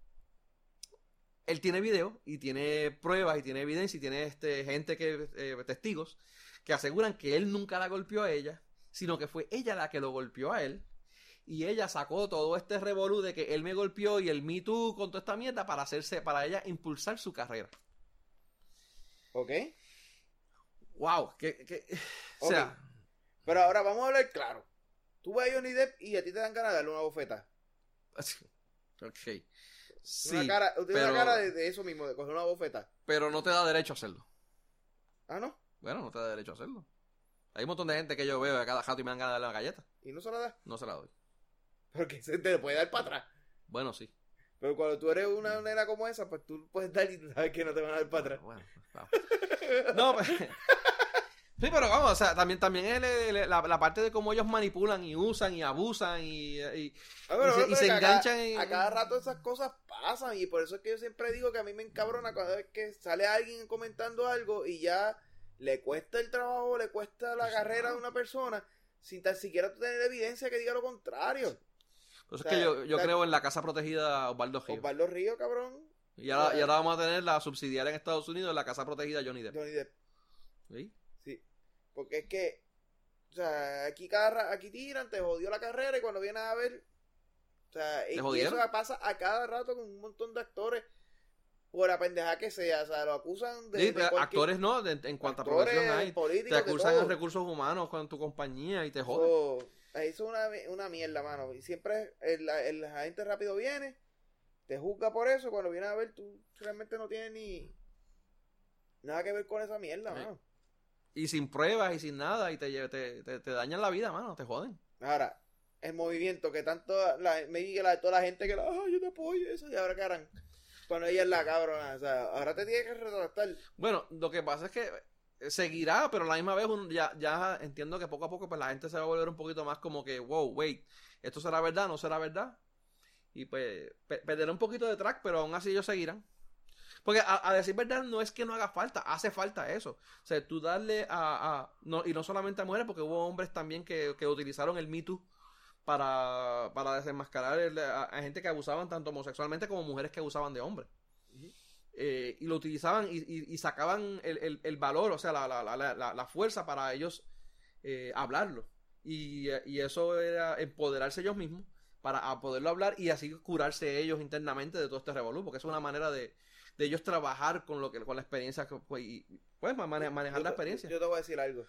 él tiene video y tiene pruebas y tiene evidencia y tiene este, gente que, eh, testigos que aseguran que él nunca la golpeó a ella, sino que fue ella la que lo golpeó a él. Y ella sacó todo este revolú de que él me golpeó y el Me Too con toda esta mierda para hacerse, para ella impulsar su carrera. ¿Ok? Wow, que, que- o Ok. sea, Pero ahora vamos a hablar claro. Tú vas a Johnny Depp y a ti te dan ganas de darle una bofeta. ok. Sí, una cara, tiene pero- una cara de, de eso mismo, de coger una bofeta. pero no te da derecho a hacerlo. Ah, ¿no? Bueno, no te da derecho a hacerlo. Hay un montón de gente que yo veo a cada jato y me dan ganas de darle una galleta. Y no se la das. No se la doy. Porque se te puede dar para atrás. Bueno, sí. Pero cuando tú eres una nena como esa, pues tú puedes dar y sabes que no te van a dar para atrás. Bueno, vamos. No, pues. Sí, pero vamos, o sea, también, también es el- el- la, la parte de cómo ellos manipulan y usan y abusan y, y- Ah, pero, Y se- pero y se que a cada- enganchan en- A cada rato esas cosas pasan y por eso es que yo siempre digo que a mí me encabrona cada vez que sale alguien comentando algo y ya le cuesta el trabajo, le cuesta la carrera no. de una persona sin tan siquiera tener evidencia que diga lo contrario. Por eso O es que yo, yo la- creo en la casa protegida Osvaldo Ríos. Osvaldo Río, cabrón. Y ahora, y ahora vamos a tener la subsidiaria en Estados Unidos, la casa protegida Johnny Depp. Johnny Depp. ¿Sí? Porque es que, o sea, aquí cada aquí tiran, te jodió la carrera y cuando vienes a ver, o sea, y- eso pasa a cada rato con un montón de actores por la pendeja que sea, o sea, lo acusan de, Sí, de pero cualquier- actores no, de- en cuanto a actores, profesión hay. políticos, Te acusan en recursos humanos con tu compañía y te joden. Eso, eso es una, una mierda, mano. Y siempre el, el agente rápido viene, te juzga por eso, cuando vienes a ver, tú realmente no tienes ni nada que ver con esa mierda, Sí. mano. Y sin pruebas y sin nada y te, te, te, te dañan la vida, mano, te joden. Ahora, el movimiento que tanto la, me diga la, toda la gente que la, ah, yo te apoyo eso, y ahora que harán cuando ella es la cabrona, o sea, ahora te tiene que retractar. Bueno, lo que pasa es que eh, seguirá, pero a la misma vez ya, ya entiendo que poco a poco pues la gente se va a volver un poquito más como que, wow, wait, ¿esto será verdad? ¿No será verdad? Y pues pe- perderá un poquito de track, pero aún así ellos seguirán. Porque a, a decir verdad no es que no haga falta, hace falta eso. O sea, tú darle a... a- no, y no solamente a mujeres, porque hubo hombres también que, que utilizaron el Me Too para, para desenmascarar el- a, a gente que abusaban tanto homosexualmente como mujeres que abusaban de hombres. Eh, y lo utilizaban y, y- y sacaban el, el- el valor, o sea, la, la, la, la, la fuerza para ellos eh, hablarlo. Y, y eso era empoderarse ellos mismos para a poderlo hablar y así curarse ellos internamente de todo este revolú, porque es una manera de, de ellos trabajar con lo que con la experiencia que, pues, y pues ma- mane- manejar Yo la experiencia. Yo te voy a decir algo.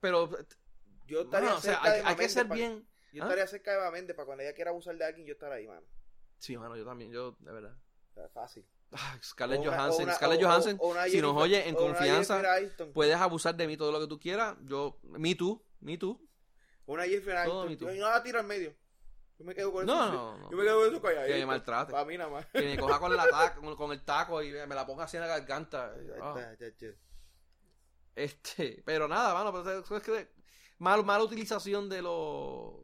pero Yo estaría bueno, o sea, cerca hay, de hay que ser pa- bien Yo ¿Ah? estaría cerca de para cuando ella quiera abusar de alguien, yo estar ahí, mano. sí mano yo también yo de verdad fácil. Ah, Scarlett una- Johansson una- Scarlett o- Johansson o si nos oye en confianza puedes abusar de mí todo lo que tú quieras yo me tú me tú Una Jennifer Aniston. Yo no la tiro al medio. Yo me quedo con no eso. no, no. Yo me quedo con eso calladito. que me maltrate Para mí nada más. que me coja con, la taca- con, con el taco y me la ponga así en la garganta Ah. Este, pero nada, mano, pero es- que mal, mala utilización de los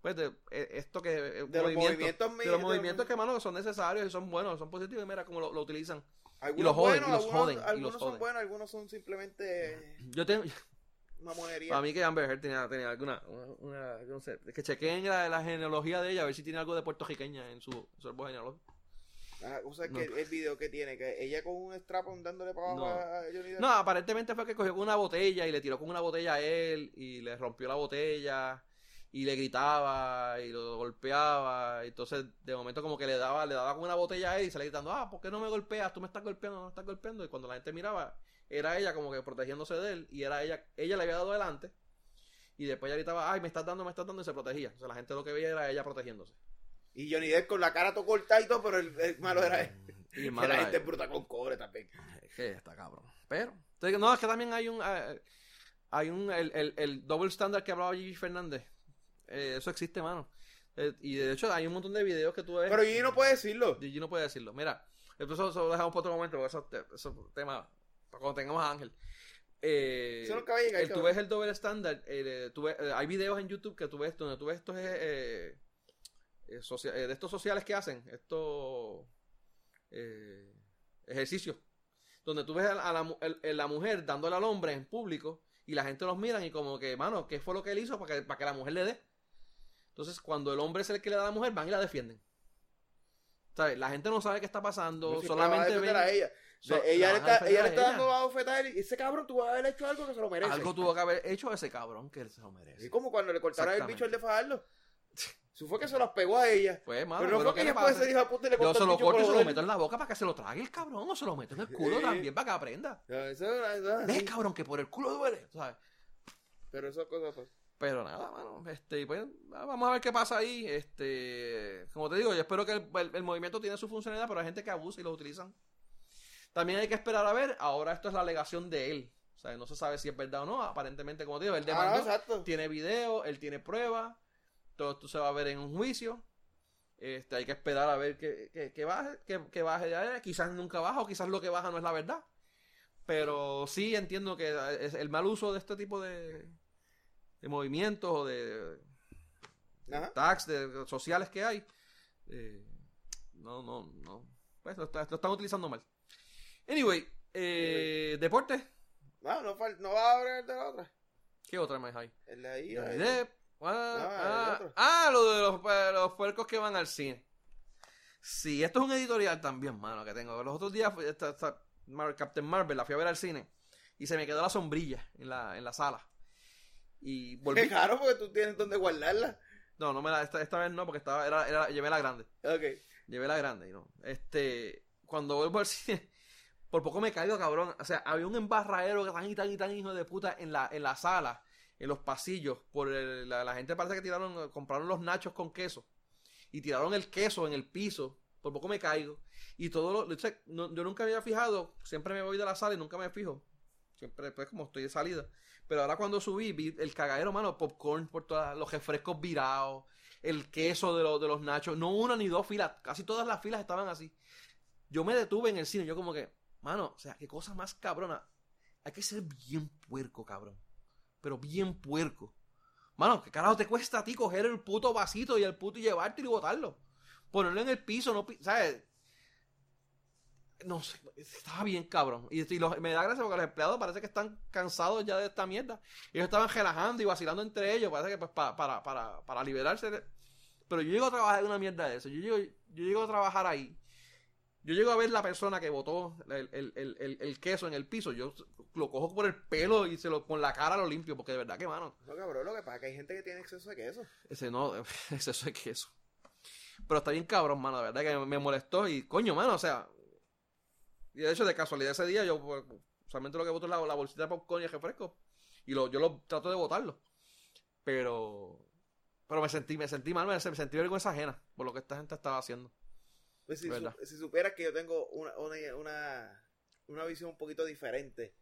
pues de eh, esto que eh, De los movimientos de los movimientos que mano son necesarios y son buenos, son positivos y mira cómo lo, lo utilizan. Algunos los joden, buenos, y los algunos, joden, y algunos los son joden. buenos, algunos son simplemente. Yo tengo una monería. Para mí que Amber Heard tenía, tenía alguna, una, una- no sé, que chequeen la, la genealogía de ella, a ver si tiene algo de puertorriqueña en su, su árbol genealógico. La cosa es No. que el video que tiene, que ella con un strapon dándole para abajo No. a Johnny Depp. No, aparentemente fue que cogió con una botella y le tiró con una botella a él y le rompió la botella y le gritaba y lo golpeaba. Y entonces, de momento, como que le daba, le daba con una botella a él y se le gritando, ah, ¿por qué no me golpeas? Tú me estás golpeando, no me estás golpeando. Y cuando la gente miraba, era ella como que protegiéndose de él y era ella, ella le había dado adelante. Y después ella gritaba, ay, me estás dando, me estás dando y se protegía. O sea, la gente lo que veía era ella protegiéndose. Y Johnny Depp con la cara todo cortada y todo, pero el, el malo era él. Y el Que malo la era gente es bruta con cobre también. Es que está cabrón. Pero, entonces, no, es que también hay un. eh, hay un. El, el, el double standard que hablaba Gigi Fernández. Eh, eso existe, mano. Eh, y de hecho, hay un montón de videos que tú ves. Pero Gigi no puede decirlo. Gigi no puede decirlo. Mira, esto eso, lo dejamos para otro momento, porque eso, eso tema. Cuando tengamos a Ángel. Eh, Eso nunca va a llegar, el- tú ves el double standard. eh, eh, hay videos en YouTube que tú ves donde tú ves estos. eh, de estos sociales que hacen. Estos. ejercicios donde tú ves a la, a mujer dándole al hombre en público y la gente los miran y como que, mano, ¿qué fue lo que él hizo para que, para que la mujer le dé? Entonces, cuando el hombre es el que le da a la mujer, van y la defienden. ¿Sabes? La gente no sabe qué está pasando, No, solamente ven... a ella. So- ella la le está, ella le está dando a bofetada y ese cabrón tú vas a haber hecho algo que se lo merece. Algo tuvo que haber hecho a ese cabrón que él se lo merece. Es como cuando le cortaron el bicho al de fajarlo. Eso fue que se los pegó a ella. Pues, mano, Pero no fue que que ella puede ser hija puta y le Yo se lo corto y se lo meto en la boca para que se lo trague el cabrón o se lo meto en el culo Sí. también para que aprenda. No, eso eso es ¿Ves, cabrón, que por el culo duele? ¿Sabes? Pero eso es cosa pues. Pero nada, mano, este, pues, vamos a ver qué pasa ahí. Este, como te digo, yo espero que el, el- el movimiento tiene su funcionalidad, pero hay gente que abusa y lo utilizan. También hay que esperar a ver, ahora esto es la alegación de él. O sea, no se sabe si es verdad o no. Aparentemente, como te digo, él Ah, demandó, exacto. tiene video, él tiene pruebas, todo esto se va a ver en un juicio. Este, hay que esperar a ver que, que, que baje, que, que baje de ahí. Quizás nunca baja, o quizás lo que baja no es la verdad. Pero sí entiendo que es el mal uso de este tipo de, de movimientos o de Ajá. tags de, sociales que hay. eh, no, no, no. Pues lo, está- lo están utilizando mal. Anyway, eh, deporte. No, no, fal- no va a hablar de la otra. ¿Qué otra más hay? El de ahí. Ah, No, ah, ah, lo de los, pues, los puercos que van al cine. Sí, esto es un editorial también, mano, que tengo. Los otros días, esta- esta Captain Marvel, la fui a ver al cine. Y se me quedó la sombrilla en la, en la sala. Y volví. Qué caro porque tú tienes donde guardarla. No, no me la, esta, esta vez no, porque estaba, era, era, llevé la grande. Ok. Llevé la grande, y no. Este, cuando vuelvo al cine, por poco me caigo, cabrón. O sea, había un embarradero tan y tan y tan hijo de puta en la, en la sala, en los pasillos. Por el- la, gente parece que tiraron, compraron los nachos con queso. Y tiraron el queso en el piso. Por poco me caigo. Y todo lo, yo nunca había fijado, siempre me voy de la sala y nunca me fijo. Siempre, pues como estoy de salida. Pero ahora cuando subí, vi el cagadero, mano, popcorn por todos los refrescos virados, el queso de, de los nachos. No una ni dos filas, casi todas las filas estaban así. Yo me detuve en el cine, yo como que, mano, o sea, qué cosa más cabrona. Hay que ser bien puerco, cabrón. Pero bien puerco. Mano, ¿qué carajo te cuesta a ti coger el puto vasito y el puto y llevártelo y botarlo? Ponerlo en el piso, no, ¿sabes? No sé, estaba bien cabrón. Y, los- me da gracia porque los empleados parece que están cansados ya de esta mierda. Ellos estaban relajando y vacilando entre ellos, parece que pues pa- para, para, para liberarse. de- Pero yo llego a trabajar en una mierda de eso. Yo llego, yo llego a trabajar ahí. Yo llego a ver la persona que botó el, el- el- el- queso en el piso. Yo lo cojo por el pelo y se lo con la cara lo limpio. Porque de verdad que, mano, No, cabrón, lo que pasa es que hay gente que tiene exceso de queso. ese no, ese eso es queso. Pero está bien cabrón, mano, de verdad que me molestó y coño, mano, o sea. Y de hecho, de casualidad ese día, yo pues, solamente lo que boto es la, la bolsita de popcorn y el refresco. Y lo, yo lo trato de botarlo. Pero. Pero me sentí, me sentí mal, me, me sentí vergüenza ajena por lo que esta gente estaba haciendo. Pues si, su- si supieras que yo tengo una, una, una, una visión un poquito diferente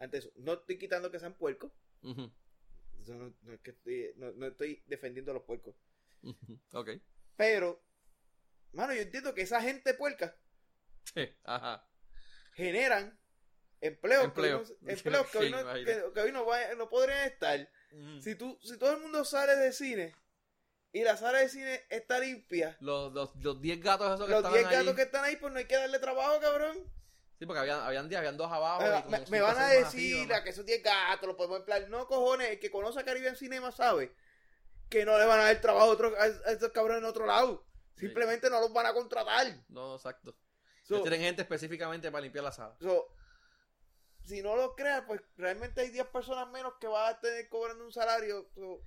ante eso. No estoy quitando que sean puercos. Eso no, no es que estoy, no, no estoy defendiendo a los puercos. Ok. Pero, mano, yo entiendo que esa gente puerca Sí, ajá. generan empleos, Empleo. que empleos que hoy no, que- que hoy no va- no podrían estar. Mm. Si, tú, si todo el mundo sale de cine y la sala de cine está limpia, Los, los, los 10 gatos esos que los estaban 10 gatos ahí. que están ahí, pues no hay que darle trabajo, cabrón. Sí, porque habían, habían, habían dos abajo. y Me, me- van a decir a que esos 10 gatos los podemos emplear. No, cojones, el que conoce a Caribbean Cinema sabe que no le van a dar trabajo a, otro- a a esos cabrones en otro lado. Sí. Simplemente no los van a contratar. No, exacto. So, tienen gente específicamente para limpiar la sala. so, si no lo creas, pues realmente hay 10 personas menos que van a tener cobrando un salario. So,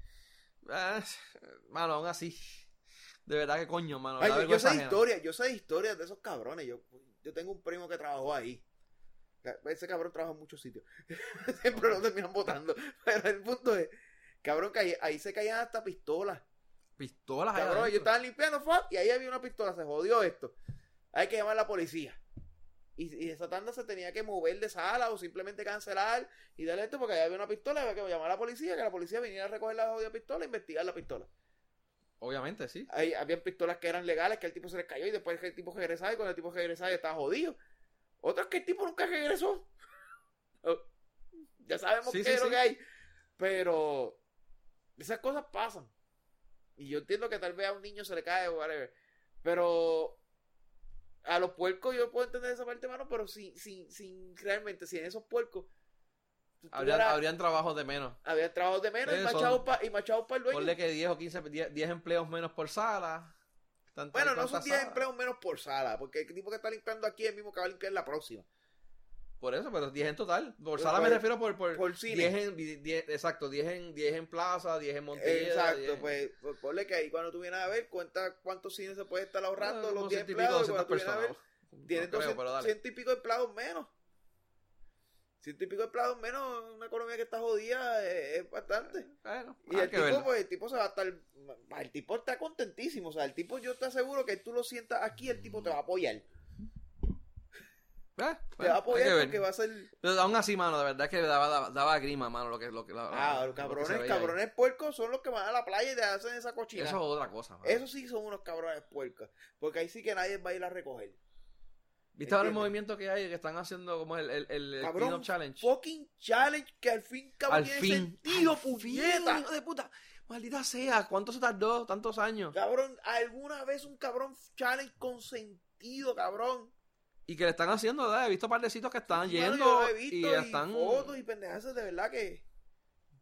Mano, aún así. De verdad que coño, mano. Ay, yo, yo sé historias, yo sé historias de esos cabrones. Yo, yo tengo un primo que trabajó ahí. Ese cabrón trabaja en muchos sitios. Siempre lo terminan votando. Pero el punto es, cabrón, que ahí, ahí se caían hasta pistolas. Pistolas Cabrón, adentro. estaban limpiando fuck, y ahí había una pistola, se jodió esto. Hay que llamar a la policía. Y, y esa tanda se tenía que mover de sala o simplemente cancelar y darle esto porque ahí había una pistola, había que llamar a la policía, que la policía viniera a recoger la jodida pistola e investigar la pistola. Obviamente, sí. Hay, habían pistolas que eran legales, que el tipo se les cayó y después que el tipo regresaba y cuando el tipo regresaba estaba jodido. Otras que el tipo nunca regresó. Ya sabemos Sí, qué sí, es lo que hay. Pero esas cosas pasan. Y yo entiendo que tal vez a un niño se le cae o whatever. Pero a los puercos yo puedo entender esa parte, mano, pero sin, sin, sin realmente, si en esos puercos tú Habrían, trabajos de menos. había trabajos de menos y machados para pa el dueño. Ponle que 10 o 15, 10, 10 empleos menos por sala. Tanto- Bueno, no son 10 salas. empleos menos por sala, porque el tipo que está limpiando aquí es el mismo que va a limpiar la próxima. Por eso, pero 10 en total. Por Pues sala me por- refiero por, por, por cine. 10 en, 10 exacto, 10 en, 10 en plaza, 10 en Montilla. Exacto, 10 pues, pues ponle que ahí cuando tú vienes a ver, cuenta cuántos cines se puede estar ahorrando Ah, como los 10 ciento y pico, empleados. y 200 Cuando tú vienes a ver, personas. tienes No creo, 200 pero dale. ciento y pico de empleados menos. Ciento y pico de empleados menos, una economía que está jodida es, es bastante. Bueno, Y el tipo, verlo. pues, el tipo se va a estar. El tipo está contentísimo. O sea, el tipo, yo te aseguro que tú lo sientas aquí, el tipo te va a apoyar. Eh, Te va a apoyar porque va a ser. Pero aún así, mano, de verdad que daba, daba, daba grima, mano, lo que, lo que, la- Ah, lo los cabrones, ahí. cabrones puercos son los que van a la playa y te hacen esa cochina. Eso es otra cosa. mano. Eso sí son unos cabrones puercos. Porque ahí sí que nadie va a ir a recoger. ¿Viste ahora el movimiento que hay que están haciendo como el, el, el, Cabrón, challenge? Fucking challenge que al fin, cabrón, Al tiene fin. sentido, al fin, puñeta. hijo de puta. Maldita sea, ¿cuánto se tardó? Tantos años. Cabrón, alguna vez un cabrón challenge con sentido, cabrón. Y que le están haciendo, ¿verdad? He visto pardecitos que están Mano, yendo yo lo he y visto, y están... fotos y pendejadas de verdad que.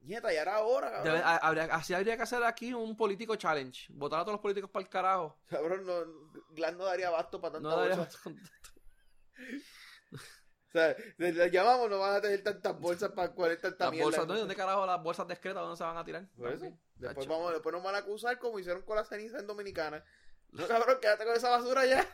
Nieta, ya era hora, cabrón. Debe- habría- así habría que hacer aquí un político challenge. Votar a todos los políticos para el carajo. Cabrón, no, Glan no daría abasto para tanta No bolsa. debería- O sea, le, llamamos, no van a tener tantas bolsas para poner tanta Las mierda. bolsas, ¿no? ¿Y ¿Dónde carajo las bolsas discretas? ¿Dónde se van a tirar? Por eso. Después, vamos, después nos van a acusar como hicieron con la ceniza en Dominicana. No, cabrón, quédate con esa basura ya.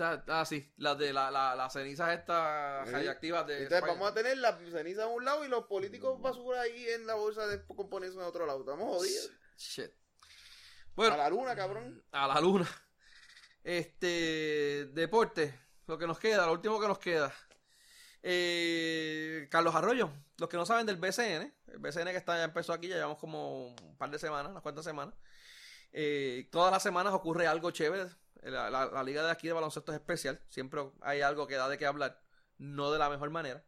Sea, ah, sí, las de la, la, las cenizas estas Sí. radioactivas de Entonces España. vamos a tener la ceniza a un lado y los políticos basura ahí en la bolsa de componerse en otro lado. Estamos jodidos. Shit. Bueno, A la luna, cabrón. a la luna. Este, deporte, lo que nos queda, lo último que nos queda. Eh, Carlos Arroyo, los que no saben del BCN, el BCN que está, ya empezó aquí, ya llevamos como un par de semanas, unas cuantas semanas. Eh, todas las semanas ocurre algo chévere. La, la- la liga de aquí de baloncesto es especial, siempre hay algo que da de qué hablar, no de la mejor manera.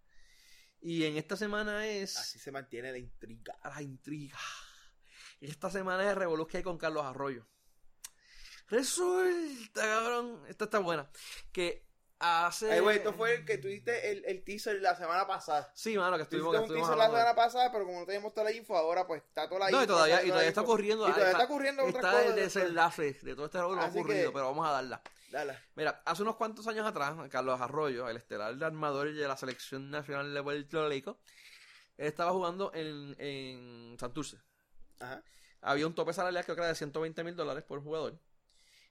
Y en esta semana es Así se mantiene la intriga. la intriga. Esta semana de revolú que hay con Carlos Arroyo. Resulta, cabrón, esta está buena. Que hace. Ay, güey, esto fue el que tuviste el, el teaser la semana pasada. Sí, mano, que estuvimos, Tuviste que un estuvimos teaser la semana pasada, pero como no teníamos toda la info, ahora pues está toda la info. No, y todavía, está y toda todavía está ocurriendo. Y todavía está- ocurriendo otras Está el desenlace de todo este revolú no ha ocurrido, que- pero vamos a darla. Dale. Mira, hace unos cuantos años atrás, Carlos Arroyo, el estelar de armador de la selección nacional de Puerto Rico, él estaba jugando en, en Santurce. Ajá. Había un tope salarial creo que era de 120 mil dólares por jugador.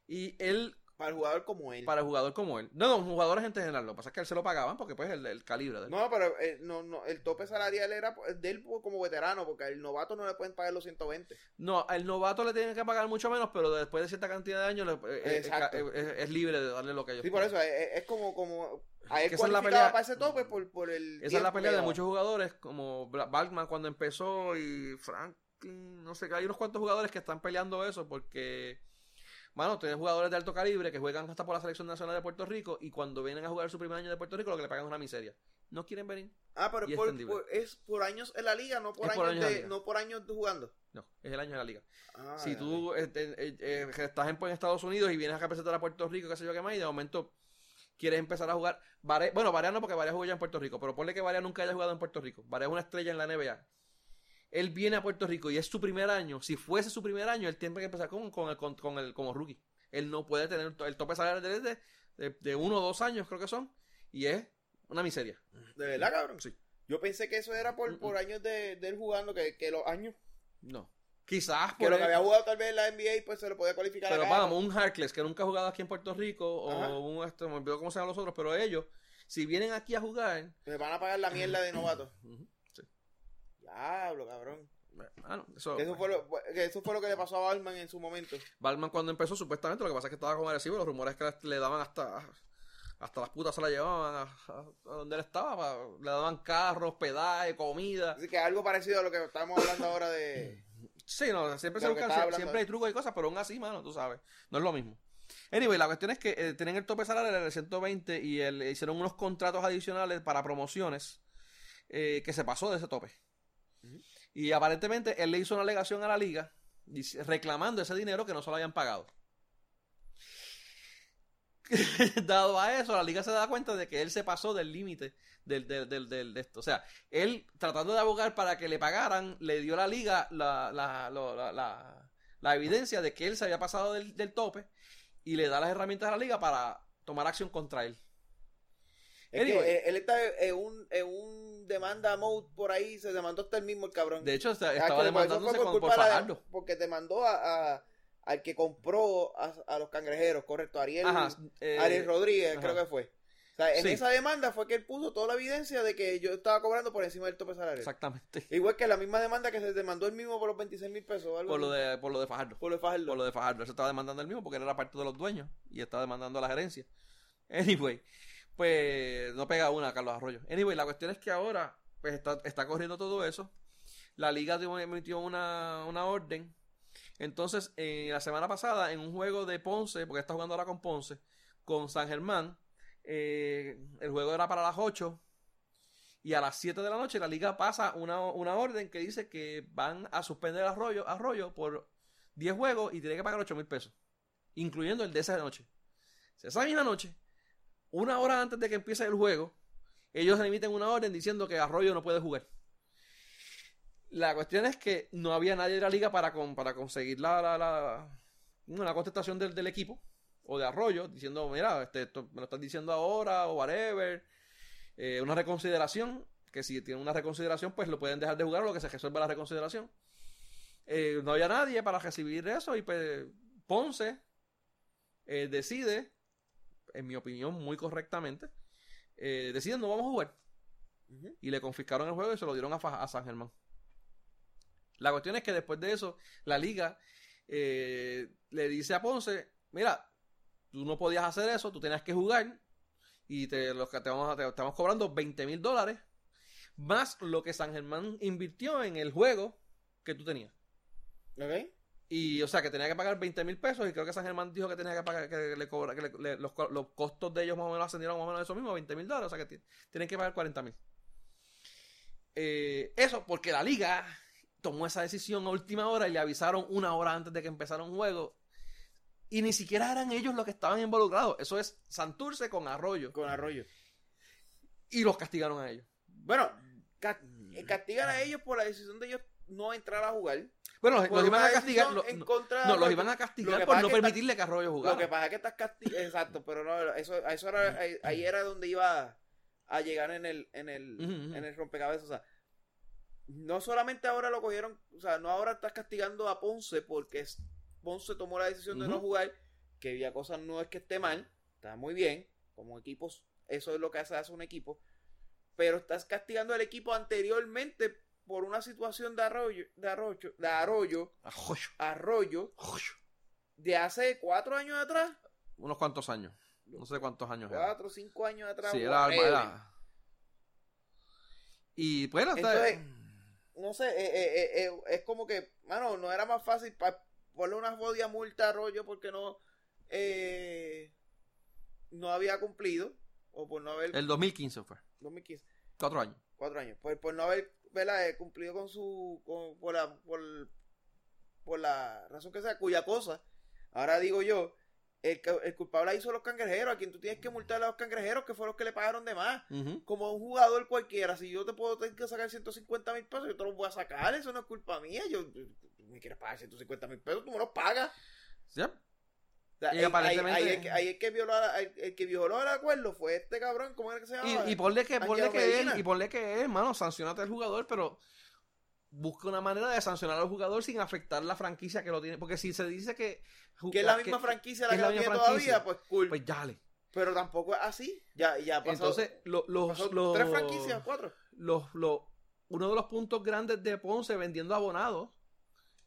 Y él Para el jugador como él. para el jugador como él. No, no, jugadores en general. Lo que pasa es que él se lo pagaban porque pues el, el calibre de él. No, pero eh, no, no, el tope salarial era de él como veterano, porque al novato no le pueden pagar los 120. No, al novato le tienen que pagar mucho menos, pero después de cierta cantidad de años eh, eh, eh, es, libre de darle lo que ellos Sí, por eso, es, es como, como a él esa es la pelea- para ese tope por, por el Esa es la pelea de muchos jugadores, como Balkman cuando empezó y Franklin, no sé, que hay unos cuantos jugadores que están peleando eso porque, bueno, tienen jugadores de alto calibre que juegan hasta por la selección nacional de Puerto Rico y cuando vienen a jugar su primer año de Puerto Rico lo que le pagan es una miseria. No quieren venir. Ah, pero por- por- es por años en la liga, no por, Es por años, años de, no por años jugando. No, es el año de la liga. Ah, si tú este, eh, eh, estás en, pues, en Estados Unidos y vienes a representar a Puerto Rico, qué sé yo qué más, y de momento quieres empezar a jugar. Bueno, Varea no, porque Varea jugó ya en Puerto Rico, pero ponle que Varea nunca haya jugado en Puerto Rico. Varea es una estrella en la NBA. Él viene a Puerto Rico y es su primer año. Si fuese su primer año, él tiene que empezar con, con el, con, con el, como rookie. Él no puede tener el tope salarial de, de, de, de uno o dos años, creo que son. Y es una miseria. ¿De verdad, cabrón? Sí. Yo pensé que eso era por, por años de, de él jugando, que, que los años. No. Quizás Que por lo que él- había jugado tal vez en la NBA, pues se lo podía cualificar Pero vamos, un Harkless que nunca ha jugado aquí en Puerto Rico, Ajá. o un, este, me olvidó cómo se llaman los otros, pero ellos, si vienen aquí a jugar, Me van a pagar la mierda de novato. ujú, sí. Diablo, cabrón. Eso, Que eso, fue lo, que eso fue lo que le pasó a Balman en su momento. Balman cuando empezó, supuestamente, lo que pasa es que estaba con agresivo, los rumores es que le daban hasta, hasta las putas se la llevaban a, a- a donde él estaba, le daban carros, pedaje, comida. Así que algo parecido a lo que estamos hablando ahora de. Sí, no, siempre De se buscan, siempre hay trucos y cosas, pero aún así, mano, tú sabes, no es lo mismo. Anyway, la cuestión es que eh, tienen el tope salarial del 120 y el- hicieron unos contratos adicionales para promociones eh, que se pasó de ese tope. Y aparentemente él le hizo una alegación a la liga reclamando ese dinero que no se lo habían pagado. Dado a eso, la liga se da cuenta de que él se pasó del límite del, del, del, del- de esto. O sea, él tratando de abogar para que le pagaran, le dio a la liga la, la, la, la- evidencia de que él se había pasado del tope y le da las herramientas a la liga para tomar acción contra él. Es Anyway. que eh, él está en un, en un demanda mode por ahí, se demandó hasta el mismo el cabrón. De hecho, está- Ah, estaba por eso demandándose con, por culpa de. Porque te mandó a, a- al que compró a, a los cangrejeros, correcto, Ariel, Ajá, eh, Ariel Rodríguez, ajá. creo que fue. O sea, en Sí. esa demanda fue que él puso toda la evidencia de que yo estaba cobrando por encima del tope salarial. Exactamente. Igual que la misma demanda que se demandó él mismo por los 26 mil pesos. algo Por lo de, por lo de Fajardo. Por lo de Fajardo. Por lo de Fajardo. Él se estaba demandando el mismo porque él era parte de los dueños y estaba demandando a la gerencia. Anyway, pues no pega una a Carlos Arroyo. Anyway, la cuestión es que ahora pues está, está corriendo todo eso. La liga emitió una, una orden. Entonces, eh, la semana pasada, en un juego de Ponce, porque está jugando ahora con Ponce, con San Germán, eh, el juego era para las 8 y a las 7 de la noche la liga pasa una, una orden que dice que van a suspender a Arroyo, Arroyo por 10 juegos y tiene que pagar 8 mil pesos, incluyendo el de esa noche. Esa misma noche, una hora antes de que empiece el juego, ellos emiten una orden diciendo que Arroyo no puede jugar. La cuestión es que no había nadie de la liga para, con- para conseguir la, la, la- contestación del, del equipo o de Arroyo diciendo, mira, este, esto me lo estás diciendo ahora o whatever. Eh, una reconsideración, que si tiene una reconsideración, pues lo pueden dejar de jugar o lo que se resuelva la reconsideración. Eh, no había nadie para recibir eso y pues Ponce eh, decide, en mi opinión muy correctamente, eh, decide no vamos a jugar y le confiscaron el juego y se lo dieron a, San Germán. La cuestión es que después de eso, la liga eh, le dice a Ponce, mira, tú no podías hacer eso, tú tenías que jugar y te, los que te, vamos a- te estamos cobrando 20 mil dólares más lo que San Germán invirtió en el juego que tú tenías. ¿Ok? Y, o sea, que tenía que pagar 20 mil pesos y creo que San Germán dijo que tenía que pagar, que le cobra, que le- le- los, los costos de ellos más o menos ascendieron más o menos a eso mismo, 20 mil dólares, o sea que ti- tienen que pagar 40 mil. Eh, eso porque la liga tomó esa decisión a última hora y le avisaron una hora antes de que empezara un juego. Y ni siquiera eran ellos los que estaban involucrados. Eso es Santurce con Arroyo. Con Arroyo. Y los castigaron a ellos. Bueno, eh, castigan a ellos por la decisión de ellos no entrar a jugar. Bueno, los, iban a castigar. decisión lo- en no, contra de no, los iban a castigar que por no está- permitirle que Arroyo jugara. Lo que pasa es que estás castigando. Exacto, pero no, eso, eso era, ahí, ahí era donde iba a llegar en el, en el, en el rompecabezas. O sea, no solamente ahora lo cogieron, o sea, no ahora estás castigando a Ponce porque Ponce tomó la decisión de no jugar, que Villa Cosa no es que esté mal, está muy bien, como equipos, eso es lo que hace, hace un equipo, pero estás castigando al equipo anteriormente por una situación de arroyo, de arroyo, de arroyo, Arroyo, arroyo, Arroyo. de hace cuatro años atrás, Unos cuantos años. No sé cuántos años era. cuatro o cinco años atrás. Sí, era, era- Y bueno, está- Entonces, no sé, eh, eh, eh, es como que, mano, no era más fácil ponerle una jodida multa a Rollo porque no, no había cumplido, o por no haber, el 2015 fue. 2015, Cuatro años. cuatro años, por, por no haber, ¿verdad? Eh, cumplido con su, con- por, la, por, por la razón que sea, cuya cosa, ahora digo yo, el, el culpable ahí son los cangrejeros, a quien tú tienes que multar a los cangrejeros, que fueron los que le pagaron de más. Como un jugador cualquiera, si yo te puedo tener que sacar 150 mil pesos, yo te los voy a sacar, eso no es culpa mía. Yo, tú me quieres pagar 150 mil pesos, tú me los pagas. Yep. Y ahí- aparentemente- ahí, ahí el que- ahí el que violó la- el, el que violó el acuerdo fue este cabrón, ¿cómo era que se llama? Y, y ponle que, ponle que él, y ponle que él, hermano, sancionate al jugador, pero busca una manera de sancionar al jugador sin afectar la franquicia que lo tiene. Porque si se dice que. que es la misma franquicia la que que, la tiene todavía, pues cool. Pues dale. Pero tampoco es así. Ya, ya pasó. Entonces, lo- los, pasó los- tres franquicias, cuatro. los, los- uno de los puntos grandes de Ponce vendiendo abonados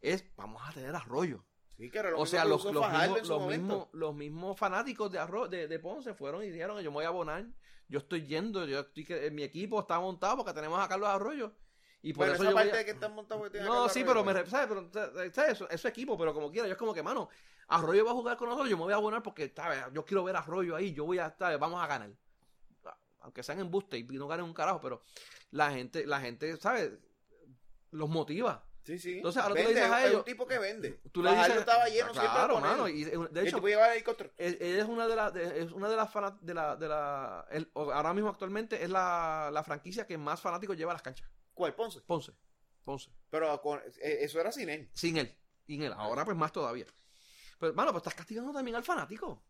es vamos a tener arroyo. Sí, que era lo O sea, los, los mismos, en los, mismos, los mismos fanáticos de, de, de Ponce fueron y dijeron yo me voy a abonar. Yo estoy yendo, yo estoy que mi equipo está montado porque tenemos a Carlos Arroyo. Y por Bueno, eso esa yo voy parte a- de que están montados No, sí, Arroyo, pero me pues. ¿sabes? Pero, ¿sabes? Eso, eso es equipo, pero como quiera, yo es como que, mano, Arroyo va a jugar con nosotros, yo me voy a abonar porque, ¿sabes? Yo quiero ver a Arroyo ahí, yo voy a estar, vamos a ganar. Aunque sean embuste y no ganen un carajo, pero la gente, la gente, ¿sabes? Los motiva. Sí, sí. Entonces, ahora tú le dices a es ellos- un tipo que vende. Tú le dices, estaba lleno Ah, siempre claro, mano, y de hecho, tipo llevaba el él es una de las es una de las de la de la ahora mismo actualmente es la, la franquicia que más fanáticos lleva a las canchas. ¿Cuál? Ponce. Ponce. Ponce. Pero con- eh, eso era sin él. Sin él. Sin él. Ahora pues más todavía. Pero, mano, pues estás castigando también al fanático.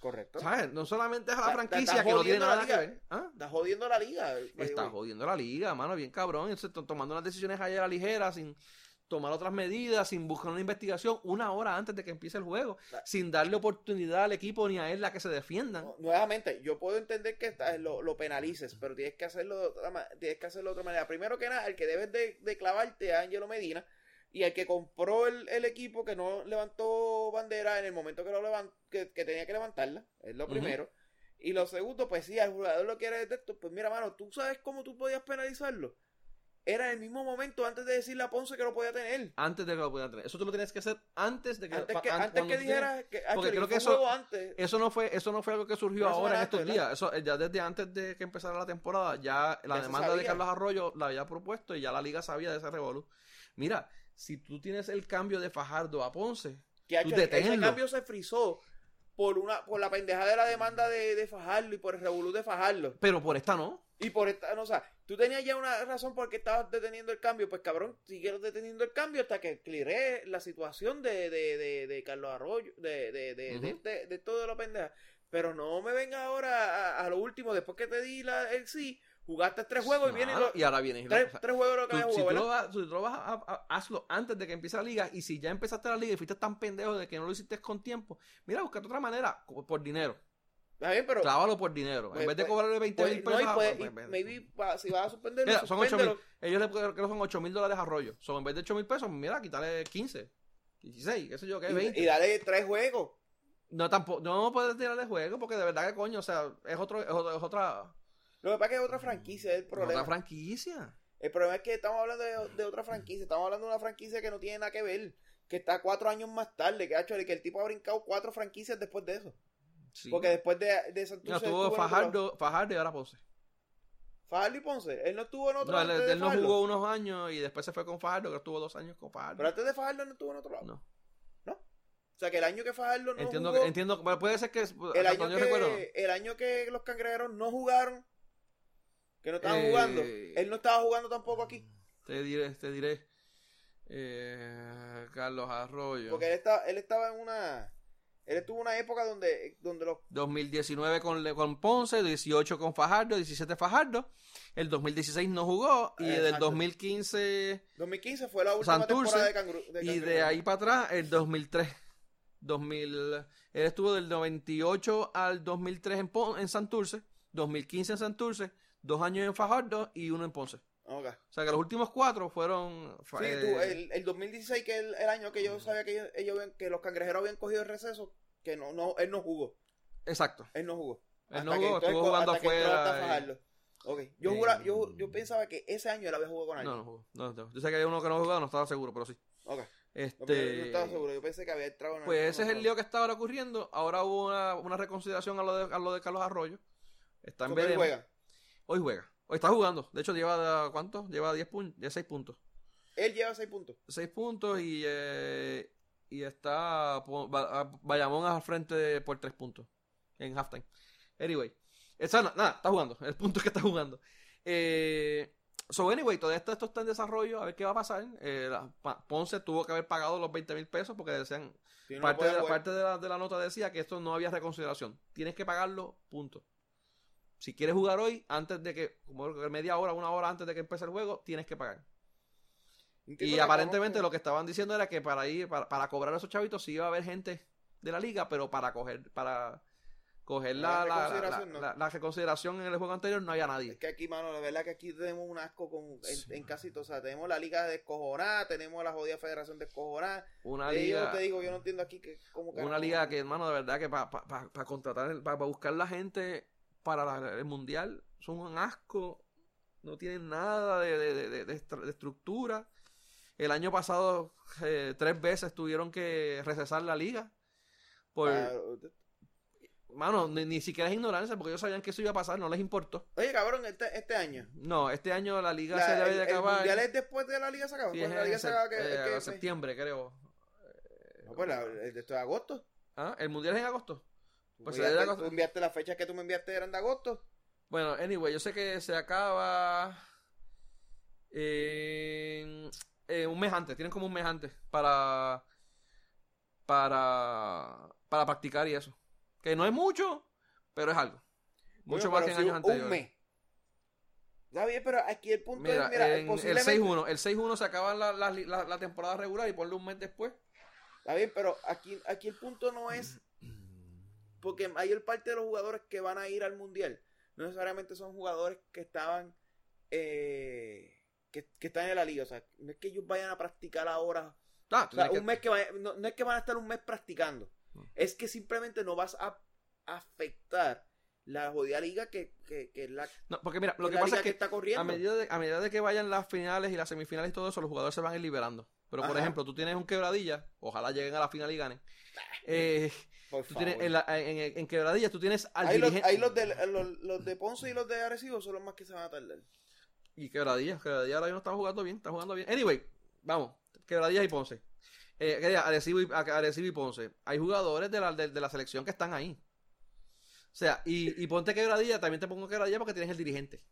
Correcto. ¿Sabes? No solamente es a la franquicia que no tiene nada que ver. ¿Ah? Está jodiendo la liga. Está güey. jodiendo la liga, mano, bien cabrón. Entonces, to- tomando unas decisiones ayer a la ligera, sin tomar otras medidas, sin buscar una investigación una hora antes de que empiece el juego, La- sin darle oportunidad al equipo ni a él a que se defiendan. No, Nuevamente, yo puedo entender que lo, lo penalices, pero tienes que hacerlo de otra, tienes que hacerlo de otra manera. Primero que nada, el que debes de, de clavarte a Angelo Medina y el que compró el, el equipo que no levantó bandera en el momento que lo levan- que, que tenía que levantarla, es lo primero. Y lo segundo, pues sí, al jugador lo quiere de esto, pues mira, mano, ¿tú sabes cómo tú podías penalizarlo? Era en el mismo momento antes de decirle a Ponce que lo podía tener. Antes de que lo pudieran tener. Eso tú lo tienes que hacer antes de que... Antes que, an- antes que tú dijera que, ah, porque que creo que eso- antes. Eso no fue, eso no fue algo que surgió ahora en estos antes, días. Eso eh, ya desde antes de que empezara la temporada, ya la Ya demanda de. Carlos Arroyo la había propuesto y ya la liga sabía de ese revolú. Mira, si tú tienes el cambio de Fajardo a Ponce, Que Tú hecho, ese deténlo. cambio se frizó por una por la pendejada de la demanda de, de Fajardo y por el revolú de Fajardo. pero por esta no. Y por esta, no, o sea, tú tenías ya una razón por qué estabas deteniendo el cambio. Pues cabrón, siguieron deteniendo el cambio hasta que clearé la situación de, de, de, de Carlos Arroyo, de, de, de, Ujú. de, de- de todo lo pendeja. Pero no me venga ahora a, a lo último, después que te di la, el sí, jugaste tres juegos y vienen los, y ahora vienes tres, o sea, tres juegos lo que tú- había si, jugado, tú lo vas, si tú lo vas a, a- hazlo antes de que empiece la liga y si ya empezaste la liga y fuiste tan pendejo de que no lo hiciste con tiempo, mira, busca otra manera, por dinero. Está bien, pero Clávalo por dinero. Pues- en vez de pues- cobrarle 20 pues, mil no, pesos, a- pues, pues, y pues, maybe va- si vas a suspenderlo, Mira, son 8 mil. Ellos le creo que son 8 mil dólares a rollo. Son en vez de 8 mil pesos, mira, quitarle 15, 16, qué sé yo, qué, 20. Y, y dale tres juegos. No, tampoco, no puedes tirarle juego porque de verdad que coño, o sea, es, otro, es, otro- es otra, Lo que pasa es que es otra franquicia, es el problema. otra franquicia. El problema es que estamos hablando de, de otra franquicia. Estamos hablando de una franquicia que no tiene nada que ver. Que está cuatro años más tarde. Que, hecho, que el tipo ha brincado cuatro franquicias después de eso. Sí. Porque después de, de Santurce estuvo tuvo. Fajardo, Fajardo y ahora Ponce. Fajardo y Ponce. Él no estuvo en otro No, él, antes de él no jugó unos años y después se fue con Fajardo, que estuvo dos años con Fajardo. Pero antes de Fajardo no estuvo en otro lado. No. O sea, que el año que Fajardo no entiendo, jugó... entiendo, puede ser que el, año recuerdo, no. que, el año que los cangrejeros no jugaron... Que no estaban Eh, jugando. Él no estaba jugando tampoco aquí. Te diré, te diré. Eh, Carlos Arroyo. Porque él estaba, él estaba en una... Él estuvo en una época donde, donde los 2019 con, con Ponce, 18 con Fajardo, 17 Fajardo. El 2016 no jugó y del Exacto. 2015 2015 fue la última Santurce, temporada de, cangru de y de ahí para atrás el 2003. 2000, él estuvo del 98 al 2003 en, Pon- en Santurce, 2015 en Santurce, dos años en Fajardo y uno en Ponce. Ok. O sea que los últimos cuatro fueron... Sí, eh, tú, el, el 2016, que es el, el año que yo sabía que ellos, que los cangrejeros habían cogido el receso, que no, no, él no jugó. Exacto. Él no jugó. Él no jugó, estuvo jugando afuera. hasta y- Fajardo. Ok. Yo, Eh, jura- yo, yo pensaba que ese año él había jugado con alguien. No, no jugó. No, no. Yo sé que hay uno que no ha jugado, no estaba seguro, pero sí. Ok. Este, yo no estaba seguro. Yo pensé que había entrado en Pues ese es el lío que está ahora ocurriendo. Ahora hubo una, una reconsideración a lo, de, a lo de Carlos Arroyo. Está en veremos. juega. Hoy juega. Hoy está jugando. De hecho, lleva ¿cuánto? Lleva 10 puntos, 6 puntos. Él lleva 6 puntos. 6 puntos y, eh, y está po- Ba- a- Bayamón al frente por tres puntos en halftime. Anyway, esa, na- nada, está jugando. El punto es que está jugando. Eh, so, anyway, todo esto, esto está en desarrollo. A ver qué va a pasar. Eh, la- Ponce tuvo que haber pagado los 20 mil pesos porque decían. No parte de, la, parte de, la, de la nota decía que esto no había reconsideración. Tienes que pagarlo, punto. Si quieres jugar hoy, antes de que, como media hora, una hora antes de que empiece el juego, tienes que pagar. Y aparentemente lo que estaban diciendo era que para ir, para, para cobrar a esos chavitos sí iba a haber gente de la liga, pero para coger, para coger la, La reconsideración, la- no. la- la reconsideración en el juego anterior no había nadie. Es que aquí, mano, la verdad que aquí tenemos un asco con, en, Sí, en casi todo. O sea, tenemos la liga descojonada, tenemos la jodida federación descojonada. Una Eh, liga, Yo te digo, yo no entiendo aquí que, cómo una liga que, hermano, de verdad que para contratar, para buscar la gente para la- el mundial son un asco, no tienen nada de, de- de estructura. El año pasado eh, tres veces tuvieron que recesar la liga. Por, Ah, Mano, ni, ni siquiera es ignorancia porque ellos sabían que eso iba a pasar, no les importó. Oye, cabrón, este, este año. No, este año la liga La- se debe el, de el acabar. mundial es después de la liga se acaba. Sí, Cuando es la liga se acaba, que, eh, que- septiembre, creo. No, pues la, el esto de agosto. ¿Ah? ¿El mundial es en agosto? Pues se debe agosto. tú enviaste las fechas que tú me enviaste eran de agosto. Bueno, anyway, yo sé que se acaba en, en un mes antes, tienen como un mes antes para para para practicar y eso. Que no es mucho, pero es algo. Mucho Bueno, más que en años anteriores. Un mes. Está bien, pero aquí el punto Mira, es, mira, en el posiblemente... 6-1, el 6-1 se acaba la, la, la- la temporada regular y ponle un mes después. Está bien, pero aquí, aquí el punto no es porque mayor parte de los jugadores que van a ir al mundial no necesariamente son jugadores que estaban eh, que, que están en la liga. O sea, no es que ellos vayan a practicar ahora. Ah, O sea, un que- mes que vaya- no, no es que van a estar un mes practicando. No. Es que simplemente no vas a afectar la jodida liga que, que, que es la, No, porque mira, lo que pasa es que está corriendo. a medida, de, a medida de que vayan las finales y las semifinales y todo eso, los jugadores se van a ir liberando. Pero, por ejemplo, tú tienes un quebradilla, ojalá lleguen a la final y ganen. Eh, Por tú tienes, en, la- en, en- en quebradilla tú tienes al ahí los, dirigente. ahí los, de, los, los de Ponce y los de Arecibo son los más que se van a tardar. Y quebradilla, quebradilla ahora mismo está jugando bien, está jugando bien. Anyway, vamos, quebradilla y Ponce. Eh, Arecibo, y, Arecibo y Ponce. Hay jugadores de la, de, la selección que están ahí. O sea, y, y ponte quebradilla, también te pongo quebradilla porque tienes el dirigente.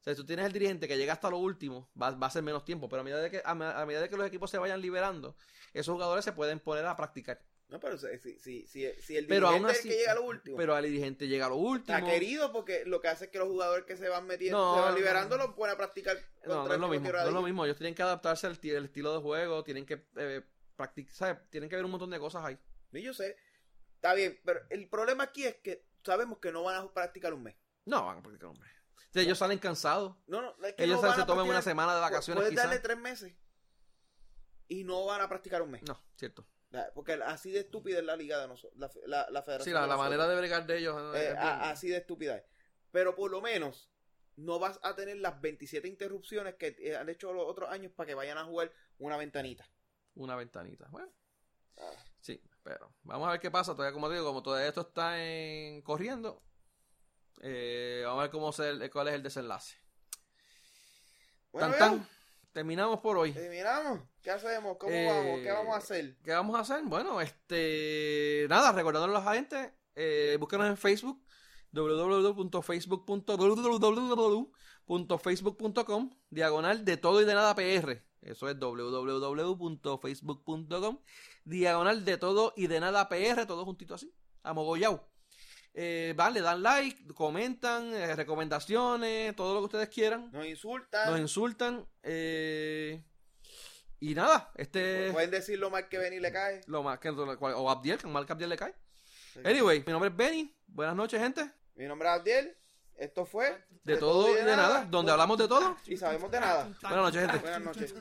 O sea, si tú tienes el dirigente que llega hasta lo último, va, va a ser menos tiempo. Pero a medida, que, a, a medida de que los equipos se vayan liberando, esos jugadores se pueden poner a practicar. No, pero si, si, si, si, si el Pero dirigente aún es el que llega a lo último, pero al dirigente llega a lo último. está querido porque lo que hace es que los jugadores que se van metiendo, No, se van no, liberando, no. los ponen a practicar No, no es lo mismo, no es lo quebradilla. mismo. Ellos tienen que adaptarse al, ti- al estilo de juego, tienen que eh, practicar, ¿sabes? Tienen que ver un montón de cosas ahí. Sí, yo sé. Está bien, pero el problema aquí es que sabemos que no van a practicar un mes. No, van a practicar. O sea, ellos salen cansados. No, no, es que Ellos no se, toman una semana de vacaciones Puedes quizás. darle tres meses y no van a practicar un mes. No, cierto. Porque así de estúpida es la liga de nosotros, la, la, la federación. Sí, la, de la manera de bregar de ellos. eh, Eh, a- así de estúpida es. Pero por lo menos no vas a tener las 27 interrupciones que eh, han hecho los otros años para que vayan a jugar una ventanita. Una ventanita. Bueno, Ah. sí, pero vamos a ver qué pasa. Todavía, como te digo, como todo esto está en, corriendo, eh, vamos a ver cómo se, cuál es el desenlace. Bueno, tan. Terminamos por hoy. terminamos. ¿Qué hacemos? ¿Cómo Eh, vamos? ¿Qué vamos a hacer? ¿Qué vamos a hacer? Bueno, este. Nada, recordándoles a la gente, eh, búsquenos en Facebook, www.facebook.com, diagonal de todo y de nada PR. Eso es www.facebook.com, diagonal de todo y de nada PR, todo juntito así, amogollado. Eh, vale, dan like, comentan, eh, recomendaciones, todo lo que ustedes quieran. Nos insultan. Nos insultan. eh, y nada, este. Pueden decir lo mal que Benny le cae. Lo más que o Abdiel, que mal que Abdiel le cae. Anyway, mi nombre es Benny. Buenas noches, gente. Mi nombre es Abdiel. Esto fue De, todo y de nada, donde hablamos de todo. Y sabemos de nada. Buenas noches, gente. Buenas noches.